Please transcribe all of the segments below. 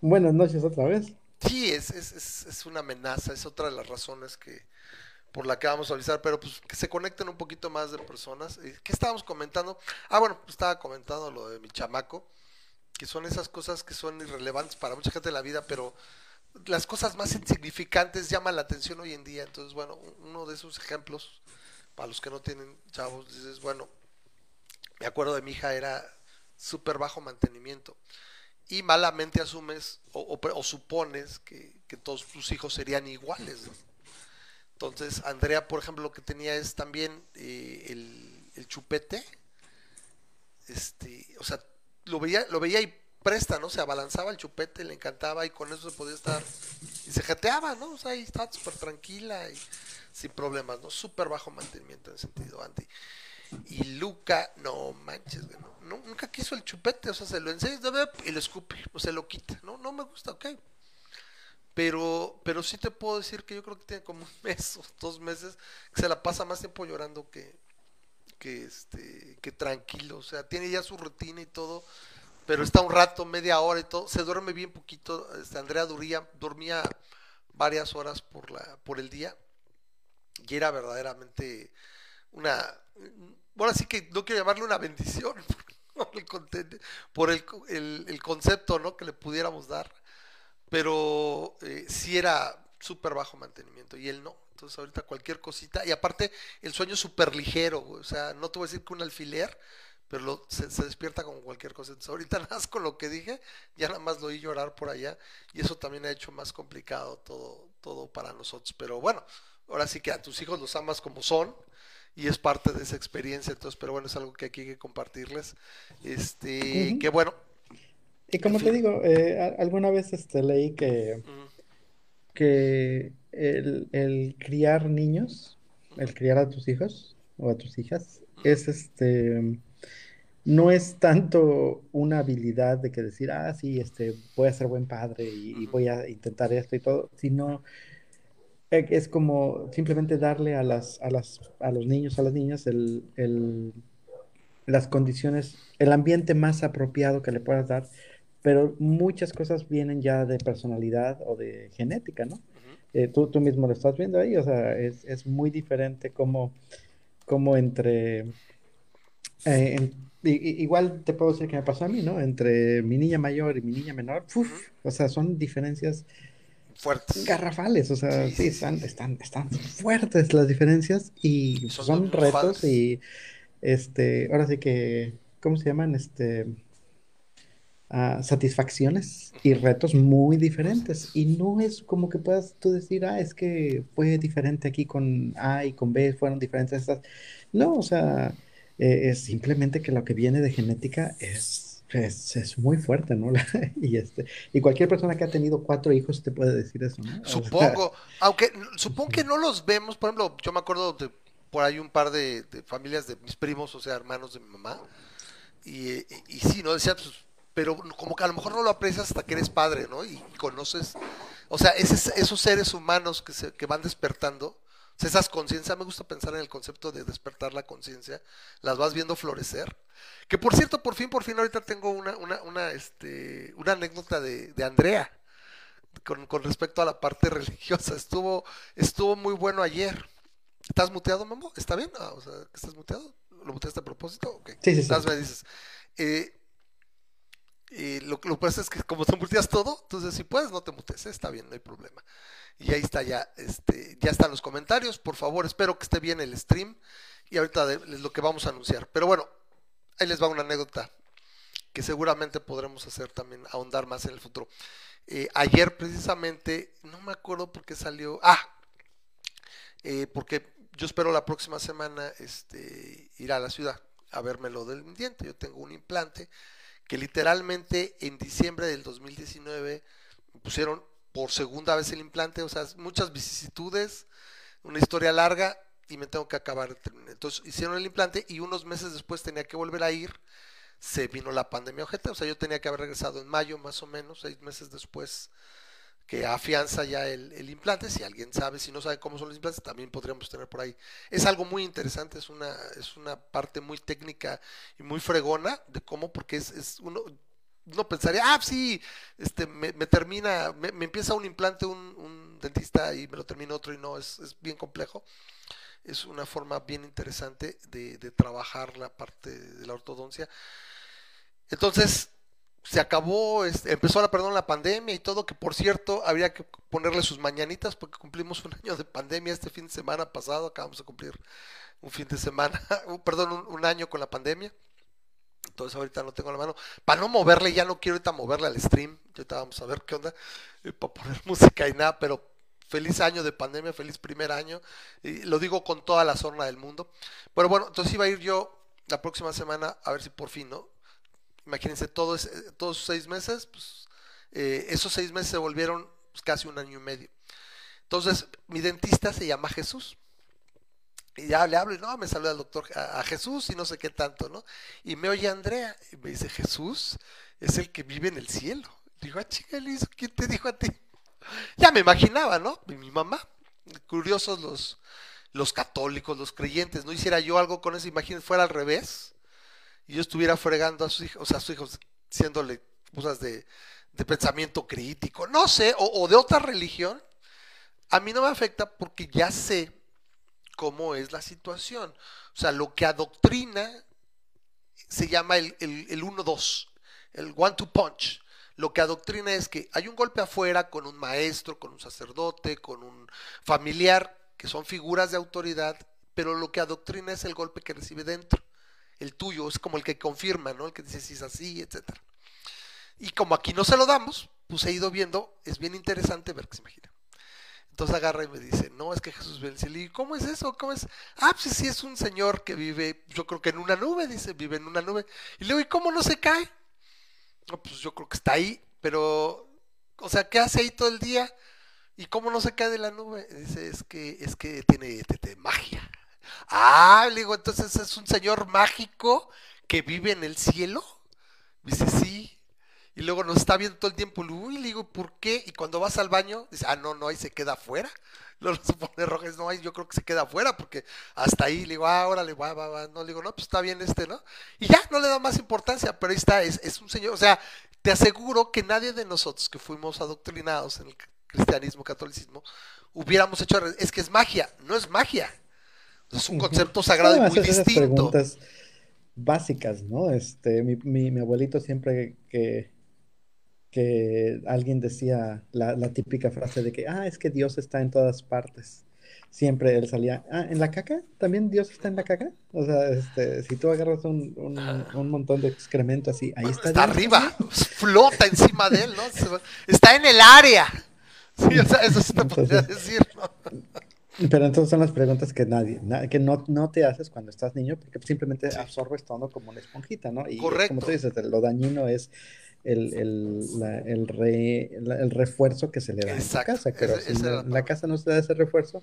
Buenas noches otra vez. Sí, es, es, es, es una amenaza, es otra de las razones que por la que vamos a avisar, pero pues que se conecten un poquito más de personas. Eh, ¿Qué estábamos comentando? Ah, bueno, pues estaba comentando lo de mi chamaco, que son esas cosas que son irrelevantes para mucha gente de la vida, pero las cosas más insignificantes llaman la atención hoy en día. Entonces, bueno, uno de esos ejemplos, para los que no tienen chavos, dices, bueno, me acuerdo de mi hija, era súper bajo mantenimiento. Y malamente asumes o, o- supones que, que todos tus hijos serían iguales. Entonces, Andrea, por ejemplo, lo que tenía es también eh, el, el chupete. Este, o sea, lo veía, lo veía y presta, ¿no? Se abalanzaba el chupete, le encantaba y con eso se podía estar. Y se jeteaba, ¿no? O sea, ahí estaba súper tranquila y sin problemas, ¿no? Súper bajo mantenimiento en ese sentido, Andy. Y Luca, no manches, no, nunca quiso el chupete, o sea, se lo enseña y lo escupe, o se lo quita, no, no me gusta, ok. Pero, pero sí te puedo decir que yo creo que tiene como un mes o dos meses que se la pasa más tiempo llorando que, que este, que tranquilo, o sea, tiene ya su rutina y todo, pero está un rato, media hora y todo, se duerme bien poquito, este, Andrea dormía, dormía varias horas por la, por el día, y era verdaderamente una, bueno, así que no quiero llamarle una bendición por el, por el, el- el concepto, ¿no? que le pudiéramos dar, pero eh, sí era súper bajo mantenimiento y él no. Entonces ahorita cualquier cosita, y aparte el sueño es súper ligero, o sea, no te voy a decir que un alfiler, pero se despierta con cualquier cosa. Entonces ahorita nada más con lo que dije, ya nada más lo oí llorar por allá y eso también ha hecho más complicado todo, todo para nosotros. Pero bueno, ahora sí que a tus hijos los amas como son y es parte de esa experiencia, entonces, pero bueno, es algo que aquí hay que compartirles. Este, que bueno, Y como te fin. digo, eh, alguna vez este, leí que, que el, el criar niños, el criar a tus hijos o a tus hijas, es este, no es tanto una habilidad de que decir, ah, sí, este, voy a ser buen padre y, y voy a intentar esto y todo, sino es como simplemente darle a las, a las, a los niños, a las niñas, el, el- las condiciones, el ambiente más apropiado que le puedas dar, pero muchas cosas vienen ya de personalidad o de genética, ¿no? ujú. Eh, tú, tú mismo lo estás viendo ahí, o sea, es, es muy diferente como, como entre, eh, en- igual te puedo decir que me pasó a mí, ¿no? Entre mi niña mayor y mi niña menor. Ujú. o sea, son diferencias Fuertes. garrafales, o sea, Sí, sí, sí, sí. están, están, están fuertes las diferencias Y son retos y, este, ahora sí que, ¿cómo se llaman? Este, ah, satisfacciones y retos muy diferentes. es. Y no es como que puedas tú decir, ah, es que fue diferente aquí con A y con B, fueron diferentes estas. No, o sea, eh, es simplemente que lo que viene de genética es, es, es muy fuerte, ¿no? Y, este, y cualquier persona que ha tenido cuatro hijos te puede decir eso, ¿no? Supongo, aunque supongo que no los vemos, por ejemplo, yo me acuerdo de por ahí un par de, de familias de mis primos, o sea, hermanos de mi mamá, y, y, y sí, ¿no? Decía, pues, pero como que a lo mejor no lo aprecias hasta que eres padre, ¿no? Y conoces, o sea, ese- esos seres humanos que, se, que van despertando, esas conciencias, me gusta pensar en el concepto de despertar la conciencia, las vas viendo florecer. Que por cierto, por fin, por fin, ahorita tengo una, una, una, este, una anécdota de, de Andrea con, con respecto a la parte religiosa. Estuvo, estuvo muy bueno ayer. ¿Estás muteado, Memo? ¿Está bien? Ah, o sea, ¿que ¿estás muteado? ¿Lo muteaste a propósito? Ok. sí, sí, sí. me dices. Eh, eh, lo, lo que pasa es que como te muteas todo, entonces si puedes no te mutes, ¿eh? está bien, no hay problema. Y ahí está ya, este, ya están los comentarios, por favor, espero que esté bien el stream y ahorita es lo que vamos a anunciar. Pero bueno, ahí les va una anécdota que seguramente podremos hacer también, ahondar más en el futuro. Eh, ayer precisamente, no me acuerdo por qué salió, ah, eh, porque yo espero la próxima semana este, ir a la ciudad a verme lo del diente. Yo tengo un implante que literalmente en diciembre del 2019 me pusieron por segunda vez el implante, o sea, muchas vicisitudes, una historia larga y me tengo que acabar. Entonces hicieron el implante y unos meses después tenía que volver a ir. Se vino la pandemia ojete, o sea, yo tenía que haber regresado en mayo más o menos, seis meses después que afianza ya el, implante. Si alguien sabe, si no sabe cómo son los implantes, también podríamos tener por ahí. Es algo muy interesante, es una, es una parte muy técnica y muy fregona de cómo, porque es, es uno, uno pensaría, ah, sí, este, me, termina, me, empieza un implante un, un, dentista y me lo termina otro y no, es, es bien complejo. Es una forma bien interesante de, de trabajar la parte de la ortodoncia. Entonces, se acabó, este, empezó la, perdón, la pandemia y todo, que por cierto, habría que ponerle sus mañanitas porque cumplimos un año de pandemia este fin de semana pasado, acabamos de cumplir un fin de semana, perdón, un, año con la pandemia. Entonces ahorita no tengo la mano. Para no moverle, ya no quiero ahorita moverle al stream. Ahorita vamos a ver qué onda. Eh, para poner música y nada, pero feliz año de pandemia, feliz primer año. Y lo digo con toda la zona del mundo. Pero bueno, entonces iba a ir yo la próxima semana a ver si por fin, ¿no? Imagínense, todos, todos seis meses, pues, eh, esos seis meses se volvieron pues, casi un año y medio. Entonces, mi dentista se llama Jesús. Y ya le hablo no, me saluda el doctor a, Jesús y no sé qué tanto, ¿no? Y me oye Andrea y me dice, Jesús es el que vive en el cielo. Digo, ah, chica, ¿quién te dijo a ti? Ya me imaginaba, ¿no? Mi mamá. Curiosos los, los católicos, los creyentes. No hiciera yo algo con eso, imagínense, fuera al revés. Y yo estuviera fregando a sus hijos, o sea, a sus hijos, haciéndole cosas de, de pensamiento crítico, no sé, o, de otra religión. A mí no me afecta porque ya sé cómo es la situación. O sea, lo que adoctrina se llama el 1-2, el, el one-two punch. Lo que adoctrina es que hay un golpe afuera con un maestro, con un sacerdote, con un familiar, que son figuras de autoridad, pero lo que adoctrina es el golpe que recibe dentro. El tuyo es como el que confirma, ¿no? El que dice si es así, etc. Y como aquí no se lo damos, pues he ido viendo, es bien interesante ver qué se imagina. Entonces agarra y me dice, no, es que Jesús ¿Y cómo es eso? ¿Cómo es? Ah, pues sí, es un señor que vive, yo creo que en una nube, dice, vive en una nube. Y le digo, ¿y cómo no se cae? No, pues yo creo que está ahí, pero, o sea, ¿qué hace ahí todo el día? ¿Y cómo no se cae de la nube? Dice, es que, es que tiene, magia. Ah, le digo, entonces es un señor mágico que vive en el cielo. Dice, sí. Y luego nos está viendo todo el tiempo, uy, le digo, ¿por qué? Y cuando vas al baño, dice, ah, no, no, ahí se queda afuera. Luego se pone rojo, no, ahí yo creo que se queda afuera, porque hasta ahí, le digo, ah, órale, va, va, va. No, le digo, no, pues está bien este, ¿no? Y ya, no le da más importancia, pero ahí está, es, es un señor, o sea, te aseguro que nadie de nosotros que fuimos adoctrinados en el cristianismo, catolicismo, hubiéramos hecho, es que es magia, no es magia. Es un concepto sagrado y muy distinto. preguntas básicas, ¿no? Este, mi, mi, mi abuelito siempre que que alguien decía la, típica frase de que, ah, es que Dios está en todas partes. Siempre él salía, ah, ¿en la caca? ¿También Dios está en la caca? O sea, este, si tú agarras un, un, montón de excremento así, ahí está. Está arriba, flota encima de él, ¿no? Está en el área. Sí, o sea, eso sí te podría decir, ¿no? Pero entonces son las preguntas que nadie, que no, no te haces cuando estás niño, porque simplemente absorbes todo como una esponjita, ¿no? Y como tú dices, lo dañino es el, el, el, re, el, refuerzo que se le da a la casa. Pero si la, casa no se da ese refuerzo,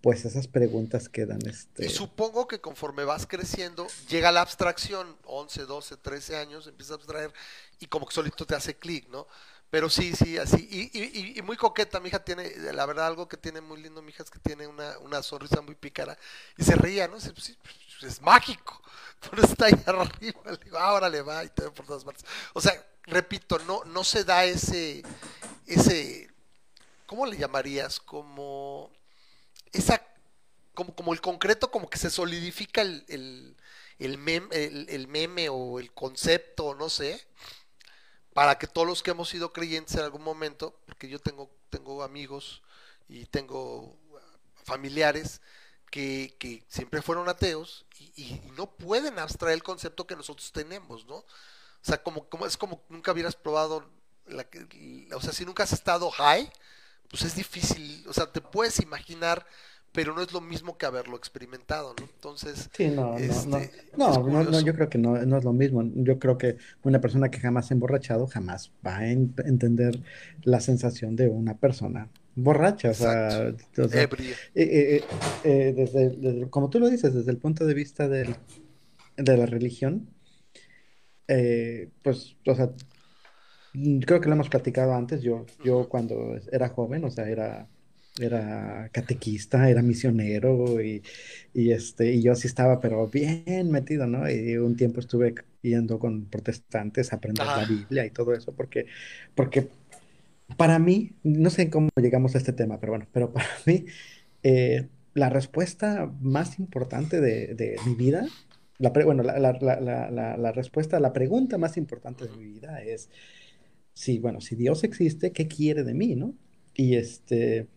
pues esas preguntas quedan. Este... Y supongo que conforme vas creciendo, llega la abstracción, 11, 12, 13 años, empiezas a abstraer y como que solito te hace clic, ¿no? Pero sí, sí, así. Y, y, y, muy coqueta, mi hija tiene, la verdad, algo que tiene muy lindo, mi hija es que tiene una, una sonrisa muy pícara y se reía, ¿no? Pues pues, es mágico, pero está ahí arriba. Le digo, ahora le va y te por todas partes. O sea, repito, no, no se da ese, ese, ¿cómo le llamarías? Como esa, como, como el concreto, como que se solidifica el, el, el, meme, o el concepto, no sé, para que todos los que hemos sido creyentes en algún momento, porque yo tengo, tengo amigos y tengo familiares que, siempre fueron ateos y, no pueden abstraer el concepto que nosotros tenemos, ¿no? O sea, como, es como nunca hubieras probado, la, o sea, si nunca has estado high, pues es difícil, o sea, te puedes imaginar, pero no es lo mismo que haberlo experimentado, ¿no? Entonces, sí, no, no, este, no, no, yo creo que no, no es lo mismo. Yo creo que una persona que jamás se ha emborrachado jamás va a entender la sensación de una persona borracha, o sea, eh, eh, eh, desde, como tú lo dices, desde el punto de vista del, de la religión, eh, pues, o sea, creo que lo hemos platicado antes. Yo, yo cuando era joven, o sea, era era catequista, era misionero y, y, este, y yo sí estaba, pero bien metido, ¿no? Y un tiempo estuve yendo con protestantes a aprender la Ajá. Biblia y todo eso, porque, porque para mí, no sé cómo llegamos a este tema, pero bueno, pero para mí, eh, la respuesta más importante de, de mi vida, la pre- bueno, la, la, la, la, la- la respuesta, la pregunta más importante de mi vida es, si, bueno, si Dios existe, ¿qué quiere de mí, no? Y este,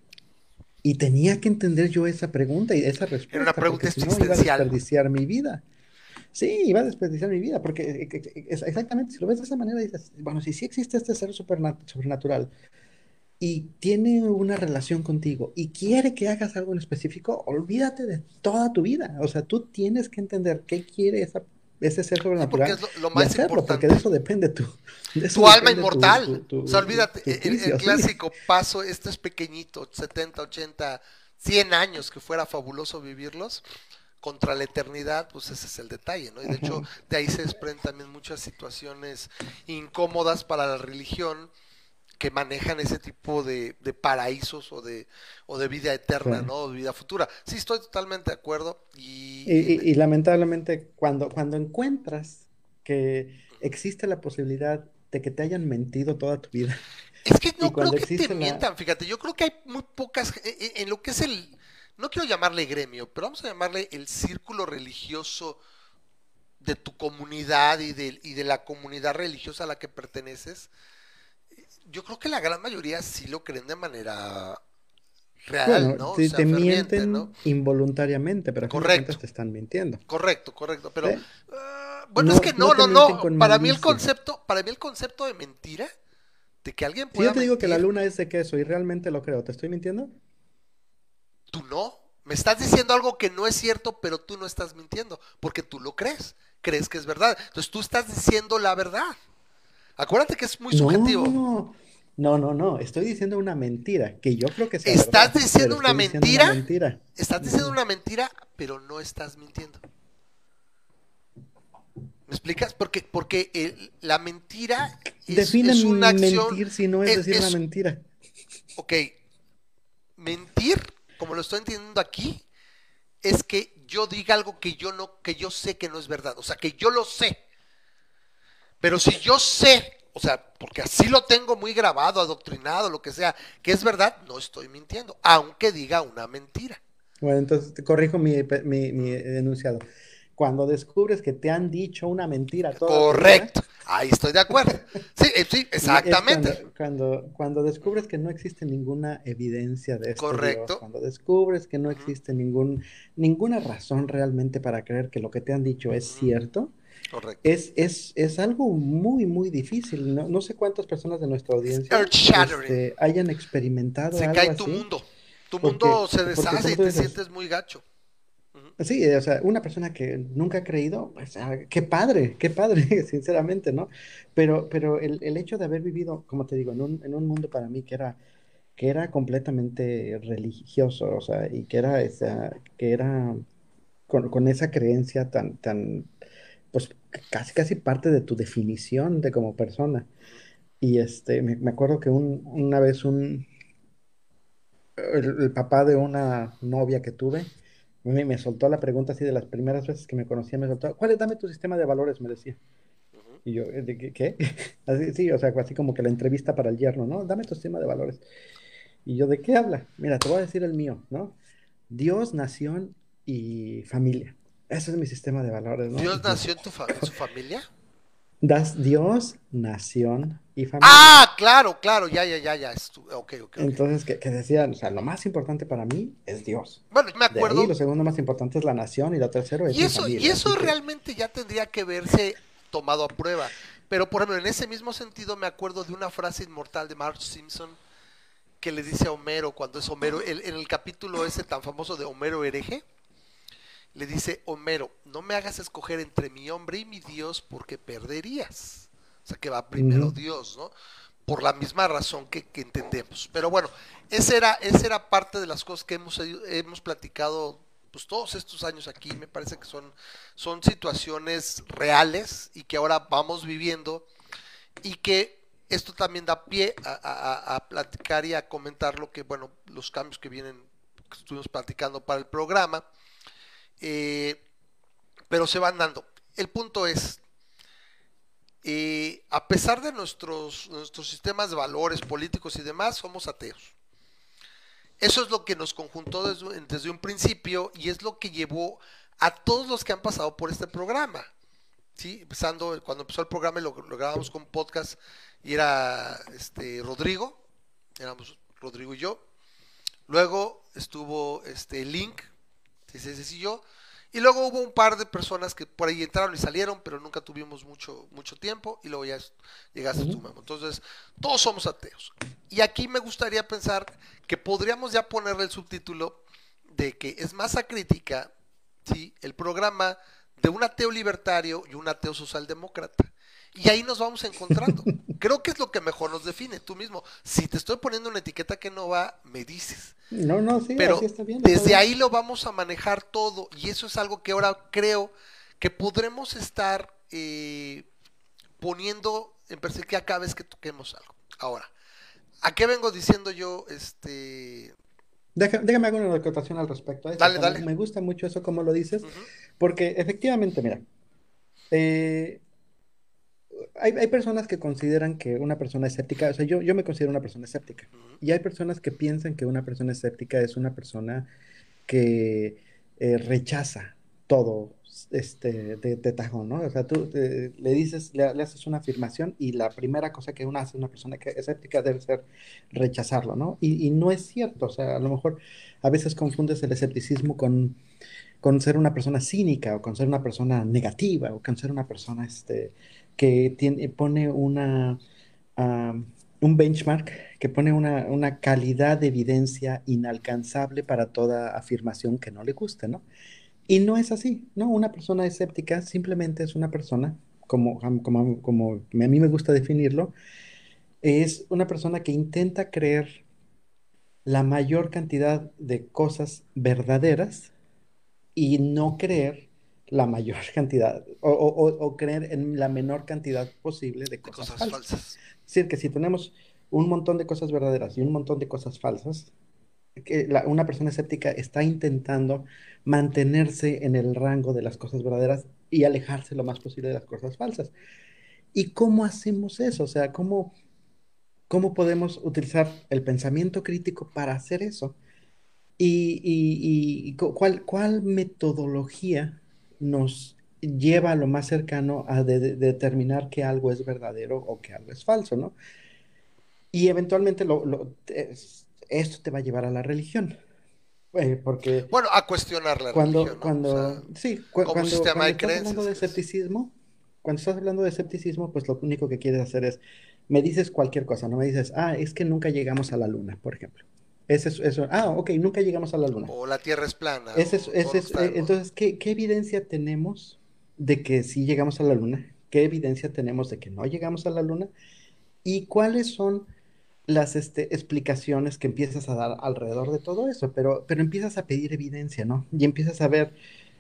y tenía que entender yo esa pregunta y esa Era una respuesta, pregunta porque si no iba a existencial. desperdiciar mi vida. Sí, iba a desperdiciar mi vida, porque eh, eh, eh, exactamente, si lo ves de esa manera, dices, bueno, si sí existe este ser sobrenatural y tiene una relación contigo y quiere que hagas algo en específico, olvídate de toda tu vida. O sea, tú tienes que entender qué quiere esa, ese ser Sí, porque sobrenatural es lo, lo y más hacerlo, porque de importante. eso depende tu, de eso Tu alma depende tu, inmortal. tu, O sea, tu, olvídate, tu el, el juicio, sí. clásico paso, este es pequeñito, 70, 80, 100 años que fuera fabuloso vivirlos, contra la eternidad, pues ese es el detalle, ¿no? Y de hecho, de ahí se desprenden también muchas situaciones incómodas para la religión que manejan ese tipo de, de paraísos o de, o de vida eterna, sí. ¿no? O de vida futura. Sí, estoy totalmente de acuerdo. Y, Y, y en- y- y lamentablemente, cuando, cuando encuentras que existe la posibilidad de que te hayan mentido toda tu vida, Es que no creo que te la... mientan, fíjate, yo creo que hay muy pocas, en, en- en lo que es el, no quiero llamarle gremio, pero vamos a llamarle el círculo religioso de tu comunidad y de, y de la comunidad religiosa a la que perteneces, yo creo que la gran mayoría sí lo creen de manera real, Bueno, ¿no? O te, sea, te mienten involuntariamente, pero Correcto, te están mintiendo. correcto, correcto, pero ah, bueno, es que no no, no, para mí el concepto, para mí el concepto de mentira, de que alguien Si yo pueda te digo que la luna es de queso y realmente lo creo, ¿te estoy mintiendo? Tú no. Me estás diciendo algo que no es cierto, pero tú no estás mintiendo, porque tú lo crees. Crees que es verdad. Entonces tú estás diciendo la verdad. Acuérdate que es muy subjetivo. No, no, no, no. Estoy diciendo una mentira, que yo creo que sea Estás verdad, diciendo una estoy diciendo una mentira, mentira. estás diciendo una mentira, pero no estás mintiendo. ¿Me explicas? Porque, porque el- la mentira es, Define es una acción, mentir si no es es, decir una mentira. ok, mentir, como lo estoy entendiendo aquí, es que yo diga algo que yo no, que yo sé que no es verdad. O sea, que yo lo sé. Pero si yo sé, o sea, porque así lo tengo muy grabado, adoctrinado, lo que sea, que es verdad, no estoy mintiendo, aunque diga una mentira. Bueno, entonces te corrijo mi, mi, mi enunciado. Cuando descubres que te han dicho una mentira toda Correcto, ahí estoy de acuerdo. Sí, eh, sí, exactamente. cuando, cuando, cuando descubres que no existe ninguna evidencia de Dios, Correcto. cuando descubres que no existe ningún, ninguna razón realmente para creer que lo que te han dicho es cierto, Correcto. es, es, es algo muy, muy difícil. No, no sé cuántas personas de nuestra Es audiencia este, hayan experimentado Se algo cae tu así, mundo. Tu porque, mundo se deshace y te sientes muy gacho. Sí, o sea, una persona que nunca ha creído, pues ah, qué padre, qué padre, sinceramente, ¿no? Pero, pero el, el hecho de haber vivido, como te digo, en un, en un mundo para mí que era, que era completamente religioso, o sea, y que era esa, que era con, con esa creencia tan, tan, pues casi, casi parte de tu definición de como persona. Y este, me, me acuerdo que un, una vez un, el, el papá de una novia que tuve, me, me soltó la pregunta así de las primeras veces que me conocía, me soltó, ¿cuál es, dame tu sistema de valores? Me decía. Y yo, "¿Eh, qué?". Así, sí, o sea, así como que la entrevista para el yerno, ¿no? Dame tu sistema de valores. Y yo, ¿de qué habla? Mira, te voy a decir el mío, ¿no? Dios, nación y familia. Ese es mi sistema de valores, ¿no? Dios Y nació en, tu fa- en su familia. das Dios, nación y familia. Ah, claro, claro, ya, ya, ya, ya. es tu- Ok, ok, ok. Entonces, que, que decían, o sea, lo más importante para mí es Dios. Bueno, me De ahí acuerdo. lo segundo más importante es la nación y lo tercero es Y eso, y familia. eso Así que, realmente ya tendría que verse tomado a prueba. Pero, por ejemplo, en ese mismo sentido me acuerdo de una frase inmortal de Marge Simpson que le dice a Homero cuando es Homero, el- en el capítulo ese tan famoso de Homero hereje, le dice, Homero, no me hagas escoger entre mi hombre y mi Dios porque perderías. O sea, que va primero ujú. Dios, ¿no? Por la misma razón que, que entendemos. Pero bueno, esa era, esa era parte de las cosas que hemos, hemos platicado pues todos estos años aquí. Me parece que son, son situaciones reales y que ahora vamos viviendo y que esto también da pie a, platicar y a comentar lo que, bueno, los cambios que vienen, que estuvimos platicando para el programa, eh, pero se van dando. El punto es, eh, a pesar de nuestros, nuestros sistemas de valores políticos y demás, somos ateos. Eso es lo que nos conjuntó desde, un principio y es lo que llevó a todos los que han pasado por este programa. ¿sí? Empezando, cuando empezó el programa lo, lo grabamos con podcast y era este Rodrigo, éramos Rodrigo y yo. Luego estuvo este Link, ese y yo. Y luego hubo un par de personas que por ahí entraron y salieron, pero nunca tuvimos mucho, mucho tiempo. Y luego ya llegaste tú, Memo. Entonces, todos somos ateos. Y aquí me gustaría pensar que podríamos ya ponerle el subtítulo de que es masa crítica, ¿sí? El programa de un ateo libertario y un ateo socialdemócrata. Y ahí nos vamos encontrando. Creo que es lo que mejor nos define tú mismo. Si te estoy poniendo una etiqueta que no va, me dices. No, no, sí, pero así está bien, desde ahí lo vamos a manejar todo. Y eso es algo que ahora creo que podremos estar eh, poniendo en perspectiva cada vez que toquemos algo. Ahora, ¿a qué vengo diciendo yo? Este. déjame hacer una acotación al respecto. Dale, dale. Me gusta mucho eso como lo dices, porque efectivamente, mira, eh, hay, personas que consideran que una persona escéptica, o sea, yo, yo me considero una persona escéptica. Y hay personas que piensan que una persona escéptica es una persona que eh, rechaza todo este, de, de, tajón, ¿no? O sea, tú eh, le dices, le, haces una afirmación y la primera cosa que una hace una persona que escéptica debe ser rechazarlo, ¿no? Y, y, no es cierto, o sea, a lo mejor a veces confundes el escepticismo con, con ser una persona cínica o con ser una persona negativa o con ser una persona, este, que tiene, pone una, un benchmark, que pone una, una, calidad de evidencia inalcanzable para toda afirmación que no le guste, ¿no? Y no es así, ¿no? Una persona escéptica simplemente es una persona, como, como, como a mí me gusta definirlo, es una persona que intenta creer la mayor cantidad de cosas verdaderas y no creer la mayor cantidad o, creer en la menor cantidad posible de cosas, falsas. Es decir, que si tenemos un montón de cosas verdaderas y un montón de cosas falsas, que una persona escéptica está intentando mantenerse en el rango de las cosas verdaderas y alejarse lo más posible de las cosas falsas. ¿Y cómo hacemos eso? O sea, ¿cómo, cómo podemos utilizar el pensamiento crítico para hacer eso? ¿Y, y, cuál, cuál metodología nos lleva a lo más cercano a determinar que algo es verdadero o que algo es falso, ¿no? Y eventualmente lo, esto te va a llevar a la religión. Eh, porque bueno, a cuestionar la cuando, religión. Cuando, sí, cuando, estás hablando de escepticismo, cuando estás hablando de escepticismo, pues lo único que quieres hacer es, me dices cualquier cosa, no me dices, ah, es que nunca llegamos a la luna, por ejemplo. Ese es, eso. Ah, ok, nunca llegamos a la luna. O la Tierra es plana. Ese es, ese es, eh, entonces, ¿qué, ¿qué, evidencia tenemos de que sí llegamos a la luna? ¿Qué evidencia tenemos de que no llegamos a la luna? ¿Y cuáles son las este, explicaciones que empiezas a dar alrededor de todo eso? Pero, pero empiezas a pedir evidencia, ¿no? Y empiezas a ver,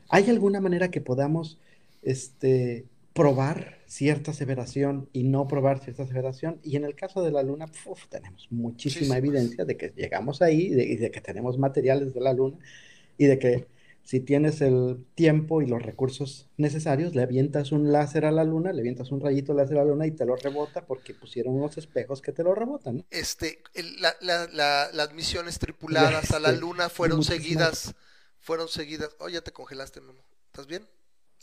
¿hay alguna manera que podamos este, probar cierta aseveración y no probar cierta aseveración. Y en el caso de la Luna, tenemos muchísima evidencia de que llegamos ahí y de, que tenemos materiales de la Luna y de que si tienes el tiempo y los recursos necesarios, le avientas un láser a la Luna, le avientas un rayito láser a la Luna y te lo rebota porque pusieron unos espejos que te lo rebotan. Este, las misiones tripuladas a la Luna fueron seguidas, fueron seguidas. Oh, ya te congelaste, Memo. ¿Estás bien?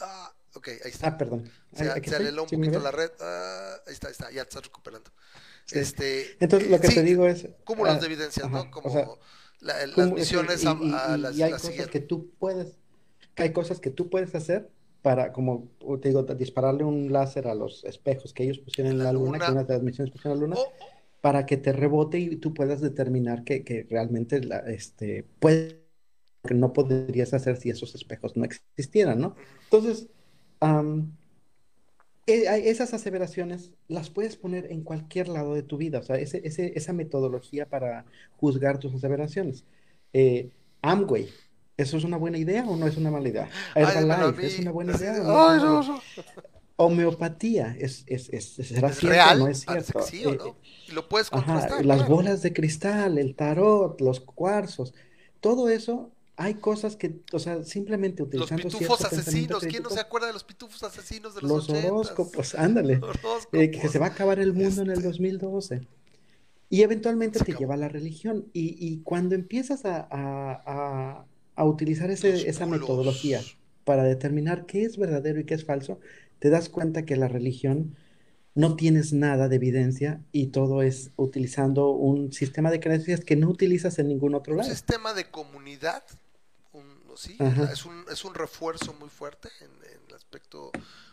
Ah, ok, ahí está. Ah, perdón. Se, se un poquito la red. Ah, ahí está, ahí está, ya te estás recuperando. Este, Entonces, lo que te digo es. Cúmulos ah, de evidencias, ¿no? Como las misiones a, las, y hay cosas que tú puedes. hay cosas que tú puedes hacer para, como te digo, dispararle un láser a los espejos que ellos pusieron en la, luna, que una de las misiones pusieron en la luna. Oh, oh. Para que te rebote y tú puedas determinar que, que realmente la, este, puede que no podrías hacer si esos espejos no existieran, ¿no? Entonces, e, esas aseveraciones las puedes poner en cualquier lado de tu vida, o sea, ese, esa metodología para juzgar tus aseveraciones. Eh, Amway, ¿eso es una buena idea o no es una mala idea? Herbalife, ¿es una buena idea? O no? homeopatía, ¿es, es, es, será ¿Es cierto o no real? es cierto? o Eh, no. eh, lo puedes ajá, las claro. bolas de cristal, el tarot, los cuarzos, todo eso, hay cosas que, o sea, simplemente Los utilizando pitufos cierto pensamiento asesinos. ¿Quién no se acuerda de los pitufos asesinos de los los horóscopos, ándale, eh, que se Horóscopos. va a acabar el mundo en el Este, 2012. Y eventualmente se te lleva a la religión. Y, y cuando empiezas a, a- a- a utilizar Los ese- esa metodología para determinar qué es verdadero y qué es falso, te das cuenta que la religión no tienes nada de evidencia y todo es utilizando un sistema de creencias que no utilizas en ningún otro Un lado. sistema de comunidad. Un, sí, Ajá. es un, es un refuerzo muy fuerte en, en el aspecto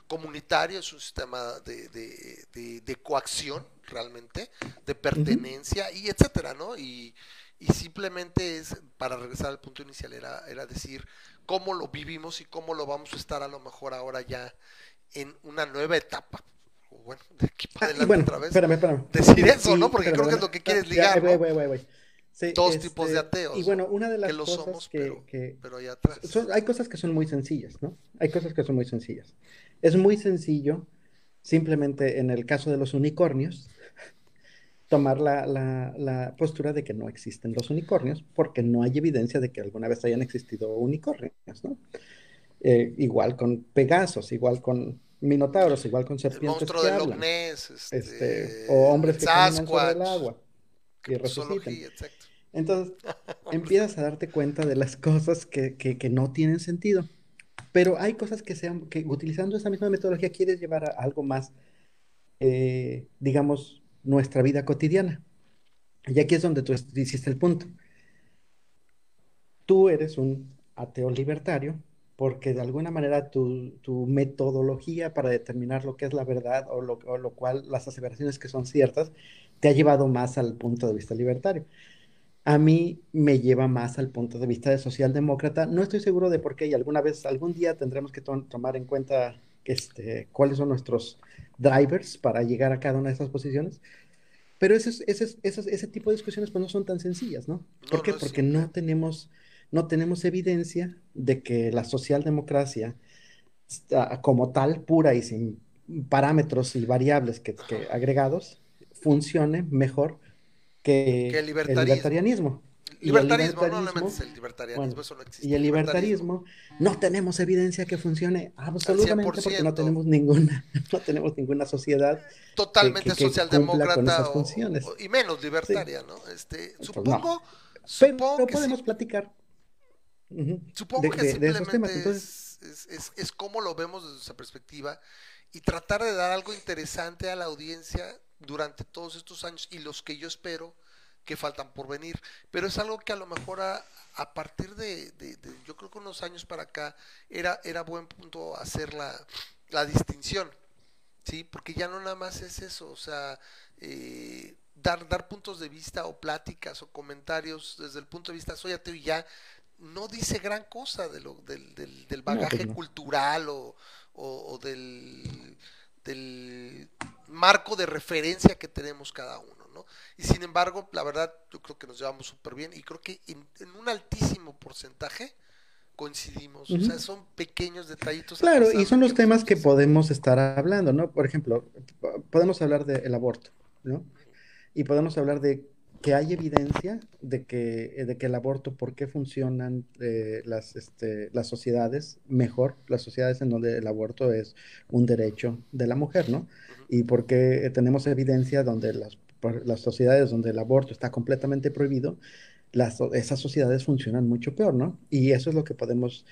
comunitario. Es un sistema de, de, de- de coacción realmente, de pertenencia y etcétera, ¿no? Y, y simplemente es, para regresar al punto inicial, era, era decir cómo lo vivimos y cómo lo vamos a estar a lo mejor ahora ya en una nueva etapa. Bueno, de aquí para Ah, adelante bueno, otra vez. espérame, espérame. Decir eso, ¿no? Porque espérame, creo que es lo que quieres ligar, voy, ¿no? voy, voy, voy. Sí, Dos tipos de este, y ateos, bueno, ¿no? una de Que las lo cosas somos, que, pero, que pero allá atrás. son- hay cosas que son muy sencillas, ¿no? Hay cosas que son muy sencillas. Es muy sencillo, simplemente en el caso de los unicornios, tomar la, la- la postura de que no existen los unicornios, porque no hay evidencia de que alguna vez hayan existido unicornios, ¿no? Eh, igual con Pegasos, igual con Minotauros, igual con El serpientes monstruo que de hablan, este, este, o hombres el que caminan sobre el agua y resucitan. exacto. Entonces, empiezas a darte cuenta de las cosas que, que- que no tienen sentido. Pero hay cosas que sean, que utilizando esa misma metodología quieres llevar a algo más, eh, digamos, nuestra vida cotidiana. Y aquí es donde tú hiciste el punto. Tú eres un ateo libertario porque de alguna manera tu, tu metodología para determinar lo que es la verdad o lo, o lo cual las aseveraciones que son ciertas te ha llevado más al punto de vista libertario. A mí me lleva más al punto de vista de socialdemócrata. No estoy seguro de por qué y alguna vez, algún día tendremos que to- tomar en cuenta este, cuáles son nuestros drivers para llegar a cada una de esas posiciones. Pero ese, tipo de discusiones pues no son tan sencillas, ¿no? ¿Por no, qué? no Porque simple. no tenemos, no tenemos evidencia de que la socialdemocracia como tal, pura y sin parámetros y variables que, agregados, funcione mejor Que que el el libertarismo. libertarianismo. Y el Libertarismo, no libertarismo, el libertarianismo, bueno, eso no y existe. el Libertarismo libertarismo, no tenemos evidencia que funcione absolutamente porque no 100%, tenemos ninguna, no tenemos ninguna sociedad totalmente que, que socialdemócrata o- y menos Sí, libertaria, ¿no? Este, pues no. supongo, Pero supongo que podemos sí, platicar supongo de, que de- de esos temas. simplemente Entonces, es, es, es, es cómo lo vemos desde esa perspectiva y tratar de dar algo interesante a la audiencia durante todos estos años y los que yo espero que faltan por venir. Pero es algo que a lo mejor a, a partir de, de- de- yo creo que unos años para acá era, era buen punto hacer la, la distinción, ¿sí? Porque ya no nada más es eso, o sea, eh, dar, dar puntos de vista o pláticas o comentarios desde el punto de vista soy ateo y ya no dice gran cosa de lo, del, del, del no, bagaje no. cultural o, o- o del, del marco de referencia que tenemos cada uno, ¿no? Y sin embargo, la verdad, yo creo que nos llevamos súper bien y creo que en, en un altísimo porcentaje coincidimos, o sea, son pequeños detallitos Claro, y de son los temas que podemos estar hablando, ¿no? Por ejemplo, po- podemos hablar del aborto, ¿no? Y podemos hablar de que hay evidencia de que, de que el aborto, por qué funcionan eh, las, este, las sociedades mejor, las sociedades en donde el aborto es un derecho de la mujer, ¿no? Y por qué tenemos evidencia donde las, las sociedades donde el aborto está completamente prohibido, las, esas sociedades funcionan mucho peor, ¿no? Y eso es lo que podemos,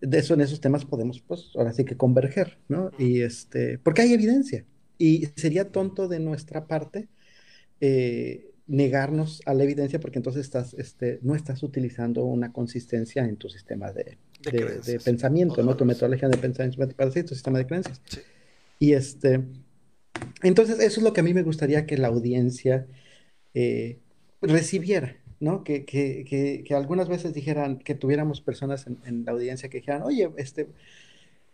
de eso en esos temas podemos, pues, ahora sí que converger, ¿no? Y este, porque hay evidencia. Y sería tonto de nuestra parte eh, negarnos a la evidencia porque entonces estás, este, no estás utilizando una consistencia en tu sistema de, De pensamiento, ¿no? Tu metodología de pensamiento para sí, tu sistema de creencias. Sí. Y este, entonces eso es lo que a mí me gustaría que la audiencia eh, recibiera, ¿no? Que, que, que, que algunas veces dijeran, que tuviéramos personas en, en la audiencia que dijeran, oye, este,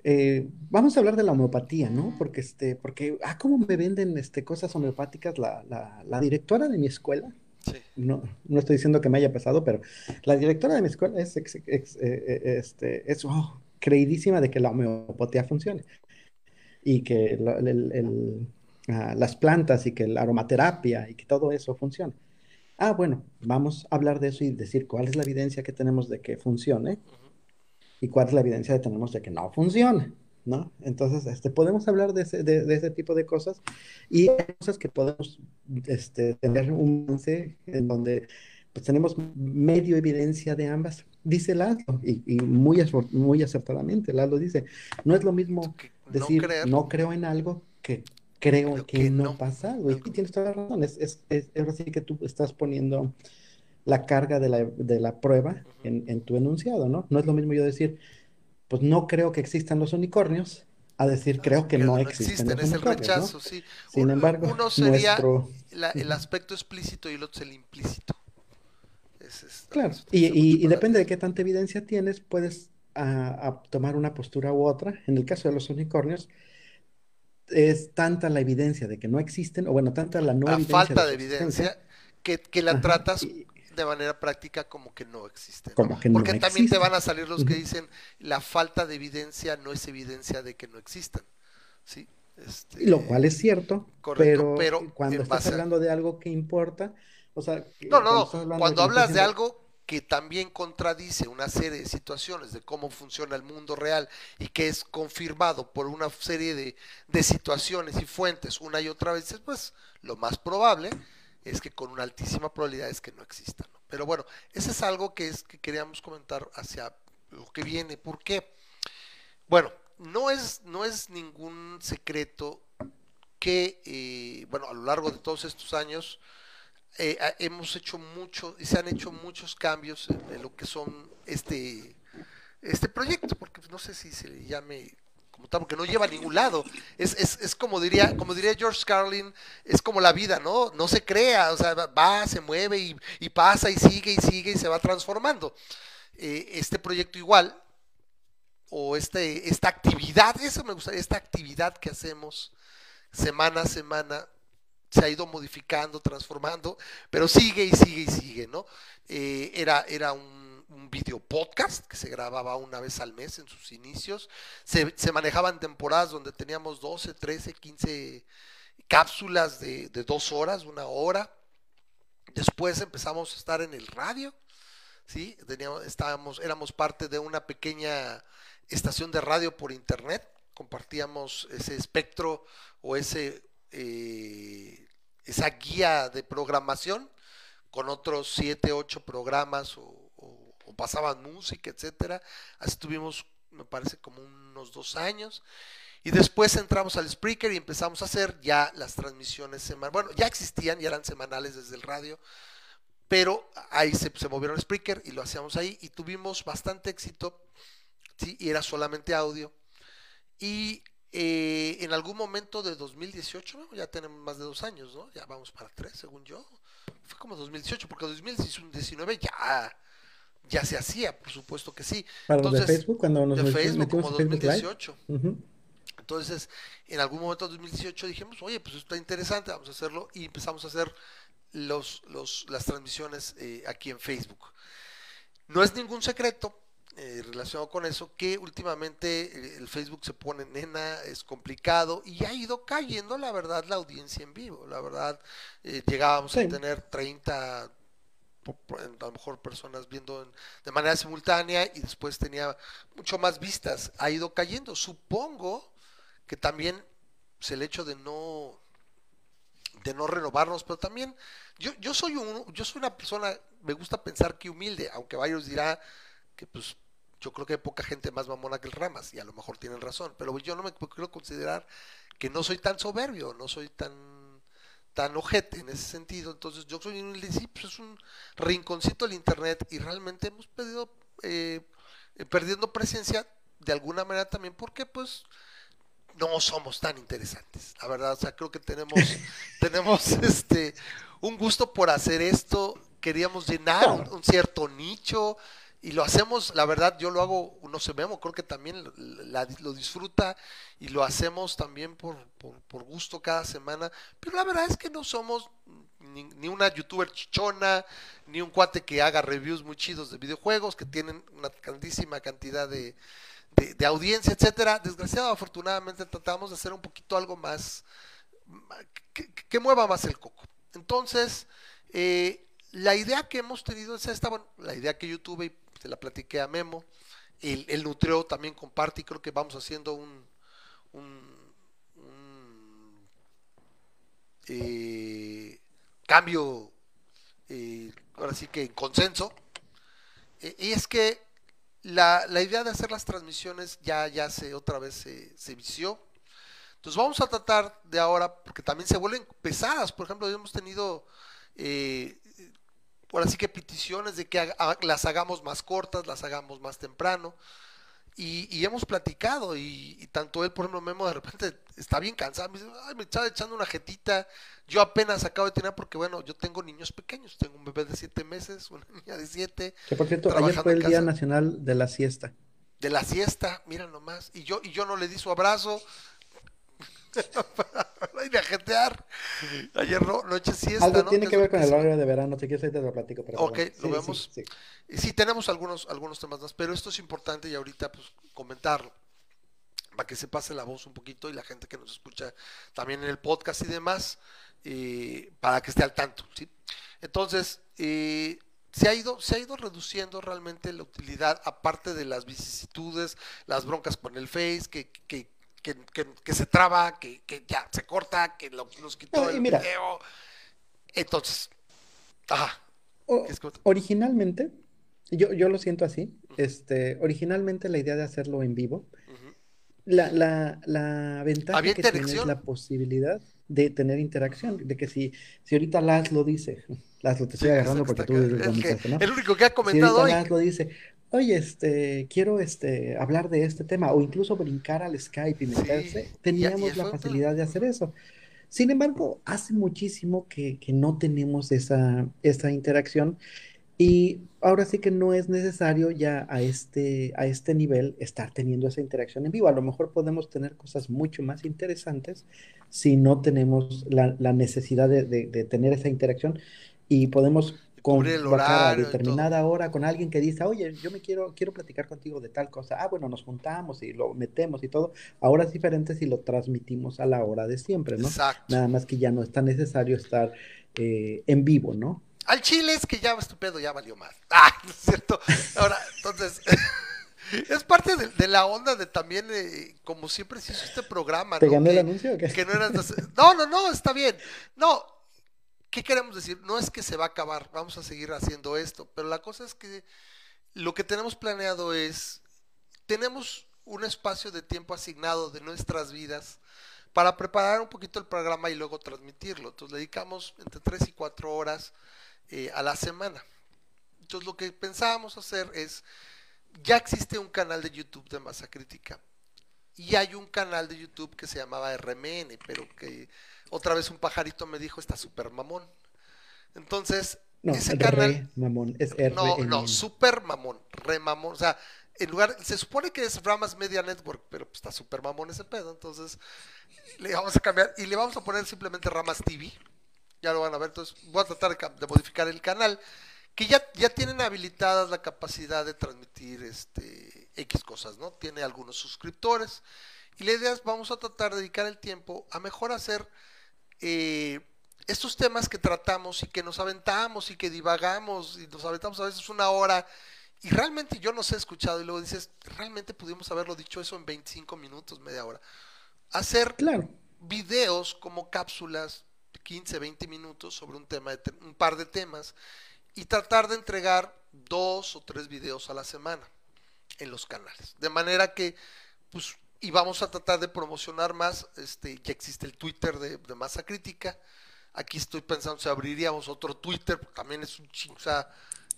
eh, vamos a hablar de la homeopatía, ¿no? Porque, este, porque, ah, cómo me venden este, cosas homeopáticas la, la, la directora de mi escuela. Sí. No, no estoy diciendo que me haya pasado, pero la directora de mi escuela es, ex- ex- eh, eh, este, es oh, creidísima de que la homeopatía funcione. y que ah, las plantas y que la aromaterapia y que todo eso funciona. Ah, bueno, vamos a hablar de eso y decir cuál es la evidencia que tenemos de que funcione y cuál es la evidencia que tenemos de que no funciona. ¿no? Entonces, este, podemos hablar de ese, de, ese tipo de cosas y hay cosas que podemos este, tener un avance en donde pues, tenemos medio evidencia de ambas. Dice Lalo, y, y, muy, muy acertadamente, Lalo dice, no es lo mismo decir no, creo en algo que creo, que, no, pasa algo. Y tienes toda la razón, es, es, es, así que tú estás poniendo la carga de la, de la prueba en, en tu enunciado, ¿no? No es lo mismo yo decir, pues no creo que existan los unicornios, a decir creo que, no, existen. los es el rechazo, sí. Sin embargo, uno sería el aspecto explícito y el otro es el implícito. claro, y, depende de qué tanta evidencia tienes, puedes ah, tomar una postura u otra. En el caso de los unicornios, es tanta la evidencia de que no existen, o bueno, tanta la no la falta de, evidencia que, la tratas de manera práctica como que no existe. Porque también te van a salir los que dicen la falta de evidencia no es evidencia de que no existan. ¿sí? Este, Lo cual es cierto, pero, cuando estás hablando de algo que importa, o sea... No, no, no, cuando hablas de algo que también contradice una serie de situaciones de cómo funciona el mundo real y que es confirmado por una serie de, de situaciones y fuentes una y otra vez, pues lo más probable es que con una altísima probabilidad es que no existan. Pero bueno, ese es algo que es que queríamos comentar hacia lo que viene. ¿Por qué? Bueno, no es, no es ningún secreto que, eh, bueno, a lo largo de todos estos años eh, hemos hecho mucho y se han hecho muchos cambios en, en, lo que son este, este proyecto, porque no sé si se le llame porque no lleva a ningún lado. Es, es, es, como diría, como diría George Carlin, es como la vida, ¿no? No se crea, o sea, va, se mueve y, y pasa y sigue y sigue y se va transformando. Eh, este proyecto igual, o este, esta actividad, eso me gustaría, esta actividad que hacemos semana a semana, se ha ido modificando, transformando, pero sigue y sigue y sigue, ¿no? Eh, era, era un un video podcast que se grababa una vez al mes en sus inicios. Se, manejaban temporadas donde teníamos 12, 13, 15 cápsulas de, dos horas, una hora. Después empezamos a estar en el radio, ¿sí? Teníamos, estábamos, éramos parte de una pequeña estación de radio por internet, compartíamos ese espectro o ese, eh, esa guía de programación con otros 7, 8 programas o pasaban música, etcétera. Así tuvimos, me parece, como unos dos años. Y después entramos al Spreaker y empezamos a hacer ya las transmisiones semanales. Bueno, ya existían, ya eran semanales desde el radio, pero ahí se, movieron al Spreaker y lo hacíamos ahí y tuvimos bastante éxito, ¿sí? y era solamente audio. Y eh, en algún momento de 2018, ya tenemos más de dos años, ¿no? Ya vamos para tres, según yo. Fue como 2018, porque 2019 ya ya se hacía, por supuesto que sí. Para de Facebook, cuando nos de Facebook, como 2018. Entonces, en algún momento de 2018 dijimos, oye, pues está interesante, vamos a hacerlo, y empezamos a hacer los, los, las transmisiones eh, aquí en Facebook. No es ningún secreto eh, relacionado con eso que últimamente eh, el Facebook se pone nena, es complicado y ha ido cayendo, la verdad, la audiencia en vivo. La verdad, llegábamos a tener 30, a lo mejor personas viendo de manera simultánea y después tenía mucho más vistas, ha ido cayendo. Supongo que también pues, el hecho de no de no renovarnos, pero también yo, yo soy un, yo soy una persona, me gusta pensar que humilde, aunque varios dirán que pues yo creo que hay poca gente más mamona que el Ramas, y a lo mejor tienen razón, pero yo no me quiero considerar que no soy tan soberbio, no soy tan tan ojete en ese sentido. Entonces yo soy un, pues es un rinconcito del Internet y realmente hemos pedido, eh, perdiendo presencia de alguna manera también porque pues no somos tan interesantes, la verdad, o sea, creo que tenemos, tenemos este un gusto por hacer esto, queríamos llenar un cierto nicho, y lo hacemos, la verdad, yo lo hago, no sé, Memo, creo que también lo disfruta y lo hacemos también por, por, gusto cada semana, pero la verdad es que no somos ni, una youtuber chichona, ni un cuate que haga reviews muy chidos de videojuegos, que tienen una grandísima cantidad de, de, audiencia, etcétera. Desgraciado, afortunadamente tratamos de hacer un poquito algo más que, mueva más el coco. Entonces, eh, la idea que hemos tenido es esta, bueno, la idea que yo tuve y se la platiqué a Memo, el, el también comparte y creo que vamos haciendo un, eh, cambio, eh, ahora sí que en consenso, y es que la, idea de hacer las transmisiones ya, ya se otra vez se, se vició. Entonces vamos a tratar de ahora, porque también se vuelven pesadas, por ejemplo, hemos tenido eh, por así que peticiones de que las hagamos más cortas, las hagamos más temprano. Y, hemos platicado, y, tanto él, por ejemplo, Memo, de repente está bien cansado. Me dice, Ay, me está echando una jetita. Yo apenas acabo de tener, porque bueno, yo tengo niños pequeños. Tengo un bebé de siete meses, una niña de siete. Que por cierto, ayer fue el Día Nacional de la Siesta. De la siesta, mira nomás. Y yo, y yo no le di su abrazo. Hay de ajetear. Ayer no, noche siesta. Algo tiene que ver con el horario de verano, te quieres te lo platico. Pero ok, lo vemos. Sí, sí, tenemos algunos, algunos temas más, pero esto es importante y ahorita pues comentarlo. Para que se pase la voz un poquito y la gente que nos escucha también en el podcast y demás, eh, para que esté al tanto. ¿sí? Entonces, eh, se ha ido, se ha ido reduciendo realmente la utilidad, aparte de las vicisitudes, las broncas con el Face, que, que, que, que, se traba, que, que, ya se corta, que lo, nos quitó el video. Entonces, ajá. originalmente, yo, yo lo siento así, este, originalmente la idea de hacerlo en vivo, la, la, la ventaja que tiene es la posibilidad de tener interacción, de que si, si ahorita Las lo dice, Las lo te estoy agarrando porque tú el, ¿no? el único que ha comentado si lo dice, oye, este, quiero este, hablar de este tema, o incluso brincar al Skype y meterse, teníamos la facilidad de hacer eso. Sin embargo, hace muchísimo que, no tenemos esa, esa interacción y ahora sí que no es necesario ya a este, a este nivel estar teniendo esa interacción en vivo. A lo mejor podemos tener cosas mucho más interesantes si no tenemos la, necesidad de, de, tener esa interacción y podemos con a determinada hora con alguien que dice, oye, yo me quiero, quiero platicar contigo de tal cosa. Ah, bueno, nos juntamos y lo metemos y todo. Ahora es diferente si lo transmitimos a la hora de siempre, ¿no? Exacto. Nada más que ya no es tan necesario estar eh, en vivo, ¿no? Al chile es que ya estupendo, ya valió más. Ah, ¿no es cierto? Ahora, entonces, es parte de, la onda de también, eh, como siempre se hizo este programa. ¿Te gané el anuncio o qué? Que no, no, no, no, está bien. No, ¿Qué queremos decir? No es que se va a acabar, vamos a seguir haciendo esto, pero la cosa es que lo que tenemos planeado es, tenemos un espacio de tiempo asignado de nuestras vidas para preparar un poquito el programa y luego transmitirlo. Entonces dedicamos entre 3 y 4 horas eh, a la semana. Entonces lo que pensábamos hacer es, ya existe un canal de YouTube de masa crítica y hay un canal de YouTube que se llamaba RMN, pero que otra vez un pajarito me dijo, está super mamón. Entonces, no, ese canal... mamón, es R No, no, super mamón, re mamón. O sea, en lugar, se supone que es Ramas Media Network, pero pues, está super mamón ese pedo. Entonces, le vamos a cambiar y le vamos a poner simplemente Ramas TV. Ya lo van a ver. Entonces, voy a tratar de, modificar el canal. Que ya, ya tienen habilitadas la capacidad de transmitir este X cosas, ¿no? Tiene algunos suscriptores. Y la idea es, vamos a tratar de dedicar el tiempo a mejor hacer eh, estos temas que tratamos y que nos aventamos y que divagamos y nos aventamos a veces una hora y realmente yo nos he escuchado y luego dices, realmente pudimos haberlo dicho eso en 25 minutos, media hora. Hacer videos como cápsulas, 15, 20 minutos sobre un tema, de un par de temas y tratar de entregar dos o tres videos a la semana en los canales. De manera que, pues, y vamos a tratar de promocionar más, este, ya existe el Twitter de, masa crítica, aquí estoy pensando si abriríamos otro Twitter, también es un ching, o sea,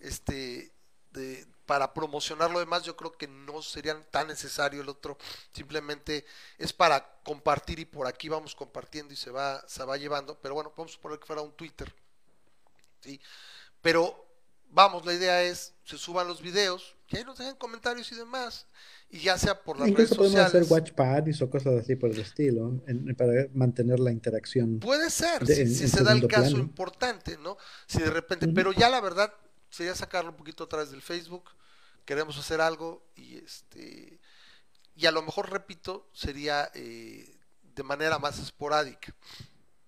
este, de, para promocionar lo demás yo creo que no sería tan necesario el otro, simplemente es para compartir y por aquí vamos compartiendo y se va, se va llevando, pero bueno, vamos a suponer que fuera un Twitter, ¿sí? Pero vamos, la idea es, se suban los videos, y ahí nos dejen comentarios y demás, y ya sea por las Incluso redes podemos hacer watch parties o cosas así por el estilo, para mantener la interacción. Puede ser, si, se da el caso importante, ¿no? Si de repente, pero ya la verdad sería sacarlo un poquito atrás del Facebook, queremos hacer algo y este y a lo mejor, repito, sería eh, de manera más esporádica.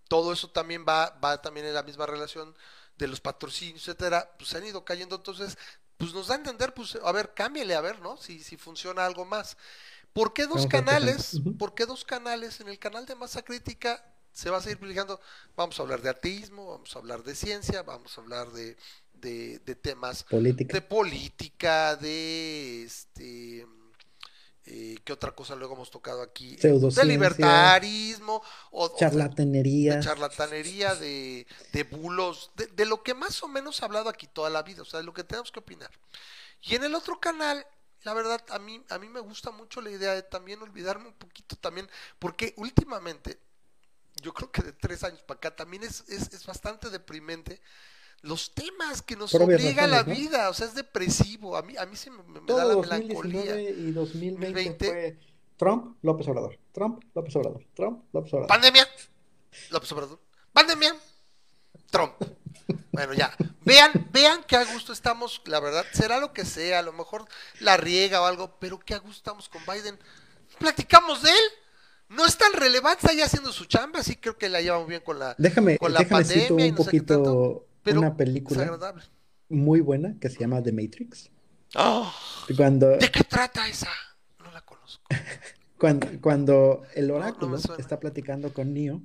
Todo eso también va, va también en la misma relación de los patrocinios, etcétera, pues han ido cayendo, entonces, pues nos da a entender, pues, a ver, cámbiale, a ver, ¿no? Si, si funciona algo más. ¿Por qué dos canales? ¿Por qué dos canales? En el canal de masa crítica se va a seguir privilegiando. Vamos a hablar de ateísmo, vamos a hablar de ciencia, vamos a hablar de, de, temas política. de política, de este eh, ¿Qué otra cosa luego hemos tocado aquí? De libertarismo, o, charlatanería. De, charlatanería, de, de bulos, de, de, lo que más o menos ha hablado aquí toda la vida, o sea, de lo que tenemos que opinar. Y en el otro canal, la verdad, a mí, a mí me gusta mucho la idea de también olvidarme un poquito también, porque últimamente, yo creo que de tres años para acá, también es, es, es bastante deprimente los temas que nos obliga a la vida, o sea, es depresivo. A mí, a mí se me, me da la melancolía. y 2020, fue Trump, López Obrador. Trump, López Obrador. Trump, López Obrador. Pandemia. López Obrador. Pandemia. Trump. Bueno, ya. Vean, vean que a gusto estamos, la verdad, será lo que sea, a lo mejor la riega o algo, pero que a gusto estamos con Biden. Platicamos de él. No es tan relevante, está ya haciendo su chamba, sí creo que la llevamos bien con la, déjame, con la déjame pandemia. un poquito una película muy buena que se llama The Matrix. Oh, ¿De qué trata esa? No la conozco. cuando, cuando el oráculo está platicando con Neo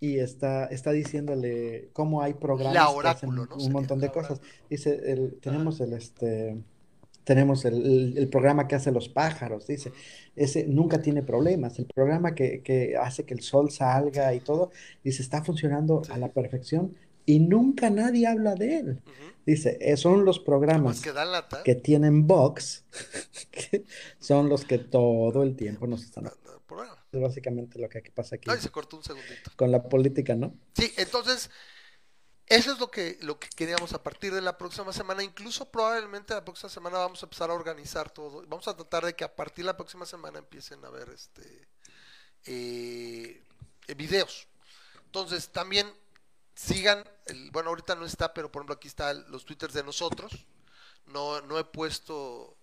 y está, está diciéndole cómo hay programas un montón de cosas. Dice, el, tenemos el este tenemos el, programa que hace los pájaros, dice, ese nunca tiene problemas, el programa que, hace que el sol salga y todo, dice, está funcionando a la perfección y nunca nadie habla de él. Dice, eh, son los programas que, tienen box, son los que todo el tiempo nos están Es básicamente lo que pasa aquí. Ay, se cortó un segundito. Con la política, ¿no? Sí, entonces, eso es lo que, lo que queríamos a partir de la próxima semana. Incluso probablemente la próxima semana vamos a empezar a organizar todo. Vamos a tratar de que a partir de la próxima semana empiecen a ver este eh, videos. Entonces, también sigan, el, bueno, ahorita no está, pero por ejemplo aquí están los twitters de nosotros. No, no he puesto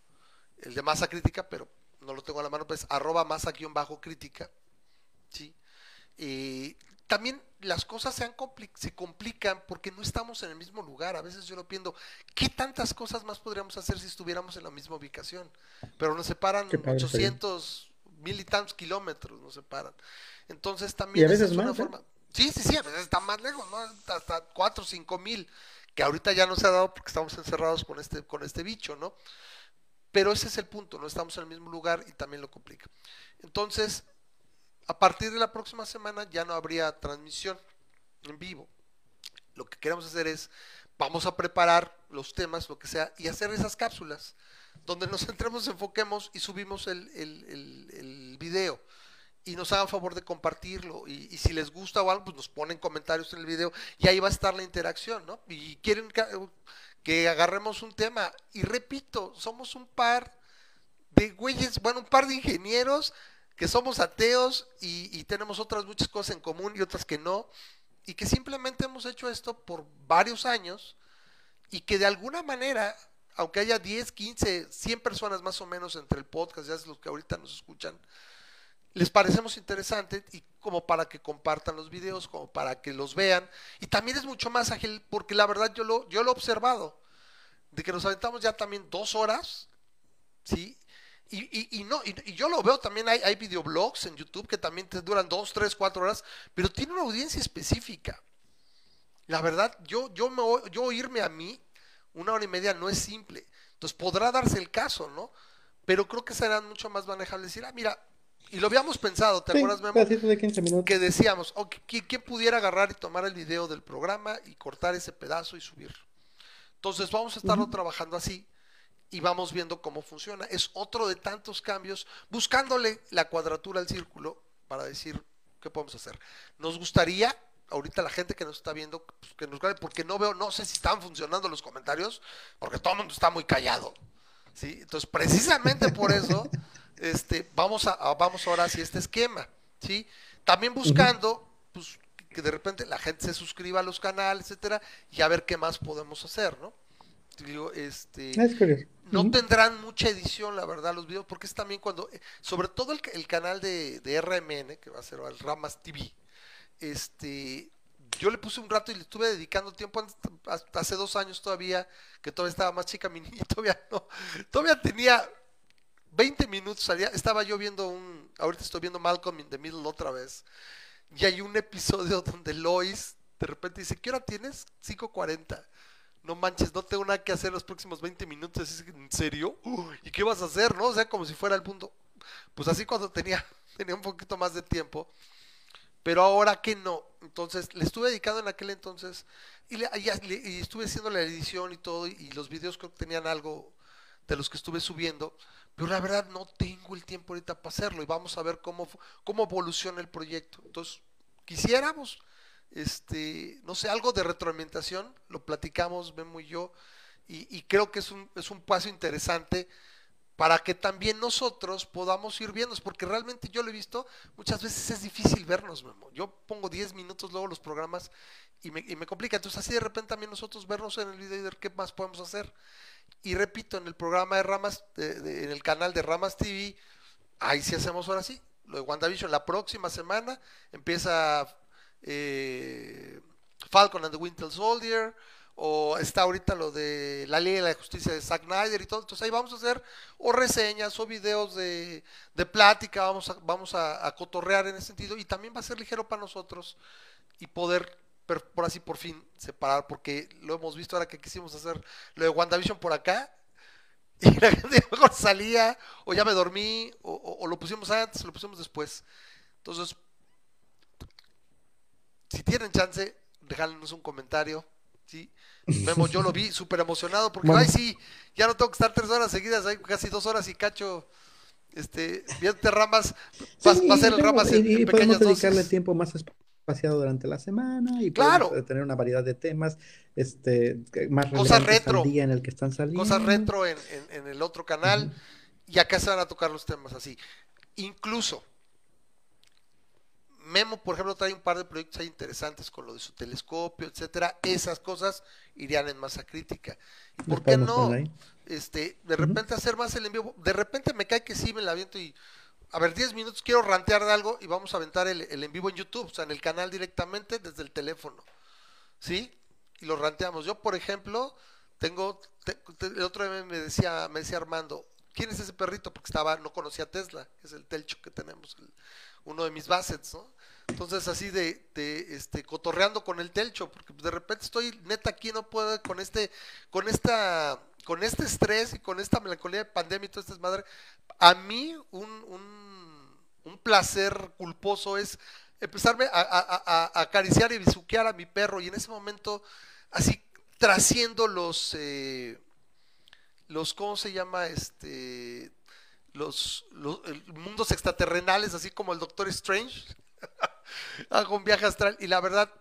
el de masa crítica, pero no lo tengo a la mano, pues arroba masa guion bajo crítica. ¿sí? Y también las cosas se, han se complican porque no estamos en el mismo lugar. A veces yo lo pienso, ¿qué tantas cosas más podríamos hacer si estuviéramos en la misma ubicación? Pero nos separan 800, mil y tantos kilómetros, nos separan. Entonces también a veces es una ¿eh? forma... Sí, sí, sí, a está más lejos, ¿no? Hasta 4 o 5 mil, que ahorita ya no se ha dado porque estamos encerrados con este, con este bicho, ¿no? Pero ese es el punto, no estamos en el mismo lugar y también lo complica. Entonces, a partir de la próxima semana ya no habría transmisión en vivo. Lo que queremos hacer es, vamos a preparar los temas, lo que sea, y hacer esas cápsulas, donde nos centremos, enfoquemos y subimos el, el, el, el video y nos hagan favor de compartirlo. Y, si les gusta o algo, pues nos ponen comentarios en el video y ahí va a estar la interacción, ¿no? Y quieren que, agarremos un tema. Y repito, somos un par de güeyes, bueno, un par de ingenieros que somos ateos y, y tenemos otras muchas cosas en común y otras que no. Y que simplemente hemos hecho esto por varios años y que de alguna manera aunque haya 10, 15, 100 personas más o menos entre el podcast, ya es los que ahorita nos escuchan, les parecemos interesantes y como para que compartan los videos, como para que los vean. Y también es mucho más ágil porque la verdad yo lo, yo lo he observado, de que nos aventamos ya también dos horas, ¿sí? Y, y, no, y, yo lo veo también, hay, hay videoblogs en YouTube que también te duran dos, tres, cuatro horas, pero tiene una audiencia específica. La verdad, yo, yo, me, yo oírme a mí, una hora y media no es simple. Entonces podrá darse el caso, ¿no? Pero creo que serán mucho más manejables. Decir, ah, mira, y lo habíamos pensado, ¿te acuerdas, Memo? De 15 minutos. Que decíamos, oh, ¿quién pudiera agarrar y tomar el video del programa y cortar ese pedazo y subir? Entonces vamos a estarlo trabajando así y vamos viendo cómo funciona. Es otro de tantos cambios, buscándole la cuadratura al círculo para decir qué podemos hacer. Nos gustaría, ahorita la gente que nos está viendo, pues, que nos porque no veo, no sé si están funcionando los comentarios, porque todo el mundo está muy callado. ¿sí? Entonces, precisamente por eso este, vamos, a, vamos ahora hacia este esquema, ¿sí? También buscando, pues, que de repente la gente se suscriba a los canales, etcétera, y a ver qué más podemos hacer, ¿no? Digo, este, Es curioso. no tendrán mucha edición, la verdad, los videos, porque es también cuando, eh, sobre todo el, el canal de, de RMN, que va a ser el Ramas TV, este, yo le puse un rato y le estuve dedicando tiempo hasta hace dos años todavía, que todavía estaba más chica mi niña, todavía no, todavía tenía 20 minutos, salía, estaba yo viendo un, ahorita estoy viendo Malcolm in the Middle otra vez, y hay un episodio donde Lois de repente dice, ¿qué hora tienes? 5.40. No manches, no tengo nada que hacer los próximos 20 minutos. ¿En serio? ¿Y qué vas a hacer? ¿No? O sea, como si fuera el mundo. Pues así cuando tenía, tenía un poquito más de tiempo. Pero ahora que no. Entonces, le estuve dedicando en aquel entonces. Y, le, y estuve haciendo la edición y todo. Y los videos creo que tenían algo de los que estuve subiendo. Pero la verdad no tengo el tiempo ahorita para hacerlo. Y vamos a ver cómo, cómo evoluciona el proyecto. Entonces, quisiéramos este, no sé, algo de retroalimentación, lo platicamos Memo y yo, y, creo que es un, es un paso interesante para que también nosotros podamos ir viendo, porque realmente yo lo he visto, muchas veces es difícil vernos, Memo. Yo pongo 10 minutos luego los programas y me, y me complica, entonces así de repente también nosotros vernos en el video y ver qué más podemos hacer. Y repito, en el programa de Ramas, en el canal de Ramas TV, ahí sí hacemos ahora sí, lo de WandaVision, la próxima semana empieza eh, Falcon and the Winter Soldier, o está ahorita lo de la Ley de la Justicia de Zack Snyder y todo. Entonces ahí vamos a hacer o reseñas o videos de, plática, vamos, vamos a cotorrear en ese sentido y también va a ser ligero para nosotros y poder por así por fin separar, porque lo hemos visto ahora que quisimos hacer lo de WandaVision por acá. Y la gente mejor salía, o ya me dormí, o, o- o lo pusimos antes, o lo pusimos después. Entonces, si tienen chance, déjanos un comentario. ¿sí? Memo, yo lo vi súper emocionado porque, Bueno. ay, sí, ya no tengo que estar tres horas seguidas, hay casi dos horas y cacho, este, viendo ramas, va, Sí, va a ser el ramas en, y, en podemos dedicarle dosis. tiempo más espaciado durante la semana y Claro. podemos tener una variedad de temas este, más Cosas retro. al día en el que están saliendo. Cosas retro en, en- en el otro canal y acá se van a tocar los temas así. Incluso, Memo, por ejemplo, trae un par de proyectos ahí interesantes con lo de su telescopio, etcétera. Esas cosas irían en masa crítica. ¿Y Los por qué no? Este, de repente hacer más el envío. De repente me cae que sí me la aviento y. A ver, 10 minutos quiero rantear de algo y vamos a aventar el, el en vivo en YouTube, o sea, en el canal directamente desde el teléfono. ¿Sí? Y lo ranteamos. Yo, por ejemplo, tengo. te- te- el otro día me decía, me decía Armando, ¿quién es ese perrito? Porque estaba, no conocía a Tesla, que es el telcho que tenemos, uno de mis bassets, ¿no? Entonces así de, de, este cotorreando con el telcho, porque de repente estoy neta aquí no puedo con este, con esta, con este estrés y con esta melancolía de pandemia y todo este desmadre. A mí un, un, un placer culposo es empezarme a, a- acariciar y bisuquear a mi perro y en ese momento así trasciendo los eh, los cómo se llama este los, los mundos extraterrenales así como el Doctor Strange. Hago un viaje astral y la verdad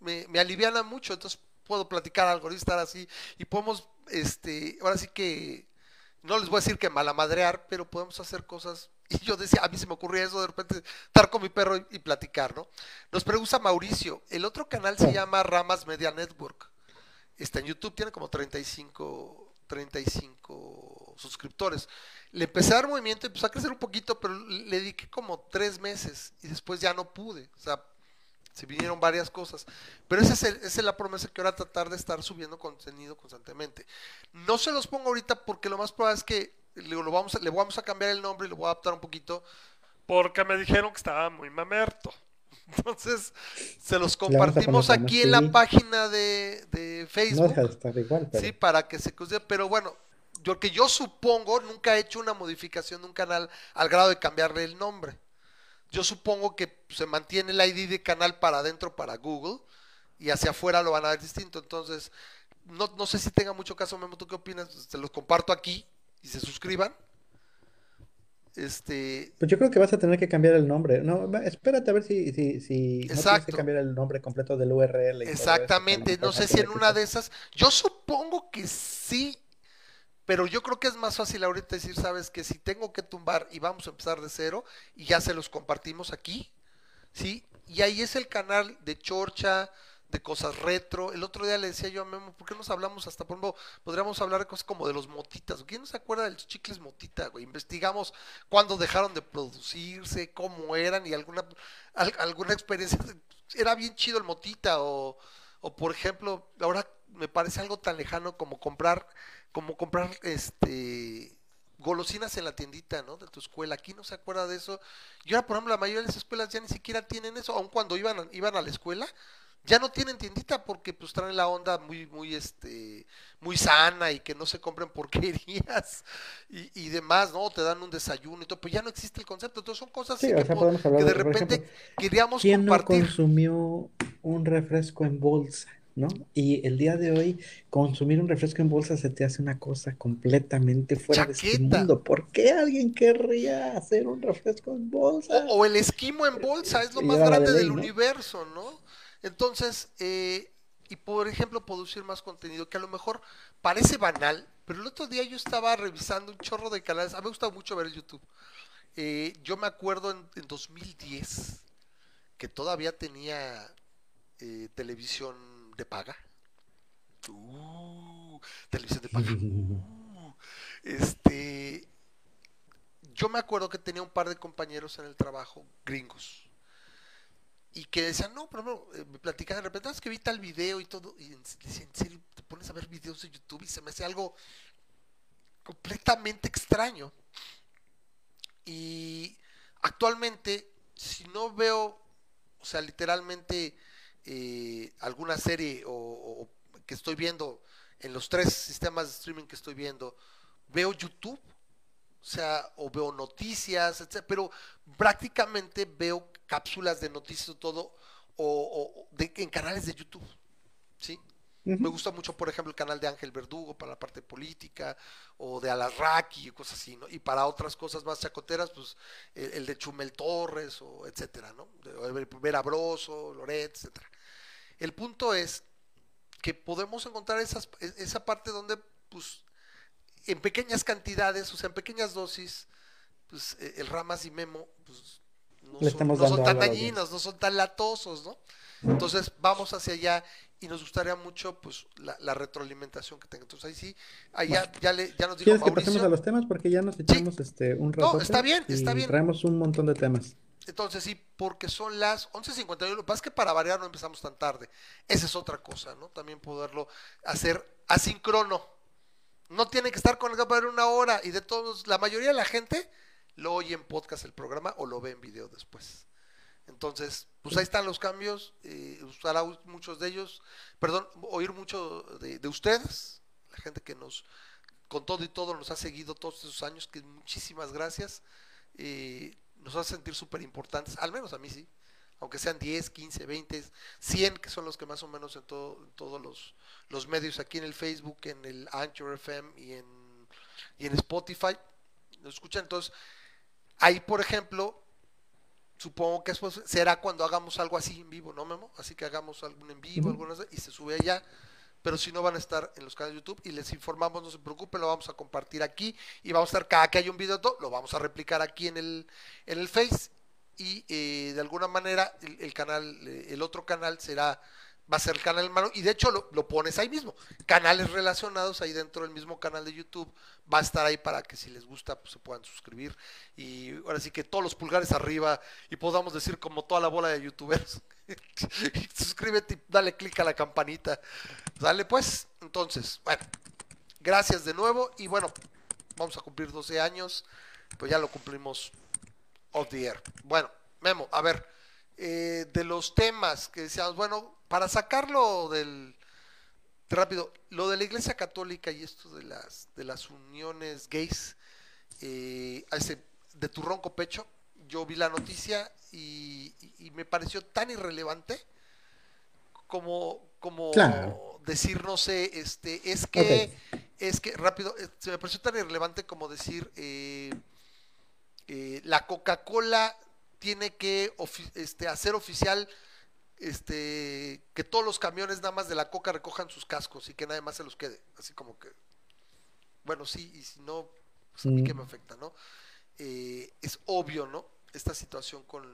me, me aliviana mucho. Entonces puedo platicar algo y estar así y podemos este ahora sí que no les voy a decir que malamadrear pero podemos hacer cosas y yo decía a mí se me ocurría eso de repente estar con mi perro y, y platicar no nos pregunta Mauricio el otro canal se llama Ramas Media Network está en YouTube, tiene como 35, 35 suscriptores. Le empecé a dar movimiento, empezó a crecer un poquito, pero le dediqué como tres meses y después ya no pude. O sea, se vinieron varias cosas. Pero esa es, el- esa es la promesa que ahora tratar de estar subiendo contenido constantemente. No se los pongo ahorita porque lo más probable es que le, lo vamos a, le vamos a cambiar el nombre y lo voy a adaptar un poquito porque me dijeron que estaba muy mamerto. Entonces, se los compartimos aquí en la página de, Facebook. igual, pero Sí, para que se pero bueno, yo que yo supongo, nunca he hecho una modificación de un canal al grado de cambiarle el nombre. Yo supongo que se mantiene el ID de canal para adentro para Google y hacia afuera lo van a ver distinto. Entonces, no, no sé si tenga mucho caso, Memo, ¿tú qué opinas? Se los comparto aquí y se suscriban. Este, Pues yo creo que vas a tener que cambiar el nombre. No, espérate a ver si, si, si no tienes que cambiar el nombre completo del URL. y Exactamente, no sé si en una de esas, yo supongo que sí, pero yo creo que es más fácil ahorita decir, sabes, que si tengo que tumbar y vamos a empezar de cero y ya se los compartimos aquí, ¿sí? Y ahí es el canal de Chorcha, de cosas retro. El otro día le decía yo a Memo, ¿por qué nos hablamos hasta, por podríamos hablar de cosas como de los motitas? ¿Quién no se acuerda de los chicles motita? Investigamos cuándo dejaron de producirse, cómo eran y alguna, alguna experiencia. Era bien chido el motita o, o, por ejemplo, ahora me parece algo tan lejano como comprar, como comprar, este golosinas en la tiendita, ¿no? De tu escuela. Aquí no se acuerda de eso. Y ahora, por ejemplo, la mayoría de las escuelas ya ni siquiera tienen eso, aun cuando iban, iban a la escuela, ya no tienen tiendita porque pues traen la onda muy muy este muy sana y que no se compren porquerías y, y demás no te dan un desayuno y todo pues ya no existe el concepto entonces son cosas que, de repente queríamos ¿quién compartir no consumió un refresco en bolsa ¿no? Y el día de hoy, consumir un refresco en bolsa se te hace una cosa completamente fuera de este mundo. ¿Por qué alguien querría hacer un refresco en bolsa? O, el esquimo en bolsa, es lo más grande del universo, ¿no? Entonces, eh, y por ejemplo, producir más contenido que a lo mejor parece banal, pero el otro día yo estaba revisando un chorro de canales. A mí me gusta mucho ver YouTube. Eh, yo me acuerdo en, 2010 que todavía tenía eh, televisión de paga. Uh, televisión de paga. Uh, este, yo me acuerdo que tenía un par de compañeros en el trabajo gringos y que decían, no, pero eh, me platicaban de repente, es que vi tal video y todo, y decían, en serio, te pones a ver videos de YouTube y se me hace algo completamente extraño. Y actualmente, si no veo, o sea, literalmente eh, alguna serie o, que estoy viendo en los tres sistemas de streaming que estoy viendo, veo YouTube o sea, o veo noticias, etc. Pero prácticamente veo cápsulas de noticias todo o, de, en canales de YouTube. ¿Sí? Me gusta mucho, por ejemplo, el canal de Ángel Verdugo para la parte política, o de Alarraqui y cosas así, ¿no? Y para otras cosas más chacoteras, pues el, de Chumel Torres, o etcétera, ¿no? De, Vera Broso, Loret, etcétera. El punto es que podemos encontrar esas, e, esa parte donde, pues, en pequeñas cantidades, o sea, en pequeñas dosis, pues eh, el Ramas y Memo, pues no, son, tan dañinos, no son tan latosos, ¿no? Entonces vamos hacia allá y nos gustaría mucho pues la, retroalimentación que tenga. Entonces ahí sí, allá ya, le, ya nos dijo ¿Quieres que pasemos a los temas? Porque ya nos echamos este, un rato. No, está bien, está bien. Traemos un montón de temas. Entonces sí, porque son las 11.51. Lo que pasa es que para variar no empezamos tan tarde. Esa es otra cosa, ¿no? También poderlo hacer asíncrono. No tiene que estar con el para una hora. Y de todos, la mayoría de la gente lo oye en podcast el programa o lo ve en video después. Entonces, pues ahí están los cambios. Eh, usará muchos de ellos. Perdón, oír mucho de, ustedes. La gente que nos, con todo y todo, nos ha seguido todos esos años. Que muchísimas gracias. Eh, nos hace sentir súper importantes. Al menos a mí sí aunque sean 10, 15, 20, 100, que son los que más o menos en, todo, todos los, los, medios, aquí en el Facebook, en el Anchor FM y en, y en Spotify, nos escuchan. Entonces, ahí, por ejemplo, supongo que después será cuando hagamos algo así en vivo, ¿no, Memo? Así que hagamos algún en vivo, y se sube allá. Pero si no van a estar en los canales de YouTube y les informamos, no se preocupen, lo vamos a compartir aquí y vamos a estar cada que haya un video, lo vamos a replicar aquí en el, en el Face y eh, de alguna manera el, canal, el otro canal será, va a ser el canal hermano y de hecho lo, pones ahí mismo, canales relacionados ahí dentro del mismo canal de YouTube, va a estar ahí para que si les gusta pues se puedan suscribir. Y ahora sí que todos los pulgares arriba y podamos decir como toda la bola de youtubers, suscríbete y dale clic a la campanita, dale pues, entonces, bueno, gracias de nuevo y bueno, vamos a cumplir 12 años, pues ya lo cumplimos of the Air. Bueno, Memo, a ver, eh, de los temas que decíamos, bueno, para sacarlo del rápido, lo de la Iglesia Católica y esto de las de las uniones gays, eh, de tu ronco pecho, yo vi la noticia y, me pareció tan irrelevante como como decir no sé este es que es que rápido eh, se me pareció tan irrelevante como decir eh, eh, la Coca-Cola tiene que este, hacer oficial este, que todos los camiones nada más de la Coca recojan sus cascos y que nadie más se los quede. Así como que, bueno, sí, y si no, pues a mí que me afecta, ¿no? Eh, es obvio, ¿no? Esta situación con,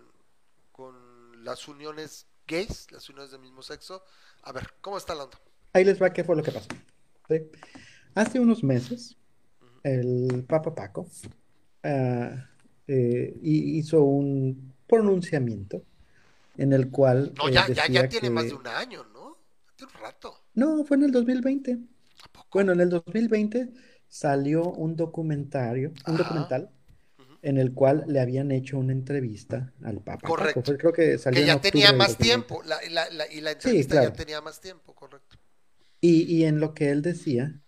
con las uniones gays, las uniones del mismo sexo. A ver, ¿cómo está la onda? Ahí les va qué fue lo que pasó. ¿sí? Hace unos meses, el Papa Paco ah, eh, hi- hizo un pronunciamiento en el cual No, eh, ya, ya, ya tiene más de un año, ¿no? Tiene un rato. No, fue en el 2020. ¿A poco? Bueno, en el 2020 salió un documentario, un documental en el cual le habían hecho una entrevista al Papa Correcto. Paco. Creo que salió Que ya tenía más 2020. tiempo. La, la, la- y la entrevista claro. ya tenía más tiempo, correcto. Y, y en lo que él decía,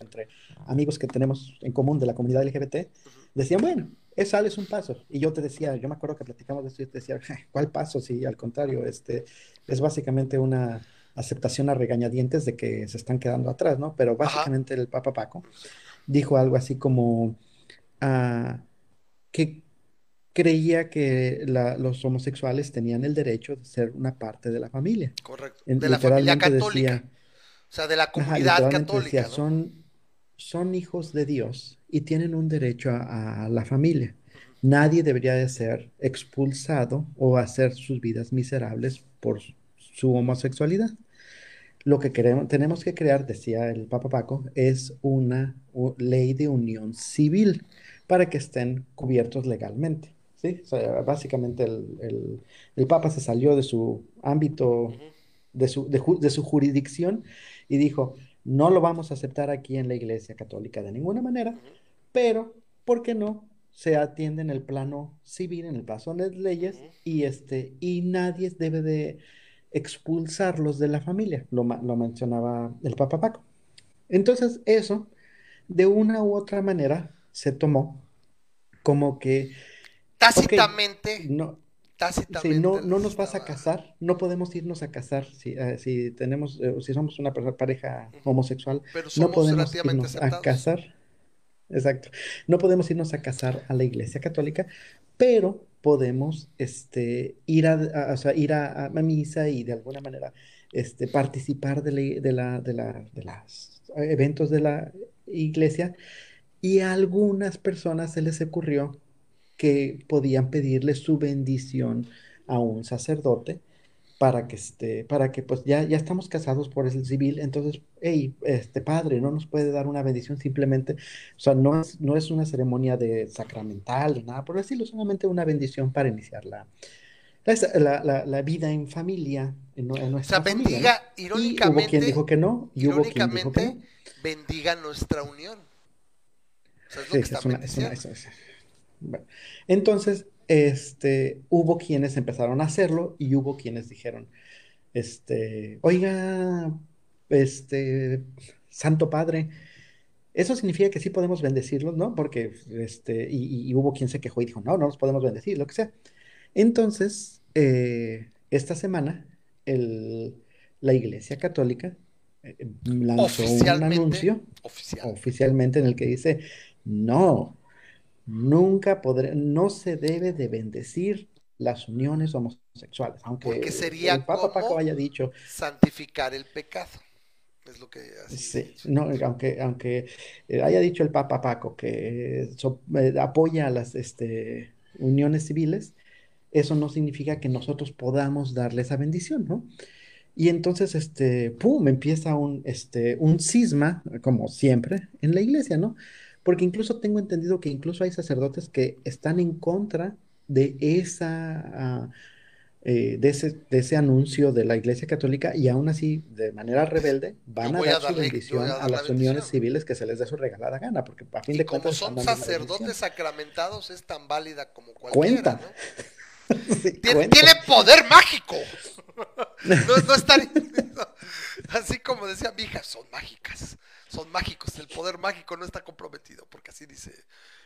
entre amigos que tenemos en común de la comunidad LGBT, decían, bueno, es sale es un paso. Y yo te decía, yo me acuerdo que platicamos de esto y yo te decía, ¿cuál paso? Sí, al contrario, este, es básicamente una aceptación a regañadientes de que se están quedando atrás, ¿no? Pero básicamente el Papa Paco dijo algo así como ah, que creía que la- los homosexuales tenían el derecho de ser una parte de la familia. Correcto. En- De la familia católica. decía, O sea, de la comunidad católica, decía, ¿no? son, son hijos de Dios y tienen un derecho a, a la familia. Nadie debería de ser expulsado o hacer sus vidas miserables por su homosexualidad. Lo que queremos, tenemos que crear, decía el Papa Paco, es una ley de unión civil para que estén cubiertos legalmente. ¿sí? O sea, básicamente el, el- el Papa se salió de su ámbito de su, de su jurisdicción y dijo, no lo vamos a aceptar aquí en la Iglesia Católica de ninguna manera, pero, ¿por qué no? Se atiende en el plano civil, en el paso de las leyes, y, este, y nadie debe de expulsarlos de la familia, lo, lo mencionaba el Papa Paco. Entonces, eso, de una u otra manera, se tomó como que, Tácitamente, no, tácitamente. Sí, no, no nos vas a casar, no podemos irnos a casar si, eh, si tenemos, eh, si somos una pareja homosexual, Pero no somos podemos relativamente irnos a casar. Exacto. No podemos irnos a casar a la iglesia católica, pero podemos este, ir a, a- o sea, ir a, a misa y de alguna manera este, participar de la, de la, de la, de las eventos de la iglesia. Y a algunas personas se les ocurrió que podían pedirle su bendición a un sacerdote para que este, para que pues ya, ya estamos casados por el civil, entonces, hey, este padre, no nos puede dar una bendición simplemente, o sea, no es, no es una ceremonia de sacramental, ni nada por decirlo, solamente una bendición para iniciar la, la, la- vida en familia, en, nue- en O sea, nuestra familia, ¿no? bendiga, Y hubo irónicamente, quien dijo que no, y hubo quien dijo que irónicamente, no. bendiga nuestra unión. O sea, es lo Sí, que es están una- es una- bendiciendo. es- es- bueno. Entonces, este, hubo quienes empezaron a hacerlo y hubo quienes dijeron, este, oiga, este, Santo Padre, eso significa que sí podemos bendecirlos, ¿no? Porque, este, y, hubo quien se quejó y dijo, no, no los podemos bendecir, lo que sea. Entonces, eh, esta semana, el- la Iglesia Católica eh, lanzó un anuncio oficial. oficialmente en el que dice, no, nunca podré, no se debe de bendecir las uniones homosexuales, aunque Porque sería el Papa Paco haya dicho, santificar el pecado. Es lo que así sí, no, aunque, aunque eh, haya dicho el Papa Paco que so- eh, apoya a las este, uniones civiles, eso no significa que nosotros podamos darle esa bendición, ¿no? Y entonces, este, pum, empieza un, este, un cisma, como siempre, en la iglesia, ¿no? Porque incluso tengo entendido que incluso hay sacerdotes que están en contra de esa, ah, eh, de ese, de ese anuncio de la Iglesia Católica y aún así, de manera rebelde, van a dar su darle- bendición a dar las uniones civiles que se les dé su regalada gana, porque a fin Y de como cuentas son dando una sacerdotes sacramentados, es tan válida como cualquiera, Cuenta. ¿no? Sí, cuenta. tiene poder mágico. No, no están. Así como decía mi hija, son mágicas. Son mágicos. El poder mágico no está comprometido, porque así dice: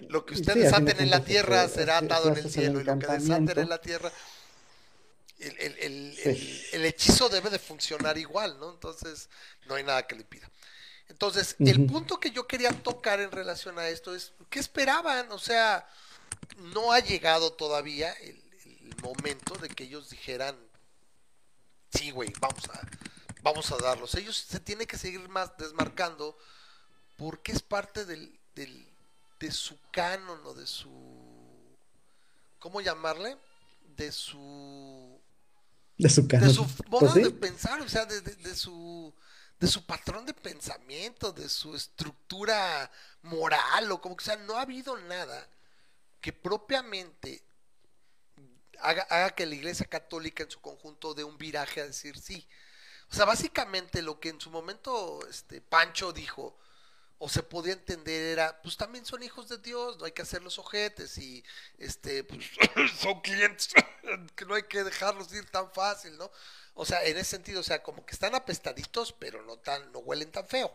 Lo que Sí, ustedes de aten en la tierra será atado en el cielo, y lo que desaten en la tierra. El, el- el- Sí. el- hechizo debe de funcionar igual, ¿no? Entonces, no hay nada que le pida. Entonces, el punto que yo quería tocar en relación a esto es, ¿qué esperaban? O sea, no ha llegado todavía el, el momento de que ellos dijeran, sí, güey, vamos a, vamos a darlos. Ellos se tienen que seguir más desmarcando porque es parte del, del- de su canon o de su ¿cómo llamarle? De su... De su De canon. su modo Pues sí. de pensar, o sea, de, de- de su de su patrón de pensamiento, de su estructura moral, o como que sea, no ha habido nada que propiamente haga, haga que la Iglesia Católica en su conjunto dé un viraje a decir sí. O sea, básicamente lo que en su momento este Pancho dijo, o se podía entender era, pues también son hijos de Dios, no hay que hacerlos ojetes y este pues, son clientes que no hay que dejarlos ir tan fácil, ¿no? O sea, en ese sentido, o sea, como que están apestaditos, pero no tan, no huelen tan feo.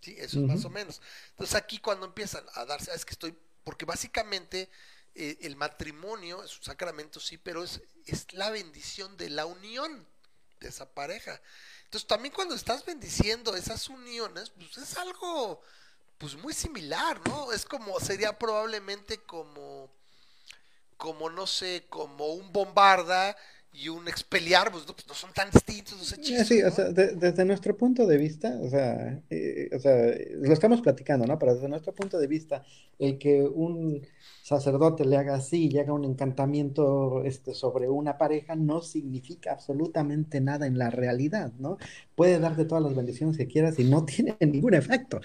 Sí, eso es más o menos. Entonces aquí cuando empiezan a darse, "Ah, es que estoy, porque básicamente eh, el matrimonio es un sacramento, sí, pero es, es la bendición de la unión de esa pareja. Entonces también cuando estás bendiciendo esas uniones, pues es algo pues muy similar, ¿no? Es como, sería probablemente como, como no sé, como un bombarda y un expeliar, pues no, pues no son tan distintos los hechizos, Sí, o ¿no? sea, de- desde nuestro punto de vista, o sea, eh, o sea, lo estamos platicando, ¿no? Pero desde nuestro punto de vista, el que un sacerdote le haga así y haga un encantamiento este, sobre una pareja no significa absolutamente nada en la realidad, ¿no? Puede darte todas las bendiciones que quieras y no tiene ningún efecto.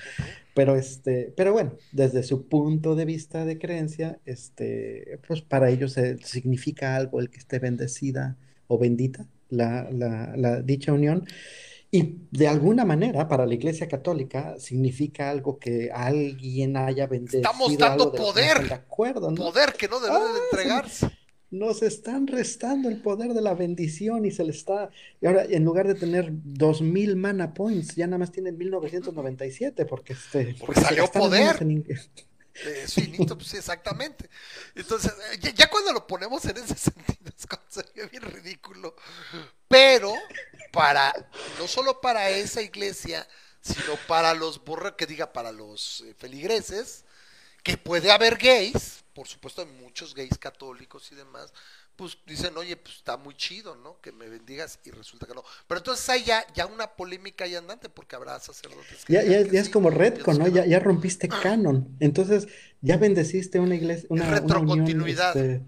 Pero este, pero bueno, desde su punto de vista de creencia, este, pues para ellos significa algo el que esté bendecida o bendita la, la dicha unión. Y de alguna manera, para la Iglesia Católica, significa algo que alguien haya Estamos bendecido, algo dando de están de poder, acuerdo, ¿no? poder que no debe Ah, de se- entregarse. nos están restando el poder de la bendición y se le está, y ahora en lugar de tener 2000 mana points, ya nada más tienen 1997 porque, este, Porque porque salió poder. en. Eh, finito, pues sí, exactamente. Entonces, eh, ya, ya cuando lo ponemos en ese sentido, es como se ve bien ridículo. Pero, para, no solo para esa iglesia, sino para los borra, que diga, para los eh, feligreses, que puede haber gays, por supuesto hay muchos gays católicos y demás, pues dicen, oye, pues está muy chido, ¿no? Que me bendigas y resulta que no. Pero entonces hay ya, ya una polémica ahí andante, porque habrá sacerdotes que Ya, ya, que ya es como otros ¿no? Ya, ya rompiste canon. Entonces, ya bendeciste una iglesia, una, una unión, retrocontinuidad. este,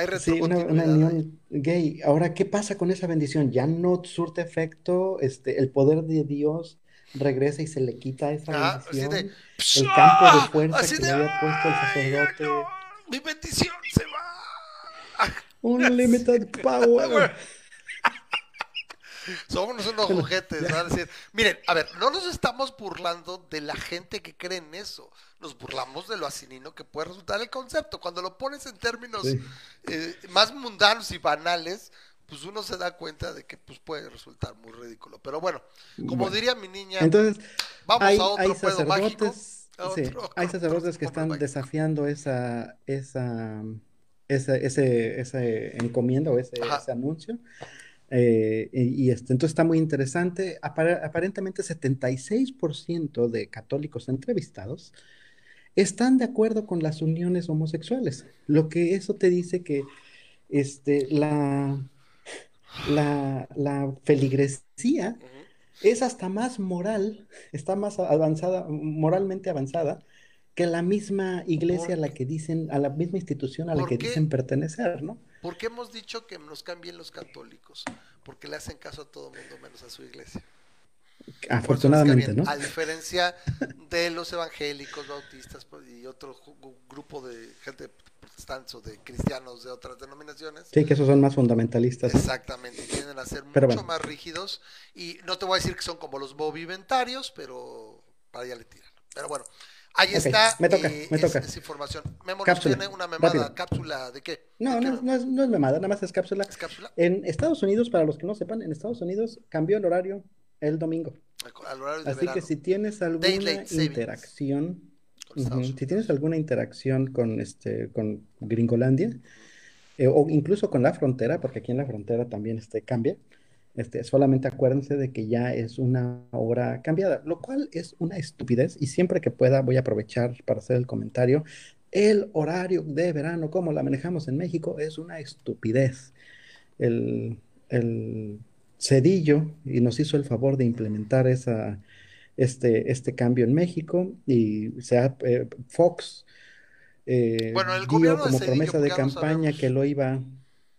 Hay sí, una, unión gay. Ahora, ¿qué pasa con esa bendición? Ya no surte efecto, este, el poder de Dios regresa y se le quita esa Ah, de. bendición. El campo de fuerza Así que de. le había puesto el ¡Ay, ya sacerdote. no! Mi bendición se va. Unlimited power. Somos unos juguetes. Miren, a ver, no nos estamos burlando de la gente que cree en eso. Nos burlamos de lo asinino que puede resultar el concepto. Cuando lo pones en términos Sí. eh, más mundanos y banales, pues uno se da cuenta de que pues puede resultar muy ridículo. Pero bueno, como Bueno, diría mi niña, entonces vamos hay, a hay otro pedo mágico. sacerdotes, A sí, otro, hay otro sacerdotes que están mágico. desafiando esa, esa, esa, ese, ese encomienda o ese, ese anuncio. Eh, y, y este, entonces está muy interesante. Apar- aparentemente 76% de católicos entrevistados están de acuerdo con las uniones homosexuales, lo que eso te dice que este, la, la, la feligresía es hasta más moral, está más avanzada, moralmente avanzada que la misma iglesia a la ¿Por, que dicen, a la misma institución a la que dicen qué? pertenecer, ¿no? ¿Por qué hemos dicho que nos cambien los católicos? Porque le hacen caso a todo mundo menos a su iglesia. Por eso nos cae Afortunadamente. ¿no? A diferencia de los evangélicos, bautistas pues, y otro grupo de gente protestantes o de cristianos de otras denominaciones, Sí, que esos son más fundamentalistas, ¿no? exactamente, tienden a ser Pero mucho bueno, más rígidos y no te voy a decir que son como los bovimentarios, pero para allá le tiran. Pero bueno, ahí ok, está me toca, eh, me es, toca. es información. Memo Cápsula, tiene una memada, rápido. cápsula de qué? ¿De No, qué no, es- no es, no es memada, nada más es cápsula. es cápsula? En Estados Unidos, para los que no sepan, en Estados Unidos cambió el horario el domingo. Al Así que si tienes alguna interacción, si tienes alguna interacción con este, con Gringolandia, eh, o incluso con la frontera, porque aquí en la frontera también este, cambia, este, solamente acuérdense de que ya es una hora cambiada, lo cual es una estupidez, y siempre que pueda voy a aprovechar para hacer el comentario. El horario de verano, como la manejamos en México, es una estupidez. El, el Cedillo y nos hizo el favor de implementar esa, este, este cambio en México y se ha, eh, Fox eh, Bueno, el dio de como promesa de no campaña que lo iba,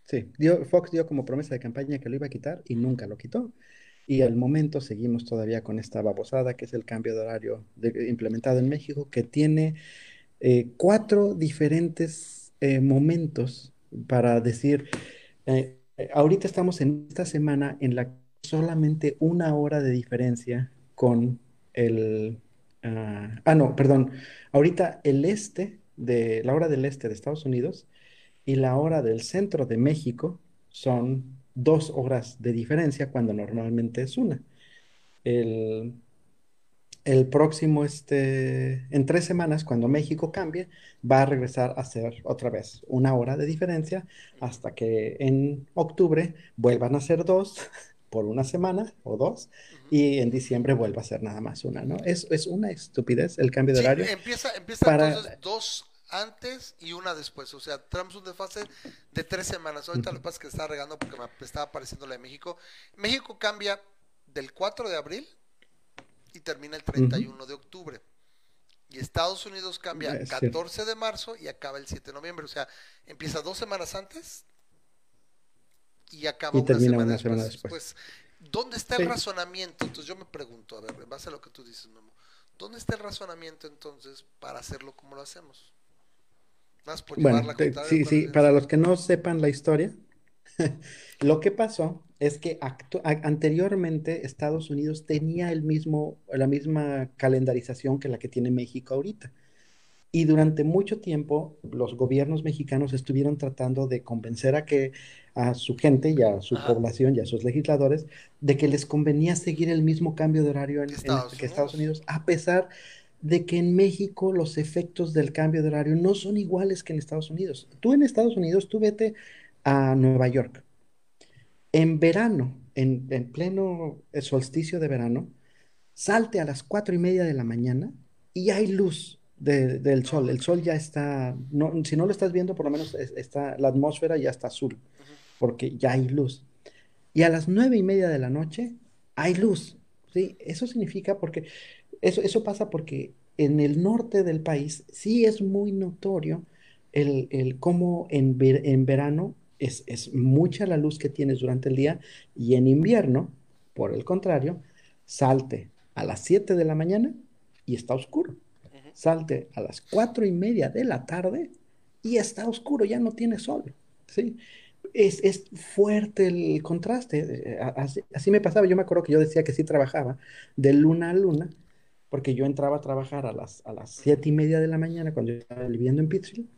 sí, dio, Fox dio como promesa de campaña que lo iba a quitar y nunca lo quitó. Y al momento seguimos todavía con esta babosada que es el cambio de horario de- implementado en México, que tiene eh, cuatro diferentes eh, momentos para decir, ahorita estamos en esta semana en la que solamente una hora de diferencia con el... ah, ah, no, perdón. Ahorita el este de la hora del este de Estados Unidos y la hora del centro de México son dos horas de diferencia cuando normalmente es una. El, el próximo, este, en tres semanas, cuando México cambie, va a regresar a ser otra vez una hora de diferencia hasta que en octubre vuelvan a ser dos por una semana o dos y en diciembre vuelva a ser nada más una, ¿no? Es, es una estupidez el cambio de Sí, horario empieza, empieza entonces para... dos antes y una después. O sea, tenemos un desfase de tres semanas. Ahorita lo que pasa es que estaba regando porque me estaba apareciendo la de México. México cambia del 4 de abril y termina el Ujú, 31 de octubre. Y Estados Unidos cambia cierto. 14 de marzo y acaba el 7 de noviembre. O sea, empieza dos semanas antes y acaba Y una termina semana una semana después. Pues, ¿dónde está el razonamiento? Entonces yo me pregunto, a ver, en base a lo que tú dices, Memo, ¿dónde está el razonamiento entonces para hacerlo como lo hacemos? Más por llevar bueno, la te- contraria, sí, ¿cuál sí, para los que no sepan la historia, Lo que pasó es que anteriormente Estados Unidos tenía el mismo, la misma calendarización que la que tiene México ahorita. Y durante mucho tiempo los gobiernos mexicanos estuvieron tratando de convencer a que a su gente y a su Ajá, población y a sus legisladores de que les convenía seguir el mismo cambio de horario en, en Estados que Estados Unidos. Unidos, a pesar de que en México los efectos del cambio de horario no son iguales que en Estados Unidos. Tú en Estados Unidos, tú vete a Nueva York. En verano, en, en pleno eh, solsticio de verano, salte a las cuatro y media de la mañana y hay luz de- del sol. El sol ya está, no, si no lo estás viendo, por lo menos es- está, la atmósfera ya está azul, porque ya hay luz. Y a las nueve y media de la noche hay luz. ¿sí? Eso significa porque, eso, eso pasa porque en el norte del país sí es muy notorio el, el cómo en, ver- en verano es, es mucha la luz que tienes durante el día y en invierno, por el contrario, salte a las 7 de la mañana y está oscuro. Salte a las cuatro y media de la tarde y está oscuro, ya no tiene sol. ¿sí? Es, es fuerte el contraste. eh, a- Así, así me pasaba. Yo me acuerdo que yo decía que sí trabajaba de luna a luna, porque yo entraba a trabajar a las, a las siete y media de la mañana cuando yo estaba viviendo en Pittsfield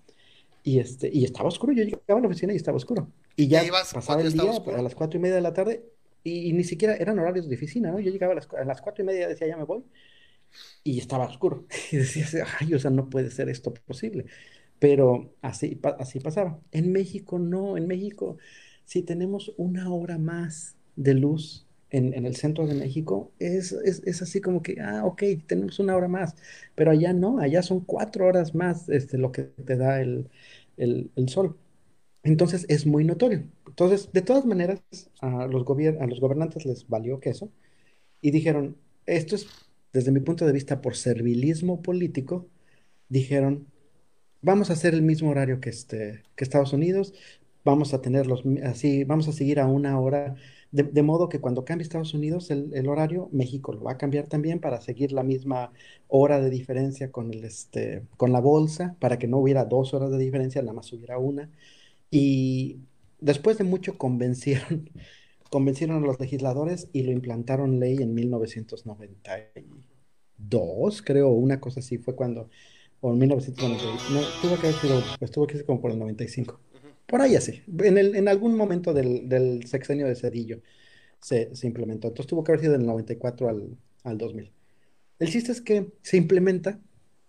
y, este, y estaba oscuro. Yo llegaba a la oficina y estaba oscuro. Y ya pasaba el día a oscuro. las cuatro y media de la tarde y, y ni siquiera eran horarios de oficina, ¿no? Yo llegaba a las, a las cuatro y media, decía, ya me voy, y estaba oscuro. Y decía, ay, o sea, no puede ser esto posible. Pero así, así pasaba. En México no, en México, si tenemos una hora más de luz en, el centro de México, es, es, es así como que, ah, ok, tenemos una hora más, pero allá no, allá son cuatro horas más este, lo que te da el, el, el sol. Entonces es muy notorio. Entonces, de todas maneras, a los a los gobernantes les valió queso y dijeron, esto es, desde mi punto de vista, por servilismo político, dijeron, vamos a hacer el mismo horario que, este, que Estados Unidos, vamos a tener los, mi- así, vamos a seguir a una hora, de, modo que cuando cambie Estados Unidos el, el horario, México lo va a cambiar también para seguir la misma hora de diferencia con el, este, con la bolsa, para que no hubiera dos horas de diferencia, nada más hubiera una. Y después de mucho convencieron, convencieron a los legisladores y lo implantaron ley en 1992, creo, una cosa así, fue cuando, o en 1990, no, tuvo que haber sido, pues tuvo que ser como por el 95. Por ahí así, en, en algún momento del, sexenio de Cedillo se, implementó. Entonces tuvo que haber sido del 94 al, al 2000. El chiste es que se implementa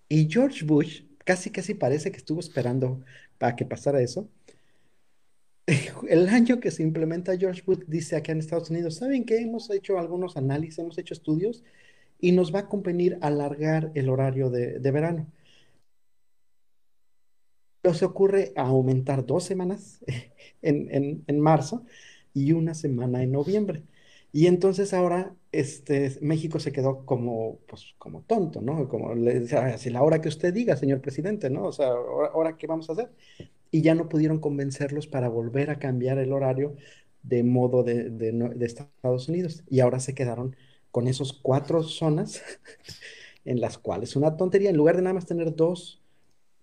y George Bush casi casi parece que estuvo esperando para que pasara eso. El año que se implementa George Bush dice acá en Estados Unidos, ¿saben qué? Hemos hecho algunos análisis, hemos hecho estudios y nos va a convenir alargar el horario de verano. Se ocurre aumentar dos semanas en, en, en marzo y una semana en noviembre. Y entonces ahora este, México se quedó como, pues, como tonto, ¿no? Como le decía, así la hora que usted diga, señor presidente, ¿no? O sea, ¿ahora, qué vamos a hacer? Y ya no pudieron convencerlos para volver a cambiar el horario de modo de, de, de Estados Unidos. Y ahora se quedaron con esos cuatro zonas en las cuales una tontería, en lugar de nada más tener dos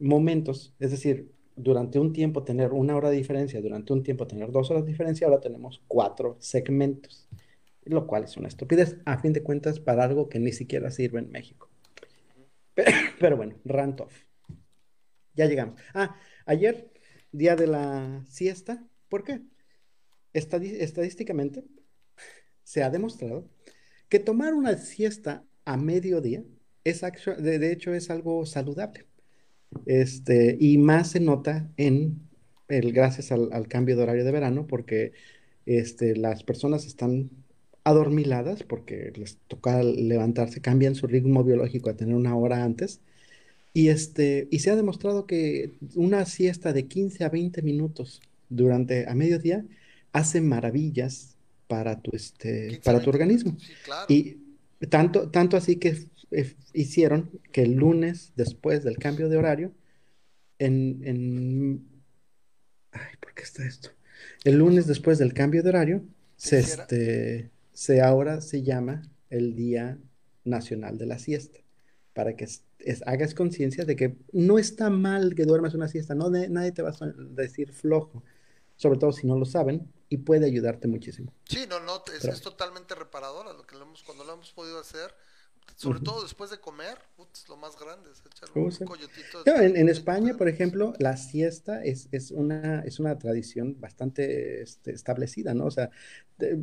momentos, es decir, durante un tiempo tener una hora de diferencia, durante un tiempo tener dos horas de diferencia, ahora tenemos cuatro segmentos, lo cual es una estupidez, a fin de cuentas, para algo que ni siquiera sirve en México. Pero, bueno, rant off. Ya llegamos. Ah, ayer, día de la siesta, ¿por qué? Estadísticamente, se ha demostrado que tomar una siesta a mediodía es de, de hecho es algo saludable. Este, y más se nota en el gracias al, al cambio de horario de verano, porque este, las personas están adormiladas porque les toca levantarse, cambian su ritmo biológico a tener una hora antes. Y, este, y se ha demostrado que una siesta de 15 a 20 minutos durante a mediodía hace maravillas para tu, este, 15 a para tu 20 organismo. minutos, sí, claro. Y tanto, tanto así que eh, hicieron que el lunes, después del cambio de horario, en, en... Ay, ¿por qué está esto? ¿Qué El lunes, después del cambio de horario, Se este, se ahora se llama el Día Nacional de la Siesta, para que es- es- hagas conciencia de que no está mal que duermas una siesta, no, de- nadie te va a decir flojo, sobre todo si no lo saben, y puede ayudarte muchísimo. Sí, no, no, es, Pero, es totalmente reparadora lo que lo hemos, cuando lo hemos podido hacer, sobre todo después de comer, putz, lo más grande es echar un sí. coyotito No, después en, España, por ejemplo, la siesta es, es una, es una tradición bastante este, establecida, ¿no? O sea,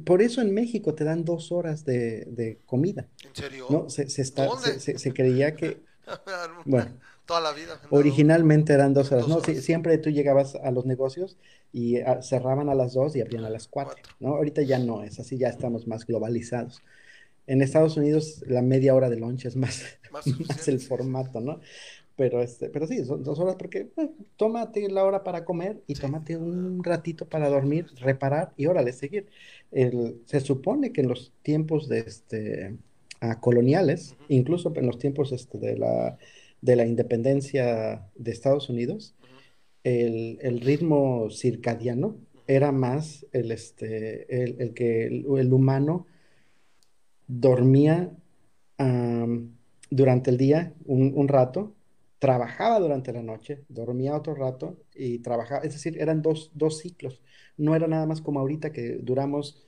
por eso en México te dan dos horas de, de comida, ¿En serio? ¿no? Se, se está, se, ¿Dónde? se- se creía que, bueno, Toda la vida originalmente eran dos horas, dos ¿no? Sí, siempre tú llegabas a los negocios y ah, cerraban a las dos y abrían a las cuatro, cuatro. ¿no? Ahorita ya no es así, ya estamos más globalizados. En Estados Unidos la media hora de lunch es más, Más más suficiente, el formato, ¿no? Pero, este, pero sí, son dos horas porque eh, tómate la hora para comer y tómate un ratito para dormir, reparar y órale, seguir. El- se supone que en los tiempos de este, ah, coloniales, incluso en los tiempos este, de la, de la independencia de Estados Unidos, el, el ritmo circadiano era más el, este, el, el que el humano dormía durante el día un, un rato, trabajaba durante la noche, dormía otro rato y trabajaba, es decir, eran dos, dos ciclos. No era nada más como ahorita que duramos,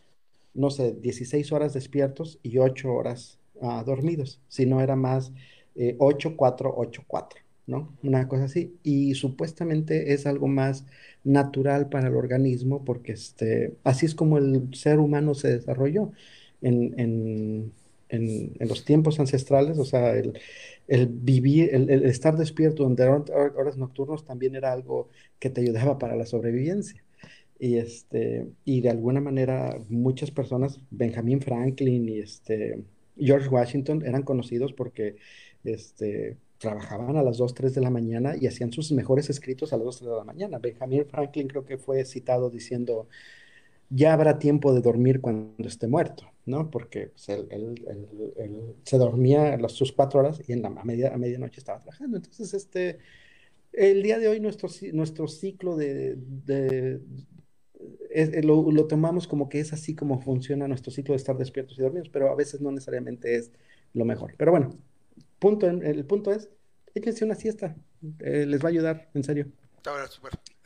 no sé, 16 horas despiertos y 8 horas ah, dormidos, sino era más eh, 8, 4, 8, 4, ¿no? Una cosa así. Y supuestamente es algo más natural para el organismo porque este, así es como el ser humano se desarrolló en, en, en, en los tiempos ancestrales, o sea, el, el vivir, el, el estar despierto durante hor- horas nocturnas también era algo que te ayudaba para la sobrevivencia. Y, este, y de alguna manera muchas personas, Benjamin Franklin y este, George Washington, eran conocidos porque este, trabajaban a las 2 3 de la mañana y hacían sus mejores escritos a las 2 3 de la mañana. Benjamin Franklin creo que fue citado diciendo, ya habrá tiempo de dormir cuando esté muerto, ¿no? Porque pues, él, se dormía las, sus cuatro horas y en la, a, media, a medianoche estaba trabajando. Entonces, este, el día de hoy nuestro, nuestro ciclo de, eh, lo, tomamos como que es así como funciona nuestro ciclo de estar despiertos y dormidos, pero a veces no necesariamente es lo mejor. Pero bueno, punto, el punto es, échense una siesta, eh, les va a ayudar, en serio. A ver,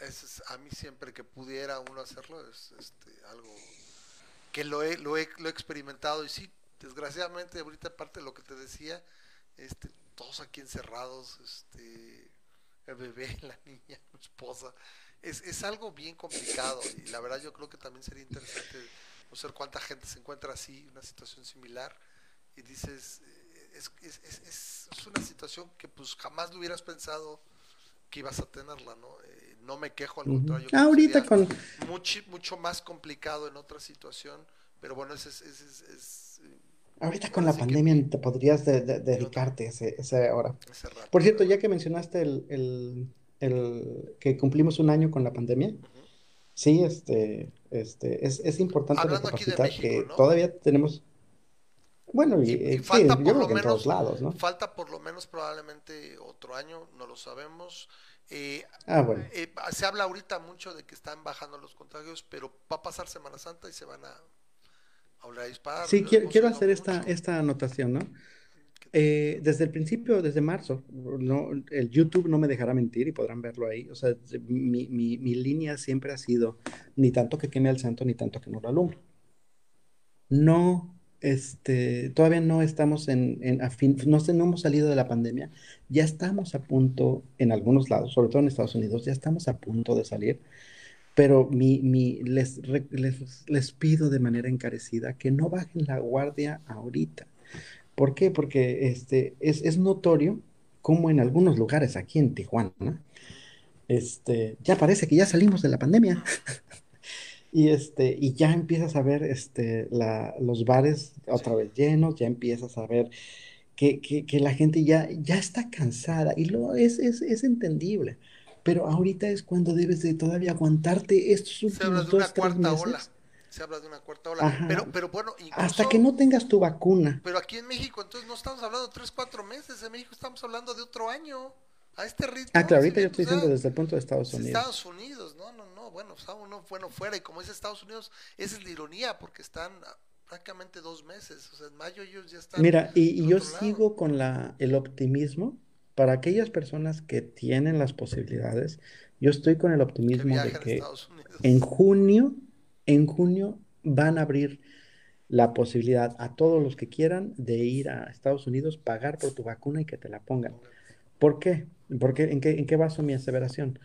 es, a mí siempre que pudiera uno hacerlo es este, algo que lo he, lo, he, lo he experimentado y sí, desgraciadamente ahorita aparte de lo que te decía, este, todos aquí encerrados, este, el bebé, la niña, mi esposa, es, es algo bien complicado y la verdad yo creo que también sería interesante no sé cuánta gente se encuentra así, una situación similar y dices, eh, es, es, es- es una situación que pues jamás lo hubieras pensado que ibas a tenerla, ¿no? No me quejo, al contrario, yo creo que Ahorita con, mucho, mucho más complicado en otra situación, pero bueno, es, es, es, eh, ahorita con la sí que pandemia mi, te podrías de- de- dedicarte ese, ese hora. ese rato, Por cierto, ya que mencionaste el, el- el que cumplimos un año con la pandemia, Ujú. Sí, este, este, es, es importante Hablando recapacitar México, que ¿no? todavía tenemos, bueno, y, Y, y eh, sí, falta yo por creo lo que en todos menos, lados, ¿no? falta por lo menos probablemente otro año, no lo sabemos. Eh, Ah, bueno, eh, se habla ahorita mucho de que están bajando los contagios, pero va a pasar Semana Santa y se van a, a volver a disparar. sí, quiero, quiero hacer esta, mucho. esta anotación, ¿no? Eh, desde el principio, desde marzo, no, el YouTube no me dejará mentir y podrán verlo ahí. O sea, mi, mi, mi línea siempre ha sido ni tanto que queme al santo, ni tanto que no lo alumbre. No, este, todavía no estamos en, en a fin- no, no hemos salido de la pandemia. Ya estamos a punto, en algunos lados, sobre todo en Estados Unidos, ya estamos a punto de salir. Pero mi, mi, les, les, les pido de manera encarecida que no bajen la guardia ahorita. ¿Por qué? Porque este, es, es notorio como en algunos lugares aquí en Tijuana, este, ya parece que ya salimos de la pandemia y, este, y ya empiezas a ver este, la, los bares otra vez llenos, ya empiezas a ver que, que, que la gente ya, ya está cansada y lo, es, es, es entendible. Pero ahorita es cuando debes de todavía aguantarte estos se habla últimos de una dos, tres cuarta ola, meses. se habla de una cuarta ola, Ajá, pero, pero bueno, hasta que no tengas tu vacuna. pero aquí en México, entonces no estamos hablando de tres, cuatro meses, en México estamos hablando de otro año, a este Ah, ritmo, claro, si ahorita yo estoy diciendo desde el punto de Estados es Unidos. Estados Unidos, no, no, no, bueno, está uno bueno fuera, y como es Estados Unidos, esa es la ironía, porque están a- prácticamente dos meses, o sea, en mayo ellos ya están Mira, y, yo lado, sigo con la, el optimismo para aquellas personas que tienen las posibilidades. Yo estoy con el que optimismo de que en junio, en junio van a abrir la posibilidad a todos los que quieran de ir a Estados Unidos, pagar por tu vacuna y que te la pongan. Pongan. ¿Por qué? Porque, ¿en qué, en qué baso mi aseveración?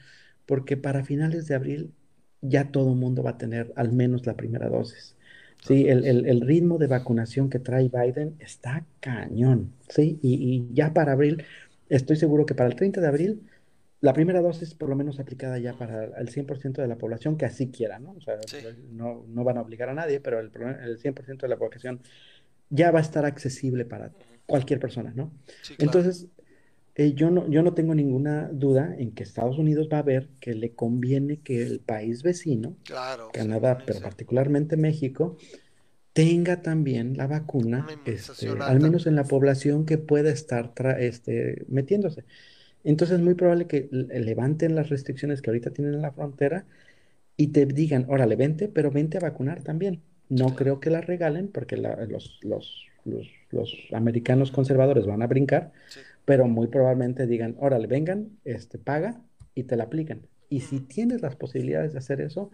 Porque para finales de abril ya todo el mundo va a tener al menos la primera dosis. Sí, el, el- el ritmo de vacunación que trae Biden está cañón, ¿sí? Y, y ya para abril, estoy seguro que para el 30 de abril, la primera dosis por lo menos aplicada ya para el 100% de la población que así quiera, ¿no? O sea, Sí, no, no van a obligar a nadie, pero el, el 100% de la población ya va a estar accesible para cualquier persona, ¿no? sí, claro. Entonces, eh, yo no, yo no tengo ninguna duda en que Estados Unidos va a ver que le conviene que el país vecino, Claro, Canadá, pero particularmente México, tenga también la Una vacuna, este, al menos en la población que pueda estar tra- este, metiéndose. Entonces es muy probable que l- levanten las restricciones que ahorita tienen en la frontera y te digan, órale, vente, pero vente a vacunar también. No creo que la regalen porque la- los, los, los, los americanos conservadores van a brincar, Sí. Pero muy probablemente digan, órale, vengan, este, paga y te la aplican. Y si tienes las posibilidades de hacer eso,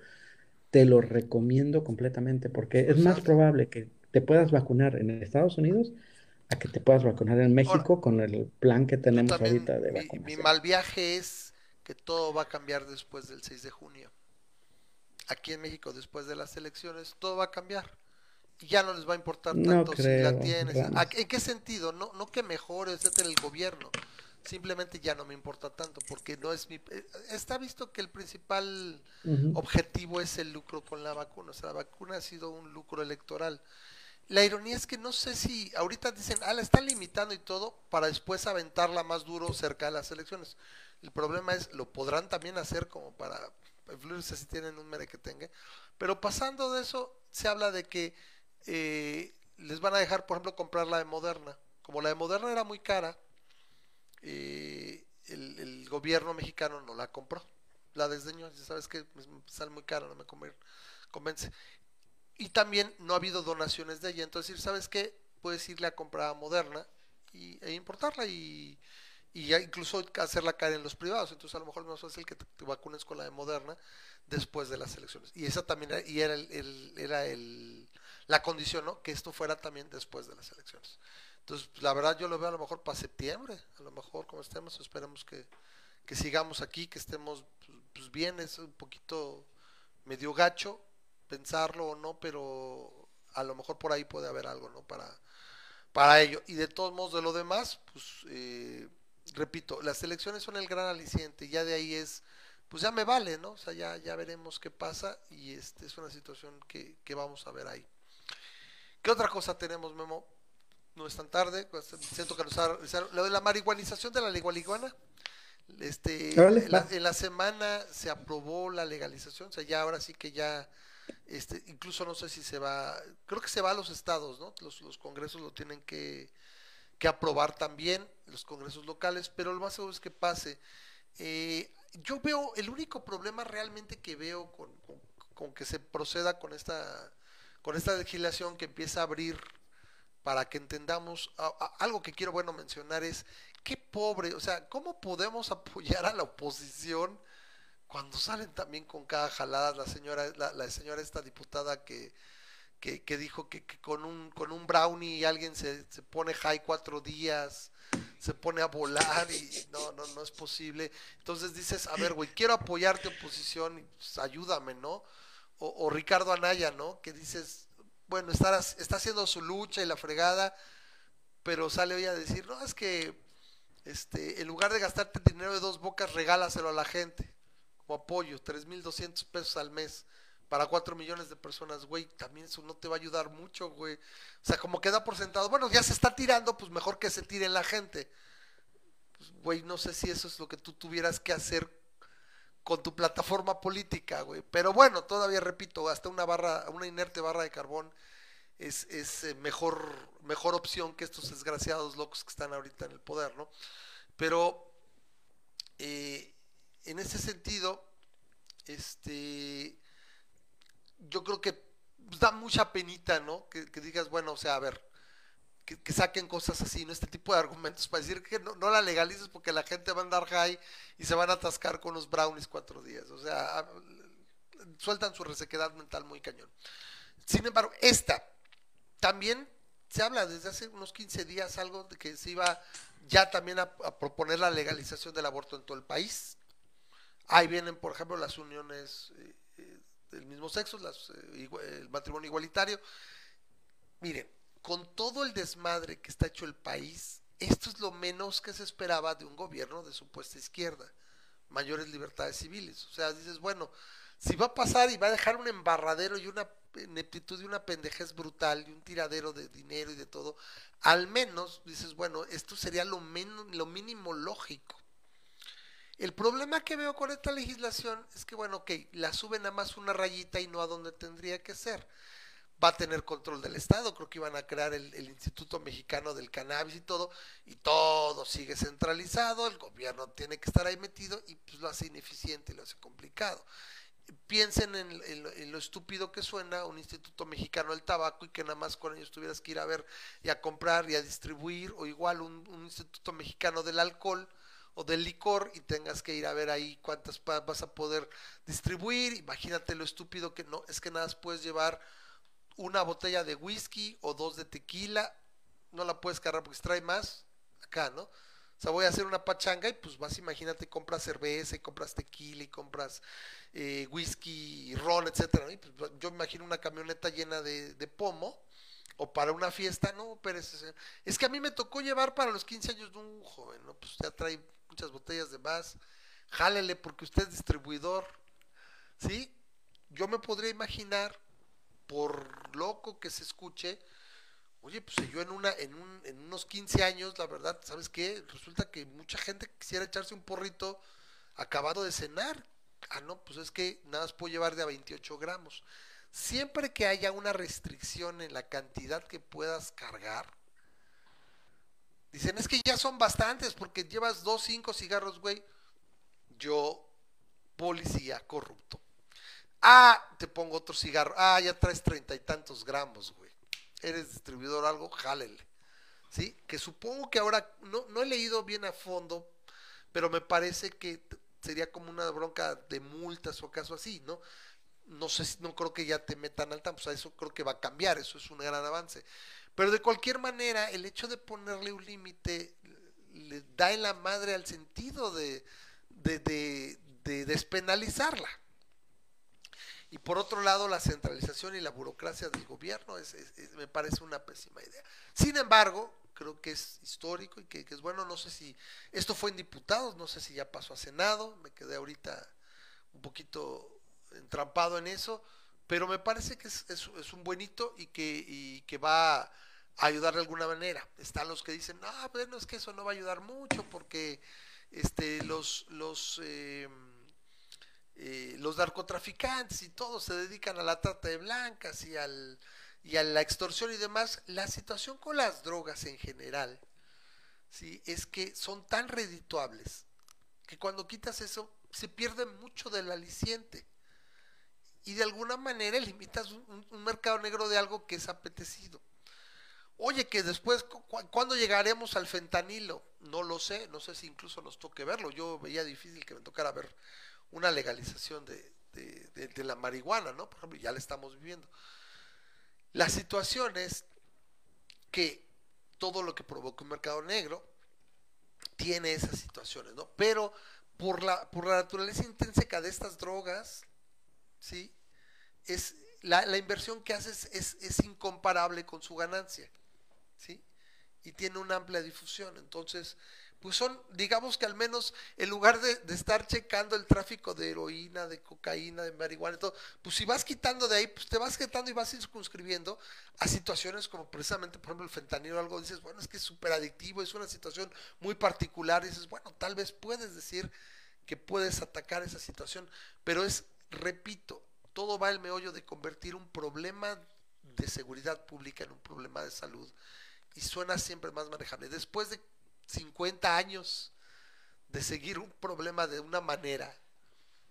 te lo recomiendo completamente porque es más probable que te puedas vacunar en Estados Unidos a que te puedas vacunar en Ahora, México con el plan que tenemos también, ahorita de mi, mi vacunación. mal viaje es que todo va a cambiar después del 6 de junio. Aquí en México, después de las elecciones, todo va a cambiar. Y ya no les va a importar No tanto si la tienes. ¿A- Ramos. ¿En qué sentido? No, no que mejore, etcétera, el gobierno. Simplemente ya no me importa tanto porque no es mi... eh, Está visto que el principal objetivo es el lucro con la vacuna. O sea, la vacuna ha sido un lucro electoral. La ironía es que no sé si ahorita dicen, ah, la están limitando y todo para después aventarla más duro cerca de las elecciones. El problema es, lo podrán también hacer como para influirse si tienen un mere que tenga. Pero pasando de eso, se habla de que eh, les van a dejar, por ejemplo, comprar la de Moderna. Como la de Moderna era muy cara, eh, el, el gobierno mexicano no la compró. La desdeñó, ya sabes que sale muy caro, no me convence. Y también no ha habido donaciones de ella. Entonces, ¿sabes qué? Puedes irle a comprar a Moderna y, e importarla y, y incluso hacerla caer en los privados. Entonces, a lo mejor es más fácil que te, vacunes con la de Moderna después de las elecciones. Y esa también y era, el- era el, la condición, ¿no? Que esto fuera también después de las elecciones. Entonces, la verdad, yo lo veo a lo mejor para septiembre. A lo mejor, como estemos, esperemos que, que sigamos aquí, que estemos pues, pues, bien. Es un poquito medio gacho pensarlo o no, pero a lo mejor por ahí puede haber algo, ¿no? Para, para ello. Y de todos modos, de lo demás, pues, eh, repito, las elecciones son el gran aliciente, ya de ahí es, pues ya me vale, ¿no? O sea, ya, ya veremos qué pasa y este es una situación que, que vamos a ver ahí. ¿Qué otra cosa tenemos, Memo? No es tan tarde, pues, siento que nos ha- lo de la marihuanización de la marihuana Este, en, la, en la semana se aprobó la legalización, o sea, ya ahora sí que ya, este, incluso no sé si se va, creo que se va a los estados, ¿no? Los, los congresos lo tienen que, que aprobar también, los congresos locales, pero lo más seguro es que pase. Eh, yo veo, el único problema realmente que veo con, con- con que se proceda con esta, con esta legislación que empieza a abrir para que entendamos algo que quiero bueno mencionar es qué pobre, o sea, cómo podemos apoyar a la oposición cuando salen también con cada jalada la señora, la, señora esta diputada que, que, que dijo que, que con un con un brownie alguien se, se pone high cuatro días, se pone a volar y no, no, no es posible. Entonces dices, a ver, güey, quiero apoyarte oposición, pues, ayúdame, ¿no? O, Ricardo Anaya, ¿no? Que dices, bueno, está, está haciendo su lucha y la fregada, pero sale hoy a decir, no, es que este, en lugar de gastarte dinero de dos bocas, regálaselo a la gente como apoyo, 3.200 pesos al mes para 4 millones de personas, güey, también eso no te va a ayudar mucho, güey. O sea, como queda por sentado, bueno, ya se está tirando, pues mejor que se tire la gente. Pues, güey, no sé si eso es lo que tú tuvieras que hacer con tu plataforma política, güey. Pero bueno, todavía repito, hasta una barra, una inerte barra de carbón es, es eh, mejor, mejor opción que estos desgraciados locos que están ahorita en el poder, ¿no? Pero eh, en ese sentido, este, yo creo que da mucha penita, ¿no? Que digas, bueno, o sea, a ver, que, que saquen cosas así, ¿no? Este tipo de argumentos para decir que no, la legalices porque la gente va a andar high y se van a atascar con los brownies cuatro días. O sea, a- sueltan su resequedad mental muy cañón. Sin embargo, esta también se habla desde hace unos 15 días algo de que se iba ya también a, proponer la legalización del aborto en todo el país. Ahí vienen, por ejemplo, las uniones eh, eh, del mismo sexo, las, eh, el matrimonio igualitario. Miren, con todo el desmadre que está hecho el país, esto es lo menos que se esperaba de un gobierno de supuesta izquierda. Mayores libertades civiles. O sea, dices, bueno, si va a pasar y va a dejar un embarradero y una ineptitud y una pendejez brutal y un tiradero de dinero y de todo, al menos dices, bueno, esto sería lo, menos, lo mínimo lógico. El problema que veo con esta legislación es que, bueno, ok, la suben a más una rayita y no a donde tendría que ser. Va a tener control del Estado, creo que iban a crear el, Instituto Mexicano del Cannabis y todo, y todo sigue centralizado, el gobierno tiene que estar ahí metido y pues lo hace ineficiente lo hace complicado. Piensen en, en en lo estúpido que suena un Instituto Mexicano del Tabaco y que nada más con ellos tuvieras que ir a ver y a comprar y a distribuir, o igual un, un Instituto Mexicano del Alcohol o del licor y tengas que ir a ver ahí cuántas vas a poder distribuir. Imagínate lo estúpido que no, es que nada más puedes llevar una botella de whisky o dos de tequila, no la puedes cargar porque si trae más acá, ¿no? O sea, voy a hacer una pachanga y pues vas, imagínate, compras cerveza y compras tequila y compras eh, whisky, ron, etcétera. Y, pues, yo me imagino una camioneta llena de, de pomo o para una fiesta, no, pero es, es que a mí me tocó llevar para los 15 años de un joven, ¿no? Pues ya trae muchas botellas de más, jálele porque usted es distribuidor, ¿sí? Yo me podría imaginar, por loco que se escuche, oye, pues yo en, una, en, un, en unos 15 años, la verdad, ¿sabes qué? Resulta que mucha gente quisiera echarse un porrito acabado de cenar. Ah, no, pues es que nada más puedo llevar de a 28 gramos. Siempre que haya una restricción en la cantidad que puedas cargar, dicen, es que ya son bastantes porque llevas dos, cinco cigarros, güey. Yo, policía corrupto. Ah, te pongo otro cigarro. Ah, ya traes treinta y tantos gramos, güey. Eres distribuidor o algo, jálele. ¿Sí? Que supongo que ahora, no, no he leído bien a fondo, pero me parece que sería como una bronca de multas o acaso así, ¿no? No sé, no creo que ya te metan al tanto, o sea, eso creo que va a cambiar, eso es un gran avance. Pero de cualquier manera, el hecho de ponerle un límite le da en la madre al sentido de, de, de despenalizarla. Y por otro lado, la centralización y la burocracia del gobierno es, me parece una pésima idea. Sin embargo, creo que es histórico y que, es bueno. No sé si esto fue en diputados, no sé si ya pasó a Senado. Me quedé ahorita un poquito entrampado en eso, pero me parece que es, un buen hito y que, y que va a ayudar de alguna manera. Están los que dicen, no, bueno, es que eso no va a ayudar mucho porque este, los, los, eh, eh, los narcotraficantes y todos se dedican a la trata de blancas y, al, y a la extorsión y demás, la situación con las drogas en general, ¿sí? es que son tan redituables que cuando quitas eso se pierde mucho del aliciente y de alguna manera limitas un, mercado negro de algo que es apetecido. Oye, que después, ¿cuándo llegaremos al fentanilo? No lo sé, no sé si incluso nos toque verlo. Yo veía difícil que me tocara ver una legalización de, de, la marihuana, ¿no? Por ejemplo, ya la estamos viviendo. La situación es que todo lo que provoca un mercado negro tiene esas situaciones, ¿no? Pero por la, por la naturaleza intrínseca de estas drogas, ¿sí? Es, la, la inversión que haces es, es incomparable con su ganancia. ¿sí? Y tiene una amplia difusión. Entonces, pues son, digamos que al menos en lugar de, estar checando el tráfico de heroína, de cocaína, de marihuana y todo, pues si vas quitando de ahí, pues te vas quitando y vas circunscribiendo a situaciones como precisamente, por ejemplo, el fentanilo, algo dices, bueno, es que es súper adictivo, es una situación muy particular, y dices, bueno, tal vez puedes decir que puedes atacar esa situación, pero es, repito, todo va el meollo de convertir un problema de seguridad pública en un problema de salud y suena siempre más manejable. Después de 50 años de seguir un problema de una manera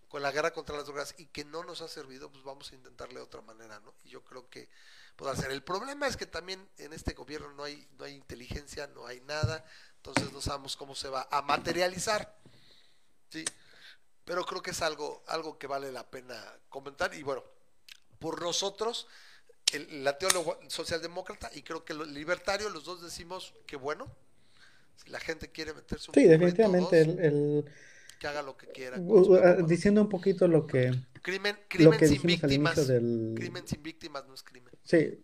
con la guerra contra las drogas y que no nos ha servido, pues vamos a intentarle de otra manera, ¿no? Y yo creo que puede ser. El problema es que también en este gobierno no hay, no hay inteligencia, no hay nada, entonces no sabemos cómo se va a materializar, ¿sí? Pero creo que es algo, algo que vale la pena comentar y bueno, por nosotros el, la teóloga socialdemócrata y creo que el libertario, los dos decimos que bueno, si la gente quiere meterse un Sí, definitivamente el, que haga lo que quiera. Ah, diciendo un poquito lo que crimen, crimen que sin víctimas, del... crimen sin víctimas no es crimen. Sí.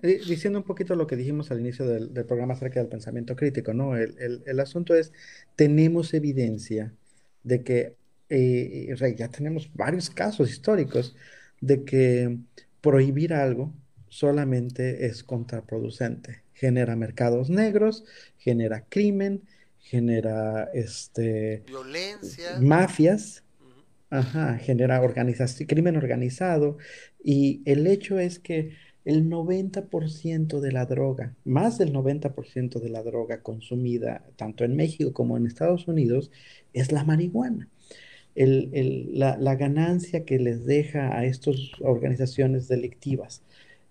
Diciendo un poquito lo que dijimos al inicio del, programa acerca del pensamiento crítico, ¿no? El, el, asunto es, tenemos evidencia de que, eh, ya tenemos varios casos históricos de que prohibir algo solamente es contraproducente. Genera mercados negros, genera crimen, genera este, violencia, mafias, ajá, genera organización, crimen organizado. Y el hecho es que el 90% de la droga, más del 90% de la droga consumida tanto en México como en Estados Unidos, es la marihuana. La, ganancia que les deja a estas organizaciones delictivas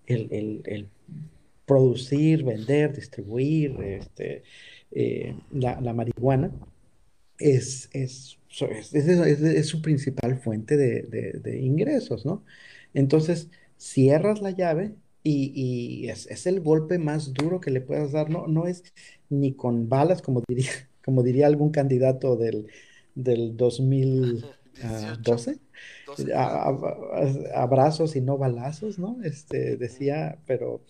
el, producir, vender, distribuir este, eh, la, marihuana es, es, es, su principal fuente de, ingresos, ¿no? Entonces, cierras la llave y, es, el golpe más duro que le puedas dar, no, no es ni con balas, como diría, como diría algún candidato del, del 2012. Abrazos y no balazos, ¿no? Este, decía, pero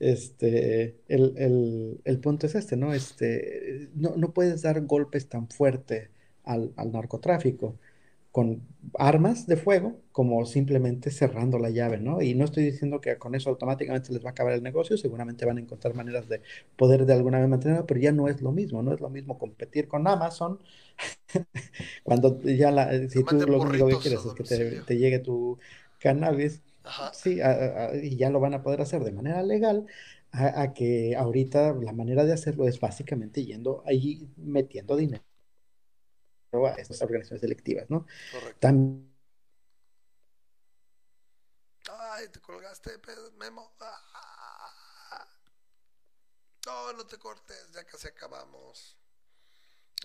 este, el, punto es este, ¿no? Este, no, no puedes dar golpes tan fuerte al, al narcotráfico con armas de fuego como simplemente cerrando la llave, ¿no? Y no estoy diciendo que con eso automáticamente les va a acabar el negocio, seguramente van a encontrar maneras de poder de alguna vez mantenerlo, pero ya no es lo mismo, no es lo mismo competir con Amazon cuando ya la, si tú lo único que quieres es que te, llegue tu cannabis, sí, y ya lo van a poder hacer de manera legal, a, que ahorita la manera de hacerlo es básicamente yendo ahí metiendo dinero a estas organizaciones selectivas, ¿no? Correcto. Ay, te colgaste, Memo. Ah. No, no te cortes, ya casi acabamos.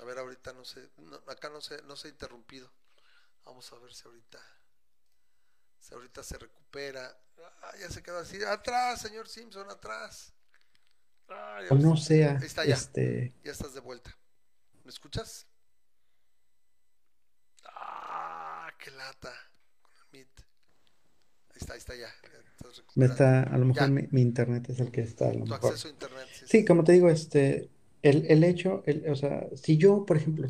A ver, ahorita no sé, acá no se, no se ha interrumpido. Vamos a ver si ahorita, ahorita se recupera. Ah, ya se quedó así. Atrás, señor Simpson, atrás. Ah, no sea. está ya. Este... Ya estás de vuelta. ¿Me escuchas? qué lata. Ahí está, ahí está ya. Me está, a lo mejor mi, internet es el que está. A lo tu mejor. acceso a internet. Sí, como te digo, este, el, el hecho, el, o sea, si yo, por ejemplo,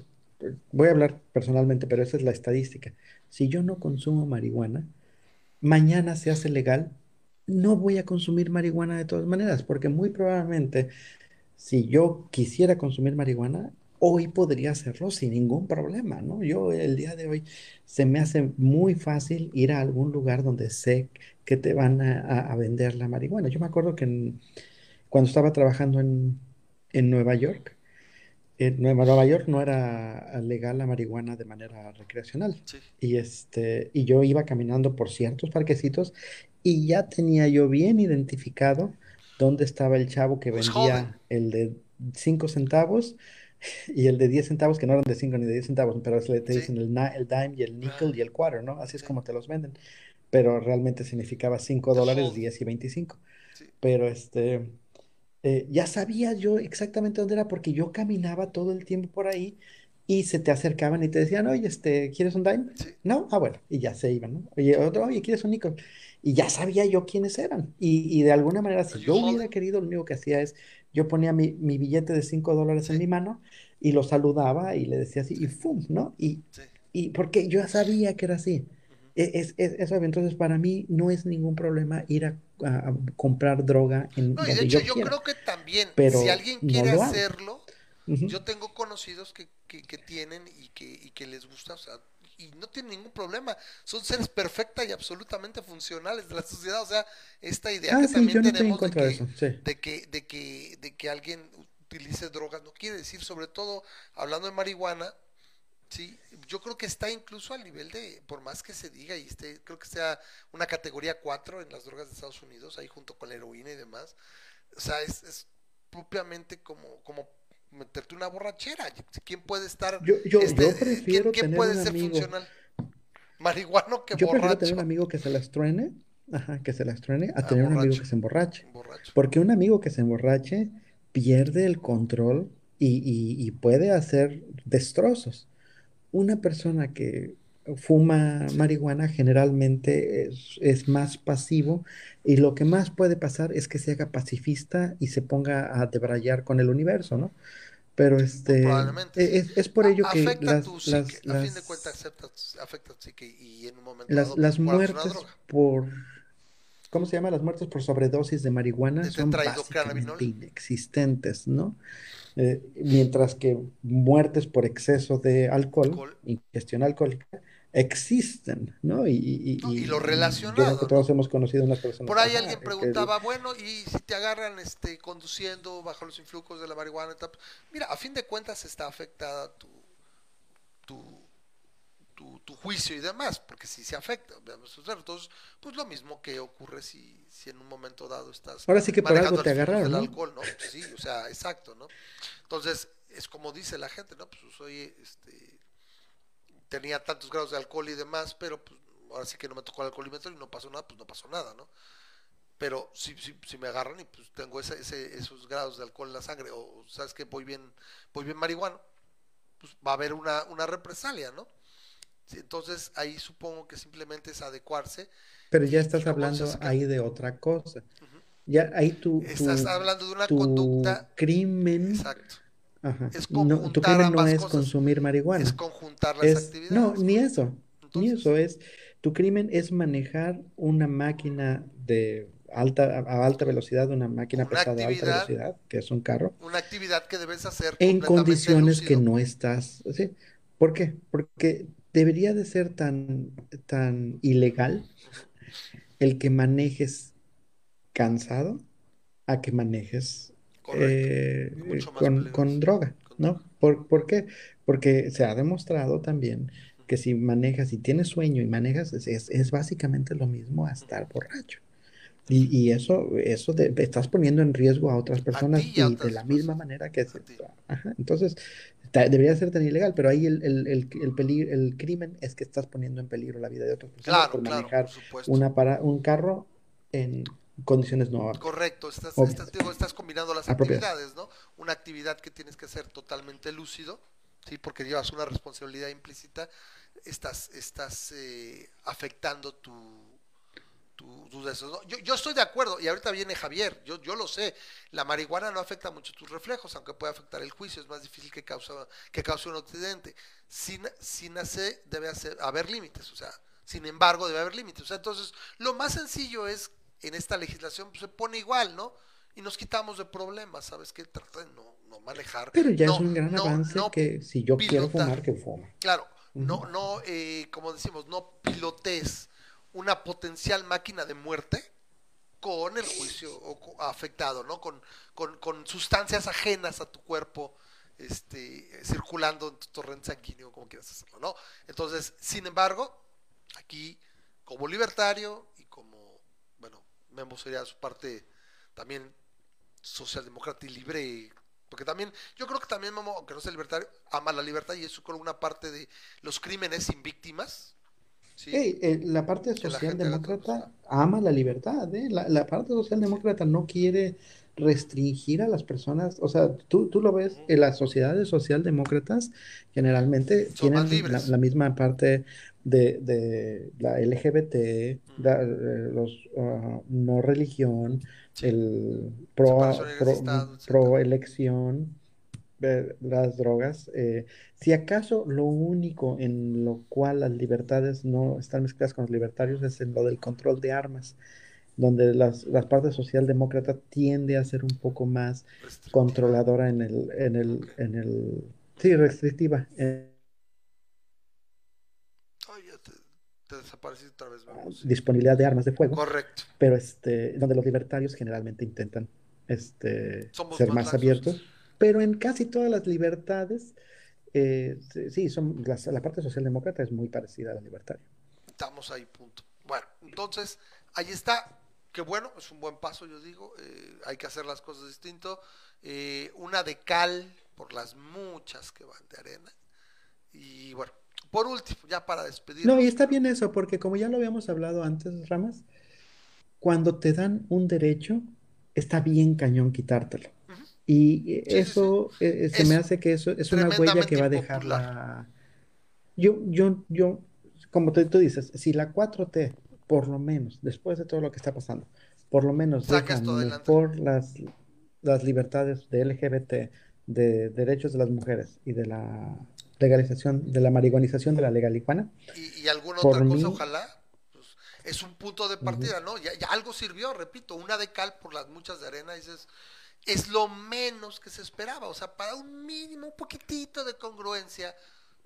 voy a hablar personalmente, pero esa es la estadística. Si yo no consumo marihuana, mañana se hace legal, no voy a consumir marihuana de todas maneras, porque muy probablemente si yo quisiera consumir marihuana, hoy podría hacerlo sin ningún problema, ¿no? Yo el día de hoy se me hace muy fácil ir a algún lugar donde sé que te van a, vender la marihuana. Yo me acuerdo que cuando estaba trabajando en, en Nueva York, en Nueva, York no era legal la marihuana de manera recreacional. Sí. Y, este, y yo iba caminando por ciertos parquecitos y ya tenía yo bien identificado dónde estaba el chavo que Pues joven. vendía el de 5 centavos y el de 10 centavos, que no eran de 5 ni de 10 centavos, pero se le te Sí. dicen el, el dime y el nickel Ah, y el quarter, ¿no? Así es sí. como te los venden. Pero realmente significaba 5 The dólares, whole. 10 y 25. Sí. Pero este, eh, ya sabía yo exactamente dónde era porque yo caminaba todo el tiempo por ahí y se te acercaban y te decían, oye, este, ¿quieres un dime? Sí. No, ah, bueno, y ya se iban, ¿no? Oye, otro, oye, ¿quieres un nickel? Y ya sabía yo quiénes eran. Y, y de alguna manera, si you yo hubiera querido, lo único que hacía es, yo ponía mi, mi billete de 5 dólares en mi mano y lo saludaba y le decía así, y. ¡fum! ¿no? Y, Sí. y porque yo sabía que era así. Es, es, eso, entonces, para mí no es ningún problema ir a, comprar droga en No, y de donde hecho yo yo quiera, creo que también, si pero alguien no quiere hacerlo, yo tengo conocidos que, que, que tienen y que, y que les gusta, o sea, y no tienen ningún problema. Son seres perfectas y absolutamente funcionales de la sociedad. O sea, esta idea Ah, que sí, también no tenemos de de que, eso, sí. de que, de que, de que alguien utilice drogas, no quiere decir, sobre todo hablando de marihuana, sí, yo creo que está incluso al nivel de, por más que se diga, y esté, creo que sea una categoría 4 en las drogas de Estados Unidos, ahí junto con la heroína y demás. O sea, es, es propiamente como, como meterte una borrachera. ¿Quién puede estar, Yo, yo, este, yo ¿quién, prefiero quién tener puede un ser amigo, funcional? Marihuano que yo prefiero tener un borracho. amigo que se las truene, ajá, que se las truene, a Ah, tener un amigo borracho, que se emborrache. borracho. Porque un amigo que se emborrache pierde el control y, y- y puede hacer destrozos. Una persona que fuma marihuana generalmente es, es más pasivo y lo que más puede pasar es que se haga pacifista y se ponga a debrayar con el universo, ¿no? Pero este, probablemente e- es, es por A- ello que afecta tu las, psique, las, a fin de cuentas afecta, afecta tu psique y en un momento las, dado las muertes por, ¿cómo se llama? Las muertes por sobredosis de marihuana son básicamente inexistentes, ¿no? Eh, mientras que muertes por exceso de alcohol, Alcohol. ingestión alcohólica, existen, ¿no? Y, y- No, y lo creo que relacionado, todos ¿no? hemos conocido unas personas, Por ahí alguien que, preguntaba, bueno, y si te agarran este conduciendo bajo los influjos de la marihuana, mira, a fin de cuentas está afectada tu, tu, tu, tu juicio y demás, porque si se afecta, entonces, pues lo mismo que ocurre si, si en un momento dado estás ahora sí que por algo te agarraron, ¿no? alcohol, ¿no? Pues sí, o sea, exacto, ¿no? Entonces, es como dice la gente, ¿no? Pues soy, este, tenía tantos grados de alcohol y demás, pero pues ahora sí que no me tocó el alcoholímetro y no pasó nada, pues no pasó nada, ¿no? Pero si, si, si me agarran y pues tengo ese, ese, esos grados de alcohol en la sangre, o sabes que voy bien, voy bien marihuano, pues va a haber una, una represalia, ¿no? Entonces ahí supongo que simplemente es adecuarse Pero ya estás hablando ca- ahí de otra cosa. Ujú. Ya ahí tu, estás tu, hablando de una tu conducta, crimen, exacto, ajá, es no, tu crimen no es cosas, consumir es marihuana. conjuntar las Es, no, actividades, ni correcto. eso, ni Entonces, eso es, tu crimen es manejar una máquina de alta, a alta velocidad, una máquina una pesada a alta velocidad, que es un carro, una actividad que debes hacer en condiciones que no estás, ¿sí? ¿Por qué? Porque debería de ser tan, tan ilegal el que manejes cansado a que manejes eh, con, con droga, ¿no? ¿Por, por qué? Porque se ha demostrado también que si manejas y tienes sueño y manejas, es, es- básicamente lo mismo a estar borracho. Y, y eso, eso de- estás poniendo en riesgo a otras personas y a de la misma manera que se... Ajá, entonces, debería ser tan ilegal, pero ahí el, el, el, el peligro, el crimen es que estás poniendo en peligro la vida de otras personas Claro, por claro, manejar por una para, un carro en condiciones no Correcto, estás, estás, digo, estás combinando las actividades, ¿no? Una actividad que tienes que hacer totalmente lúcido, ¿sí? Porque llevas una responsabilidad implícita, estás, estás eh, afectando tu, tu- tus. Yo, yo estoy de acuerdo, y ahorita viene Javier, yo, yo lo sé, la marihuana no afecta mucho tus reflejos, aunque puede afectar el juicio, es más difícil que cause, que cause un accidente. Sin, sin hacer, debe hacer, haber límites, o sea, sin embargo, debe haber límites. O sea, entonces, lo más sencillo es, en esta legislación, pues, se pone igual, ¿no? Y nos quitamos de problemas, ¿sabes qué? Trata de no, no manejar. Pero ya no, es un gran no, avance no que si yo quiero fumar, que fume. Claro, no, no, eh, como decimos, no pilotes una potencial máquina de muerte con el juicio afectado, ¿no? Con, con, con sustancias ajenas a tu cuerpo, este, circulando en tu torrente sanguíneo, como quieras hacerlo, ¿no? Entonces, sin embargo, aquí, como libertario y como, bueno, Memo sería su parte también socialdemócrata y libre, porque también, yo creo que también Memo, aunque no sea libertario, ama la libertad y eso creo una parte de los crímenes sin víctimas. ¿Sí? Ey, eh, la parte la socialdemócrata ama la libertad, ¿eh? La, la parte socialdemócrata no quiere restringir a las personas, o sea, tú, tú lo ves, en las sociedades socialdemócratas generalmente Son tienen la, misma parte de, de la LGBT, la- eh, los ah, no religión, Sí. el pro, pro, pro elección, eh, las drogas. eh, si acaso lo único en lo cual las libertades no están mezcladas con los libertarios es en lo del control de armas, donde las, las partes socialdemócrata tiende a ser un poco más controladora en el, en el, en el, sí, restrictiva. en te desapareciste otra vez, Memo, sí. disponibilidad de armas de fuego, Correcto. pero este, donde los libertarios generalmente intentan este, Somos ser más abiertos, pero en casi todas las libertades, eh, sí, son, las- la parte socialdemócrata es muy parecida a la libertaria. Estamos ahí, punto. Bueno, entonces, ahí está. Qué bueno, es un buen paso, yo digo. eh, hay que hacer las cosas distinto. Eh, una de cal por las muchas que van de arena. Y bueno, por último, ya para despedirnos. No, y está bien eso, porque como ya lo habíamos hablado antes, Ramas, cuando te dan un derecho, está bien cañón quitártelo. Y sí, eso eh, se Es me hace que eso es una huella que va a dejar la... Yo, yo, yo, como tú, tú dices, si la 4T, por lo menos, después de todo lo que está pasando, por lo menos Saca deja mejor las, las libertades de LGBT, de derechos de las mujeres y de la legalización, de la marihuanización de la legalijuana, y, y alguna Por otra cosa, mí- ojalá. pues, es un punto de partida, ¿no? Ya, ya algo sirvió, repito, una de cal por las muchas de arena, dices, es lo menos que se esperaba, o sea, para un mínimo, un poquitito de congruencia,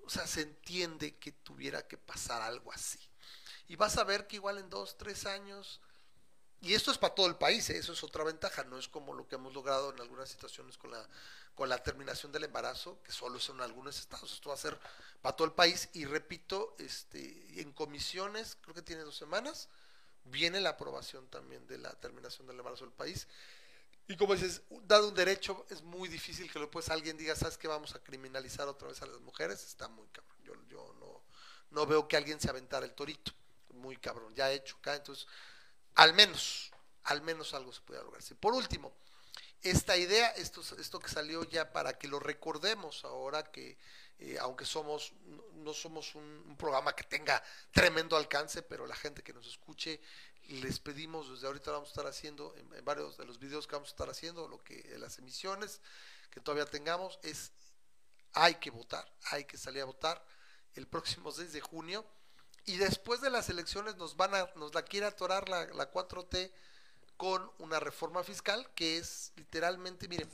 o sea, se entiende que tuviera que pasar algo así. Y vas a ver que igual en dos, tres años, y esto es para todo el país, ¿eh? eso es otra ventaja, no es como lo que hemos logrado en algunas situaciones con la, con la terminación del embarazo, que solo son algunos estados, esto va a ser para todo el país, y repito, este, en comisiones, creo que tiene dos semanas, viene la aprobación también de la terminación del embarazo del país, y como dices, dado un derecho, es muy difícil que después alguien diga, ¿sabes qué? Vamos a criminalizar otra vez a las mujeres. Está muy cabrón. Yo, yo no, no veo que alguien se aventara el torito. Muy cabrón. Ya hecho acá. Entonces, al menos, al menos algo se puede lograr. Sí, Por último, esta idea, esto, que salió ya para que lo recordemos ahora que, eh, aunque somos, no, somos un programa que tenga tremendo alcance, pero la gente que nos escuche, les pedimos desde ahorita vamos a estar haciendo en, varios de los videos que vamos a estar haciendo, lo que las emisiones que todavía tengamos, es hay que votar, hay que salir a votar el próximo 6 de junio. Y después de las elecciones nos van a, nos la quiere atorar la, la 4T con una reforma fiscal que es literalmente, miren,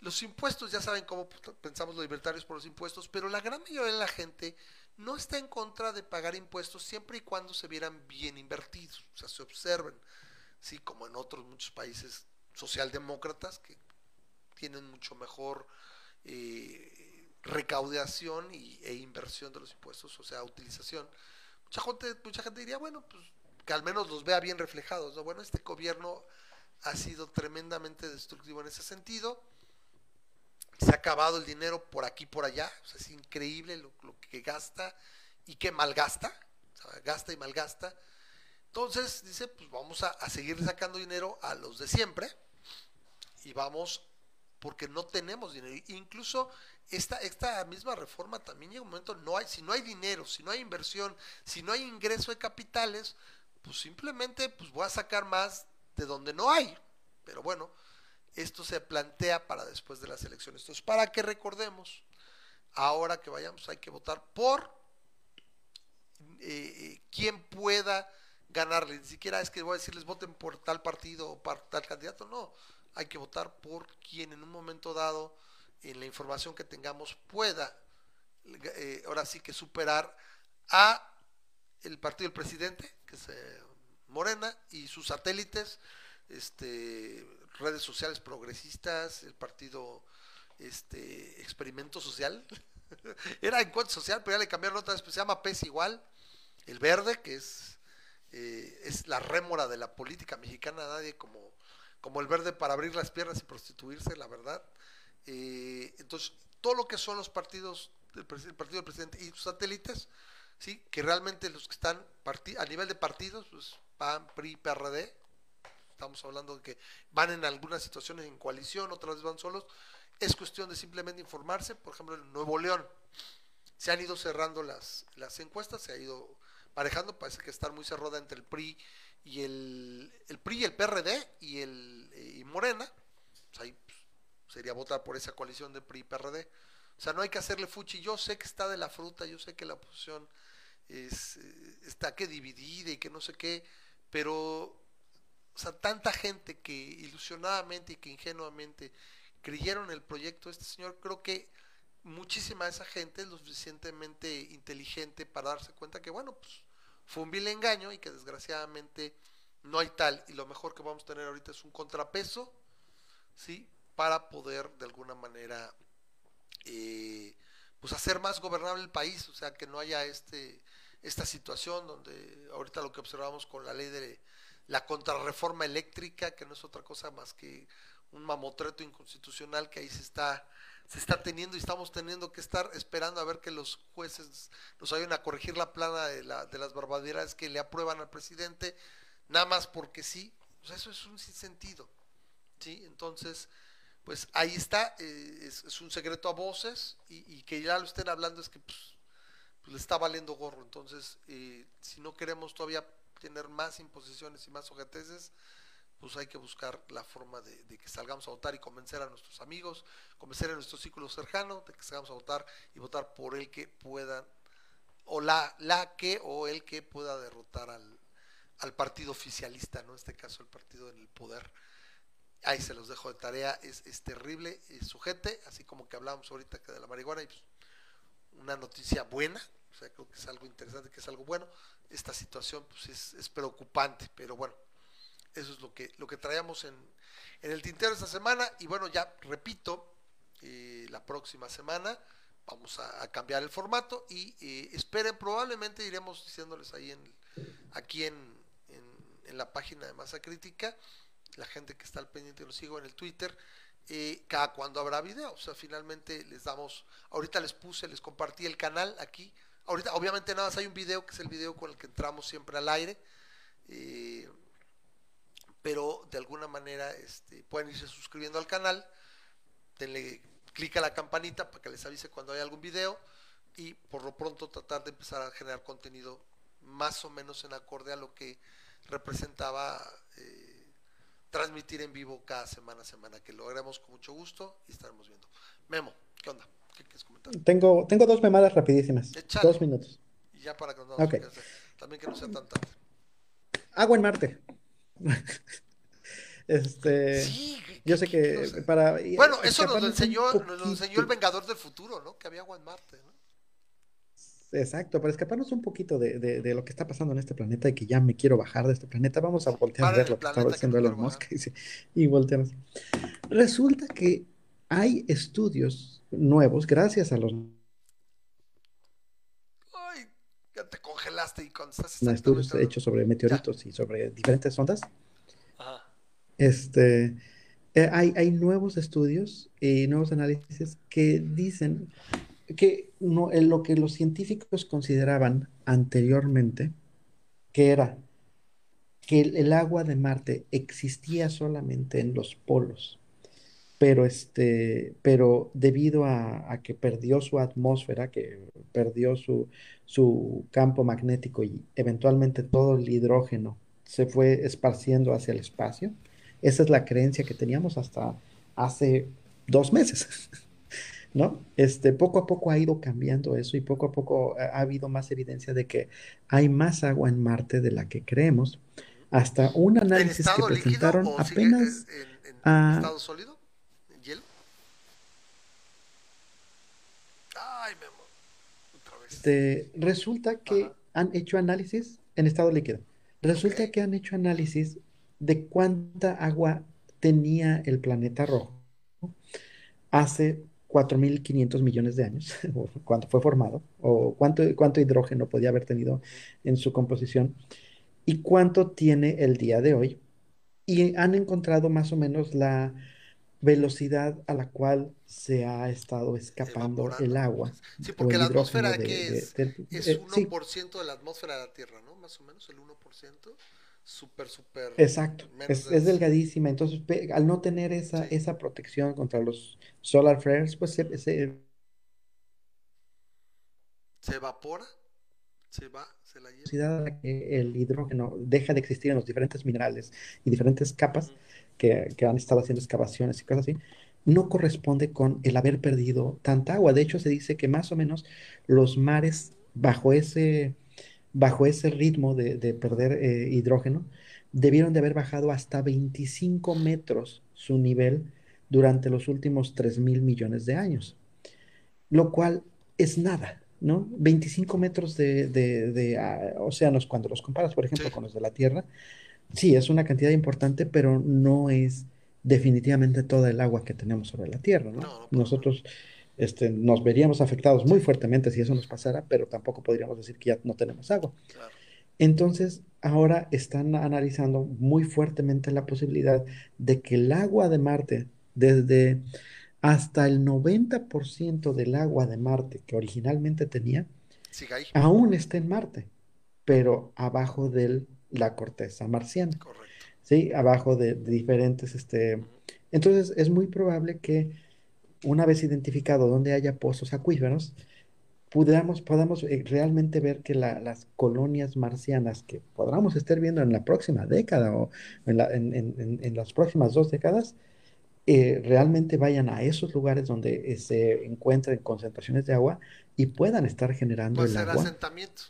los impuestos, ya saben cómo pensamos los libertarios por los impuestos, pero la gran mayoría de la gente no está en contra de pagar impuestos siempre y cuando se vieran bien invertidos, o sea, se observen, sí, como en otros muchos países socialdemócratas que tienen mucho mejor eh, recaudación y, e inversión de los impuestos, o sea, utilización. Mucha gente, mucha gente diría, bueno, pues que al menos los vea bien reflejados, ¿no? Bueno, este gobierno ha sido tremendamente destructivo en ese sentido. Se ha acabado el dinero por aquí por allá, es increíble lo, lo que gasta y que malgasta, gasta y malgasta. Entonces dice, pues vamos a, a seguir sacando dinero a los de siempre y vamos porque no tenemos dinero. Incluso esta, esta misma reforma también llega un momento, no hay, si no hay dinero, si no hay inversión, si no hay ingreso de capitales, pues simplemente pues voy a sacar más de donde no hay. Pero bueno, esto se plantea para después de las elecciones. Entonces, para que recordemos, ahora que vayamos hay que votar por eh, quien pueda ganarle. Ni siquiera es que voy a decirles voten por tal partido o por tal candidato, no. hay que votar por quien en un momento dado, en la información que tengamos, pueda eh, ahora sí que superar a el partido del presidente, que es eh, Morena, y sus satélites, este, redes sociales progresistas, el partido este, Experimento Social. Era Encuentro Social, pero ya le cambiaron otra vez, pues se llama PES igual. El verde, que es, eh, es la rémora de la política mexicana, nadie como, como el verde para abrir las piernas y prostituirse, la verdad. Eh, entonces, todo lo que son los partidos, del, el partido del presidente y sus satélites, ¿sí? que realmente los que están a nivel de partidos, pues PAN, PRI, PRD, estamos hablando de que van en algunas situaciones en coalición, otras van solos, es cuestión de simplemente informarse, por ejemplo, en Nuevo León se han ido cerrando las, las encuestas, se ha ido parejando, parece que está muy cerrada entre el PRI y el, el PRI y el PRD y el y Morena, pues ahí pues, sería votar por esa coalición de PRI y PRD. O sea, no hay que hacerle fuchi. Yo sé que está de la fruta, yo sé que la oposición es, eh, está que dividida y que no sé qué, pero, o sea, tanta gente que ilusionadamente y que ingenuamente creyeron el proyecto de este señor, creo que muchísima de esa gente es lo suficientemente inteligente para darse cuenta que, bueno, pues fue un vil engaño y que desgraciadamente no hay tal. Y lo mejor que vamos a tener ahorita es un contrapeso, ¿sí? Para poder de alguna manera, eh, pues hacer más gobernable el país, o sea, que no haya este esta situación donde ahorita lo que observamos con la ley de la contrarreforma eléctrica, que no es otra cosa más que un mamotreto inconstitucional que ahí se está se está teniendo y estamos teniendo que estar esperando a ver que los jueces nos ayuden a corregir la plana de, la, de las barbaridades que le aprueban al presidente, nada más porque sí, pues eso es un sinsentido, ¿sí? Entonces, pues ahí está, eh, es, un secreto a voces y, que ya lo estén hablando es que pues, pues le está valiendo gorro, entonces, eh, si no queremos todavía tener más imposiciones y más ojeteces, pues hay que buscar la forma de, que salgamos a votar y convencer a nuestros amigos, convencer a nuestro círculo cercano de que salgamos a votar y votar por el que pueda, o la, la que o el que pueda derrotar al, al partido oficialista, ¿no? En este caso el partido en el poder. Ahí se los dejo de tarea, es, es terrible, es sujete, así como que hablábamos ahorita que de la marihuana, y pues, una noticia buena, creo que es algo interesante, que es algo bueno. Esta situación pues es, es preocupante, pero bueno, eso es lo que, lo que traíamos en, en el tintero esta semana. Y bueno, ya repito, eh, la próxima semana vamos a, cambiar el formato y eh, esperen, probablemente iremos diciéndoles ahí en aquí en, en, la página de Masa Crítica, la gente que está al pendiente lo sigo en el Twitter, eh, cada cuando habrá video. O sea, finalmente les damos, ahorita les puse, les compartí el canal aquí. Ahorita, obviamente, nada más hay un video que es el video con el que entramos siempre al aire. Pero de alguna manera este, pueden irse suscribiendo al canal, denle clic a la campanita para que les avise cuando hay algún video y por lo pronto tratar de empezar a generar contenido más o menos en acorde a lo que representaba eh, transmitir en vivo cada semana a semana, que lo haremos con mucho gusto y estaremos viendo. Memo, ¿qué onda? ¿Qué quieres comentar? Tengo, tengo dos memadas rapidísimas. Dos minutos. Y ya para que nos okay. También que no sea tan tarde. Agua en Marte. Este, yo sé que para... Bueno, eso nos lo, enseñó, nos enseñó el Vengador del Futuro, ¿no? Que había agua en Marte, ¿no? Exacto, para escaparnos un poquito de, de, lo que está pasando en este planeta y que ya me quiero bajar de este planeta, vamos a voltear a ver lo que estaba diciendo Elon Musk y, y volteamos. Resulta que hay estudios nuevos, gracias a los ya te congelaste y con estudios hechos sobre meteoritos y sobre diferentes ondas. Este, eh, hay, hay nuevos estudios y nuevos análisis que dicen que no, lo que los científicos consideraban anteriormente, que era que el agua de Marte existía solamente en los polos pero este, pero debido a, que perdió su atmósfera, que perdió su, su campo magnético y eventualmente todo el hidrógeno se fue esparciendo hacia el espacio, esa es la creencia que teníamos hasta hace dos meses. ¿No? Este, poco a poco ha ido cambiando eso y poco a poco ha, habido más evidencia de que hay más agua en Marte de la que creemos. Hasta un análisis que presentaron apenas Ah, estado sólido, en hielo. Ay, Memo, otra vez. este, resulta que Ajá. han hecho análisis en estado líquido. Resulta que han hecho análisis de cuánta agua tenía el planeta rojo hace 4.500 millones de años, o cuando fue formado, o cuánto, cuánto hidrógeno podía haber tenido en su composición, y cuánto tiene el día de hoy. Y han encontrado más o menos la velocidad a la cual se ha estado escapando el agua Sí, porque la atmósfera de, que de- es, del- es eh, sí, 1% de la atmósfera de la Tierra, ¿no? Más o menos, el 1%. Súper, súper exacto, es, es delgadísima. Entonces, al no tener esa, Sí. esa protección contra los solar flares, pues se, se- Se evapora, se va, se la lleva. velocidad a la que el hidrógeno deja de existir en los diferentes minerales y diferentes capas. Que, que han estado haciendo excavaciones y cosas así, no corresponde con el haber perdido tanta agua. De hecho, se dice que más o menos los mares bajo ese, bajo ese ritmo de, de perder eh, hidrógeno debieron de haber bajado hasta 25 metros su nivel durante los últimos 3 mil millones de años lo cual es nada, ¿no? 25 metros de, de- de, ah, océanos cuando los comparas, por ejemplo, con los de la Tierra, sí, es una cantidad importante, pero no es definitivamente toda el agua que tenemos sobre la Tierra, No. Nosotros este, nos veríamos afectados muy fuertemente si eso nos pasara, pero tampoco podríamos decir que ya no tenemos agua. Claro. Entonces, ahora están analizando muy fuertemente la posibilidad de que el agua de Marte, desde hasta el 90% del agua de Marte que originalmente tenía, aún está en Marte, pero abajo de la corteza marciana, Correcto. ¿sí? Abajo de, de diferentes, este... Entonces, es muy probable que una vez identificado donde haya pozos acuíferos, podamos, podamos eh, realmente ver que la- las colonias marcianas que podamos estar viendo en la próxima década o en, la- en- en- en- en las próximas dos décadas, eh, realmente vayan a esos lugares donde eh, se encuentren concentraciones de agua y puedan estar generando Puede el ser agua, asentamiento.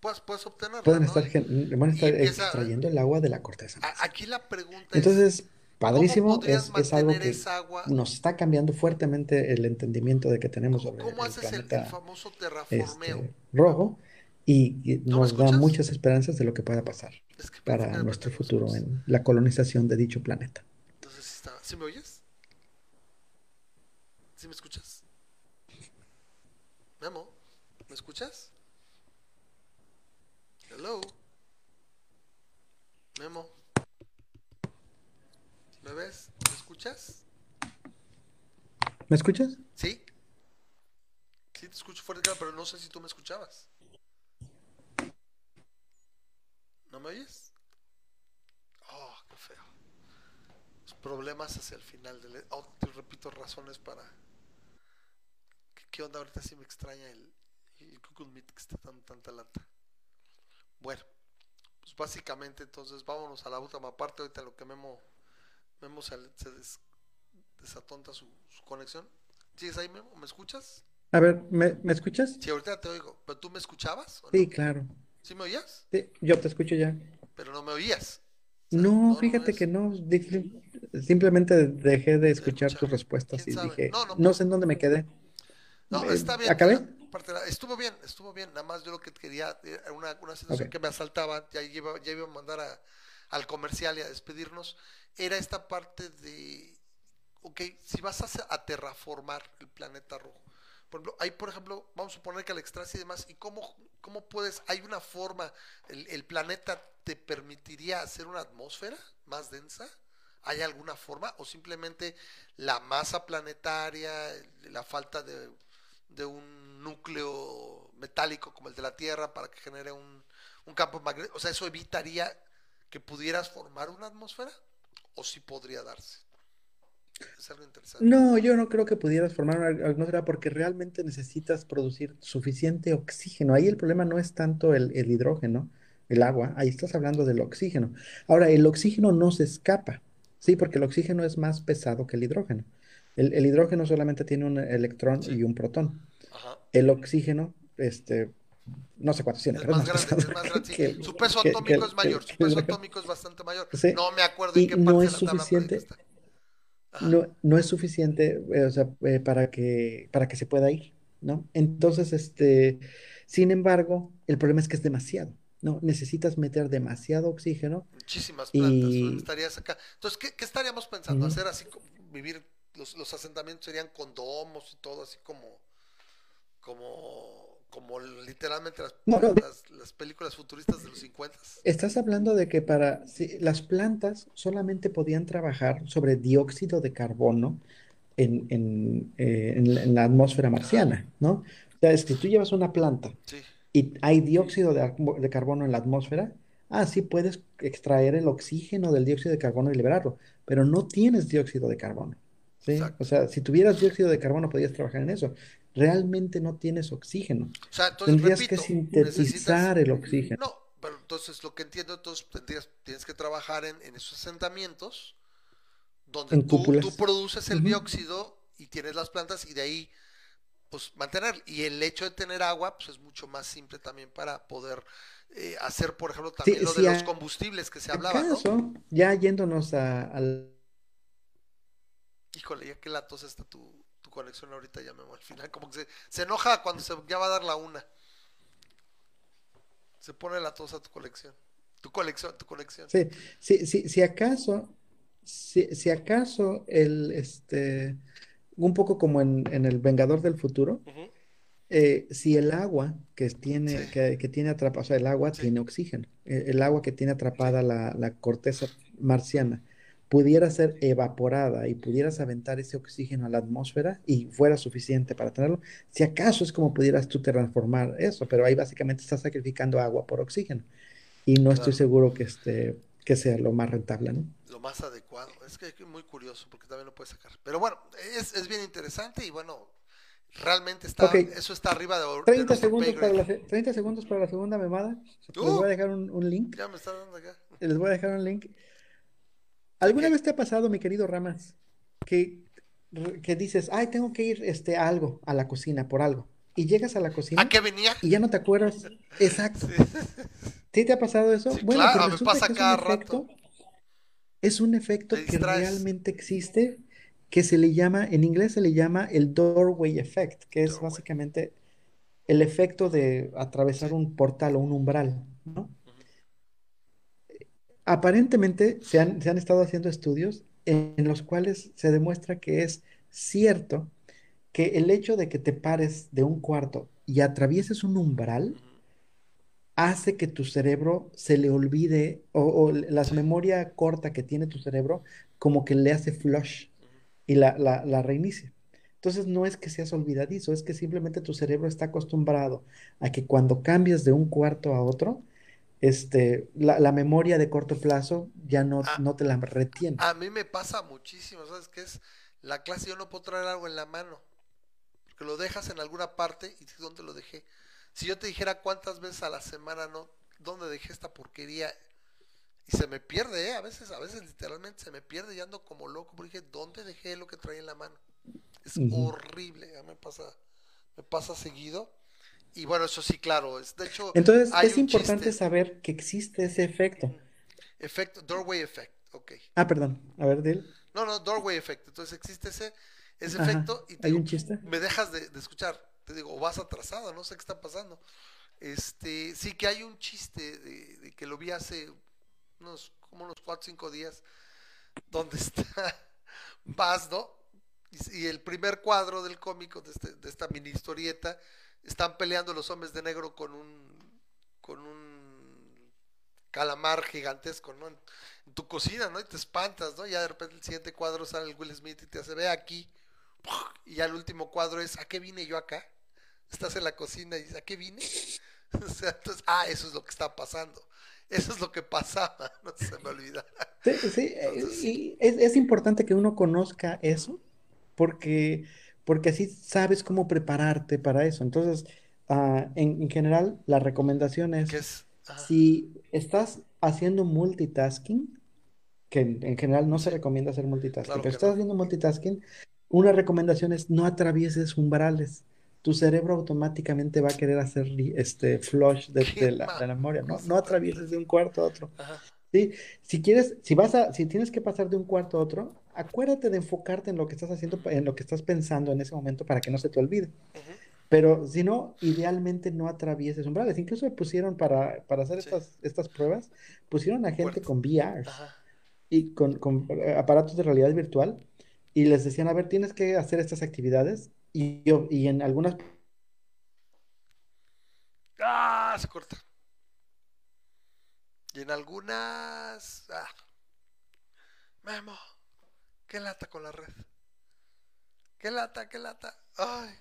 Puedes, puedes obtenerla, pueden ¿no? estar, gen- van a estar empieza. extrayendo el agua de la corteza a- aquí la pregunta es: Entonces, ¿cómo padrísimo, es, es algo que agua? nos está cambiando fuertemente el entendimiento de que tenemos ¿Cómo, sobre cómo el haces el, el planeta famoso terraformeo? este, rojo y, ¿No nos da muchas esperanzas de lo que pueda pasar Es que para nuestro no futuro en la colonización de dicho planeta. Entonces, está... ¿sí me oyes? ¿Sí me escuchas? Memo, ¿me escuchas? Hello. Memo. ¿Me ves? ¿Me escuchas? ¿Me escuchas? ¿Sí? Sí, te escucho fuerte, claro, pero no sé si tú me escuchabas. ¿No me oyes? Oh, qué feo. Los problemas hacia el final del... Oh, te repito razones para... ¿Qué, qué onda? Ahorita sí me extraña el, el Google Meet que está tan tanta lata. Bueno, pues básicamente entonces vámonos a la última parte. Ahorita lo que Memo, Memo se, se des- desatonta su, su conexión. ¿Sigues ahí, Memo? ¿Me escuchas? A ver, ¿me, me escuchas? Sí, ahorita te oigo. ¿Pero tú me escuchabas? ¿O Sí, no? claro. ¿Sí me oías? Sí, yo te escucho ya. Pero no me oías. O sea, No, fíjate que no. Simplemente dejé de escuchar escuchar. tus respuestas ¿Quién y sabe? dije, No, no, no sé en dónde me quedé. No, Eh, está bien. ¿Acabé? La parte de la- estuvo bien, estuvo bien. Nada más yo lo que quería era una, una situación que me asaltaba, ya iba, ya iba a mandar a- al comercial y a despedirnos. Era esta parte de, ok, si vas a, a terraformar el planeta rojo. Por ejemplo, hay, por ejemplo, vamos a suponer que al extraerse y demás, ¿y cómo, cómo puedes, hay una forma, el, el planeta te permitiría hacer una atmósfera más densa? ¿Hay alguna forma? ¿O simplemente la masa planetaria, la falta de, de un núcleo metálico como el de la Tierra para que genere un, un campo magnético? O sea, ¿eso evitaría que pudieras formar una atmósfera? ¿O sí podría darse? Es interesante. No, yo no creo que pudieras formar una atmósfera porque realmente necesitas producir suficiente oxígeno. Ahí el problema no es tanto el, el hidrógeno, el agua, ahí estás hablando del oxígeno. Ahora, el oxígeno no se escapa, ¿sí? Porque el oxígeno es más pesado que el hidrógeno. El, el hidrógeno solamente tiene un electrón Sí. y un protón. Ajá. El oxígeno, este, no sé cuántos tiene, Es pero más es más grande, es pesado más grande. sí. que el- Su peso que- atómico que- es mayor, que- su peso atómico es bastante mayor. Sí. No me acuerdo en qué no parte es de la tabla suficiente. no, no es suficiente, eh, o sea, eh, para que, para que se pueda ir, ¿no? Entonces, este, sin embargo, el problema es que es demasiado, ¿no? Necesitas meter demasiado oxígeno Muchísimas plantas. Estarías acá. Entonces, ¿qué, qué estaríamos pensando? Hacer así como vivir, los, los asentamientos serían con domos y todo, así como, como, como literalmente las, No, no, las, las películas futuristas de los 50. estás hablando de que para si, las plantas solamente podían trabajar sobre dióxido de carbono en, en, eh, en la en la atmósfera marciana, ¿no? O sea, es que tú llevas una planta sí, y hay dióxido de, de carbono en la atmósfera, ah, sí puedes extraer el oxígeno del dióxido de carbono y liberarlo, pero no tienes dióxido de carbono, ¿sí? O sea, si tuvieras dióxido de carbono podías trabajar en eso. Realmente no tienes oxígeno. O sea, entonces Tendrías que repito, sintetizar el oxígeno no, pero entonces lo que entiendo, entonces tendrías, tienes que trabajar en, en esos asentamientos donde en tú, tú produces el dióxido y tienes las plantas y de ahí pues mantener. Y el hecho de tener agua, pues es mucho más simple también para poder eh, hacer, por ejemplo, también lo de los combustibles que se hablaba, ¿no? acaso, ya yéndonos a, al... Híjole, ya que la tos está tu, tu conexión ahorita, ya me voy al final, como que se, se enoja cuando se ya va a dar la una. Se pone la tos a tu colección. Tu colección, tu conexión. Sí, si, si, si acaso, si, si acaso el, este, un poco como en, en El Vengador del Futuro, eh, si el agua que Sí, tiene, que, que tiene atrapada, o sea, el agua sí, tiene oxígeno, eh, el agua que tiene sí. atrapada la, la corteza marciana, pudiera ser evaporada y pudieras aventar ese oxígeno a la atmósfera y fuera suficiente para tenerlo, si acaso es como pudieras tú transformar eso, pero ahí básicamente estás sacrificando agua por oxígeno y no estoy Claro. seguro que, este, que sea lo más rentable, ¿no? Lo más adecuado. Es que es muy curioso porque también lo puedes sacar. Pero bueno, es, es bien interesante y bueno, realmente está, eso está arriba de, de 30 nuestro pay segundos para la, se- 30 segundos para la segunda memada. Les ¡Uh! voy a dejar un, un link. Ya me está dando acá. Les voy a dejar un link. ¿De ¿Alguna vez te ha pasado, mi querido Ramas, que, que dices, ay, tengo que ir este, a algo, a la cocina, por algo? Y llegas a la ¿A cocina qué venía? y ya no te acuerdas. Exacto. ¿Sí te ha pasado eso? sí, Bueno, claro, me pasa que es rato. efecto, es un efecto que realmente existe, que se le llama, en inglés se le llama el doorway effect, que es Doorway. básicamente el efecto de atravesar un portal o un umbral, ¿no? Aparentemente se han, se han estado haciendo estudios en, en los cuales se demuestra que es cierto que el hecho de que te pares de un cuarto y atravieses un umbral hace que tu cerebro se le olvide o, o la memoria corta que tiene tu cerebro como que le hace flush y la, la, la reinicia. Entonces no es que seas olvidadizo, es que simplemente tu cerebro está acostumbrado a que cuando cambias de un cuarto a otro, este, la, la memoria de corto plazo ya no, A, no te la retiene. a mí me pasa muchísimo, ¿sabes qué es? La clase yo no puedo traer algo en la mano, porque lo dejas en alguna parte y dices, ¿dónde lo dejé? Si yo te dijera cuántas veces a la semana no, ¿dónde dejé esta porquería? Y se me pierde, ¿eh? A veces, a veces literalmente se me pierde y ando como loco, porque dije, ¿dónde dejé lo que traía en la mano? Es horrible, ya me pasa, me pasa seguido. Y bueno, eso sí, claro, es, de hecho, Entonces hay es importante chiste, saber que existe ese efecto. efecto, doorway effect, ok. Ah, perdón, a ver, dile. No, no, doorway effect. Entonces existe ese, ese Ajá, efecto y te ¿hay digo, un chiste? me dejas de, de escuchar. Te digo, o vas atrasado, no sé qué está pasando. Este, sí que hay un chiste de, de que lo vi hace unos, como unos 4 o 5 días, donde está Vas, ¿no? Y, y el primer cuadro del cómico, de, este, de esta mini historieta, están peleando los hombres de negro con un, con un calamar gigantesco, ¿no? En, en tu cocina, ¿no? Y te espantas, ¿no? Ya de repente el siguiente cuadro sale el Will Smith y te hace, ve aquí. Y ya el último cuadro es, ¿a qué vine yo acá? Estás en la cocina y dices, ¿a qué vine? O sea, entonces, ah, eso es lo que está pasando. Eso es lo que pasaba, no se me olvida. Sí, sí, eh, Entonces, y es, es importante que uno conozca eso porque, porque así sabes cómo prepararte para eso. Entonces, ah, en, en general, la recomendación ¿qué es, es? Ajá, si estás haciendo multitasking, que en, en general no se recomienda hacer multitasking, claro pero estás no. haciendo multitasking, una recomendación es no atravieses umbrales. Tu cerebro automáticamente va a querer hacer este flush de, la, de la mamón, memoria, ¿no? No atravieses de un cuarto a otro. Ajá. Sí, si quieres, si vas a, si tienes que pasar de un cuarto a otro, acuérdate de enfocarte en lo que estás haciendo, en lo que estás pensando en ese momento para que no se te olvide. Pero si no, idealmente no atravieses umbrales. Incluso pusieron para, para hacer Sí, estas, estas pruebas, pusieron a gente con Ajá. y con, con, eh, aparatos de realidad virtual y les decían, a ver, tienes que hacer estas actividades y, yo- y en algunas Ah, se corta. Y en algunas. Ah, Memo, qué lata con la red. Qué lata, qué lata. Ay,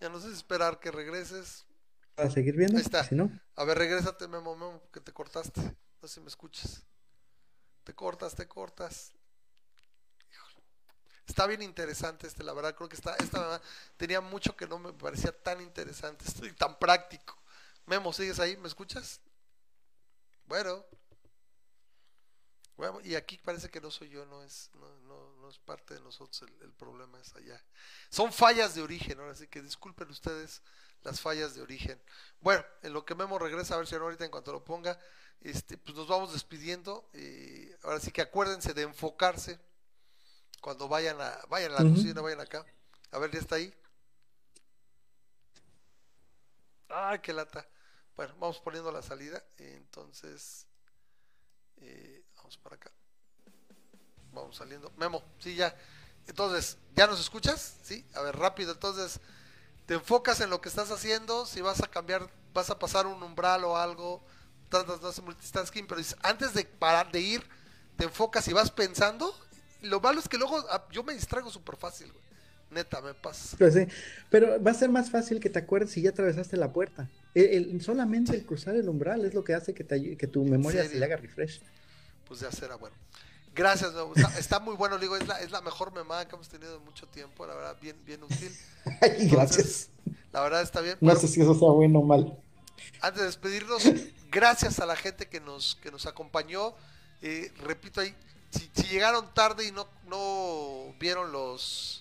ya no sé esperar que regreses. para seguir viendo, Ahí está. si no, A ver, regrésate, Memo, Memo, que te cortaste. No sé si me escuchas. Te cortas, te cortas. Híjole. Está bien interesante este, la verdad. Creo que está, esta mamá tenía mucho que no me parecía tan interesante y tan práctico. Memo, ¿sigues ahí? ¿Me escuchas? Bueno. Bueno, y aquí parece que no soy yo, no es, no, no, no es parte de nosotros, el, el problema es allá. Son fallas de origen, ahora sí que disculpen ustedes las fallas de origen. Bueno, en lo que Memo regresa, a ver si ahorita en cuanto lo ponga, este, pues nos vamos despidiendo. eh, ahora sí que acuérdense de enfocarse cuando vayan a, vayan a la cocina, vayan acá. A ver, ya está ahí. Ay, qué lata. Bueno, vamos poniendo la salida. Entonces, eh, vamos para acá. Vamos saliendo. Memo, sí, ya. Entonces, ¿ya nos escuchas? Sí, a ver, rápido. Entonces, te enfocas en lo que estás haciendo. Si vas a cambiar, vas a pasar un umbral o algo, tratas de hacer multitasking, pero antes de parar de ir, te enfocas y vas pensando. Lo malo es que luego ah, yo me distraigo súper fácil, güey. Neta, me pasa. Pues pero va a ser más fácil que te acuerdes si ya atravesaste la puerta. El- el- solamente el cruzar el umbral es lo que hace que, te ayu- que tu memoria se le haga refresh. Pues ya será bueno. Gracias. Está, está muy bueno, digo, es la, es la mejor memada que hemos tenido en mucho tiempo, la verdad, bien, bien útil. Ay, gracias. La verdad está bien. No sé si eso sea bueno o mal. antes de despedirnos, gracias a la gente que nos, que nos acompañó. Eh, repito ahí, si, si llegaron tarde y no, no vieron los,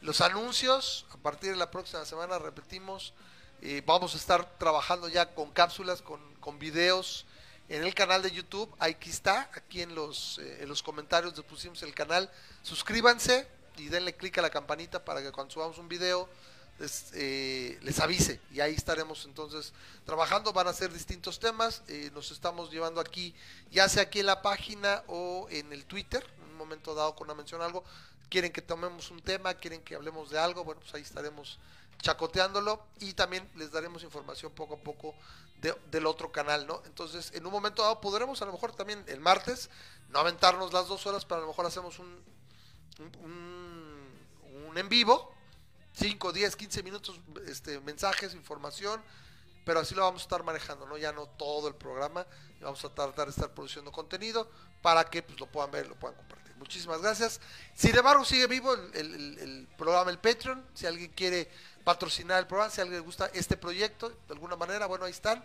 los anuncios, a partir de la próxima semana repetimos, eh, vamos a estar trabajando ya con cápsulas, con, con videos en el canal de YouTube. Aquí está, aquí en los, eh, en los comentarios les pusimos el canal. Suscríbanse y denle clic a la campanita para que cuando subamos un video les, eh, les avise y ahí estaremos entonces trabajando van a ser distintos temas eh, nos estamos llevando aquí ya sea aquí en la página o en el Twitter en un momento dado con una mención algo quieren que tomemos un tema quieren que hablemos de algo bueno pues ahí estaremos chacoteándolo y también les daremos información poco a poco de- del otro canal no entonces en un momento dado podremos a lo mejor también el martes no aventarnos las dos horas pero a lo mejor hacemos un un, un- en vivo 5, 10, 15 minutos, este, mensajes, información, pero así lo vamos a estar manejando, ¿no? Ya no todo el programa, vamos a tratar de estar produciendo contenido para que pues, lo puedan ver, lo puedan compartir. Muchísimas gracias. Sin embargo, sigue vivo el, programa, el Patreon, si alguien quiere patrocinar el programa, si alguien le gusta este proyecto, de alguna manera, bueno, ahí están,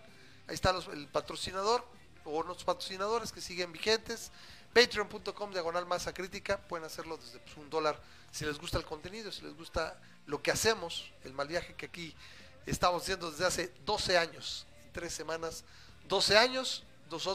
ahí está los- el patrocinador o nuestros patrocinadores que siguen vigentes. Patreon.com diagonal masa crítica, pueden hacerlo desde pues, un dólar si les gusta el contenido, si les gusta lo que hacemos, el mal viaje que aquí estamos haciendo desde hace 12 años, tres semanas, 12 años, nosotros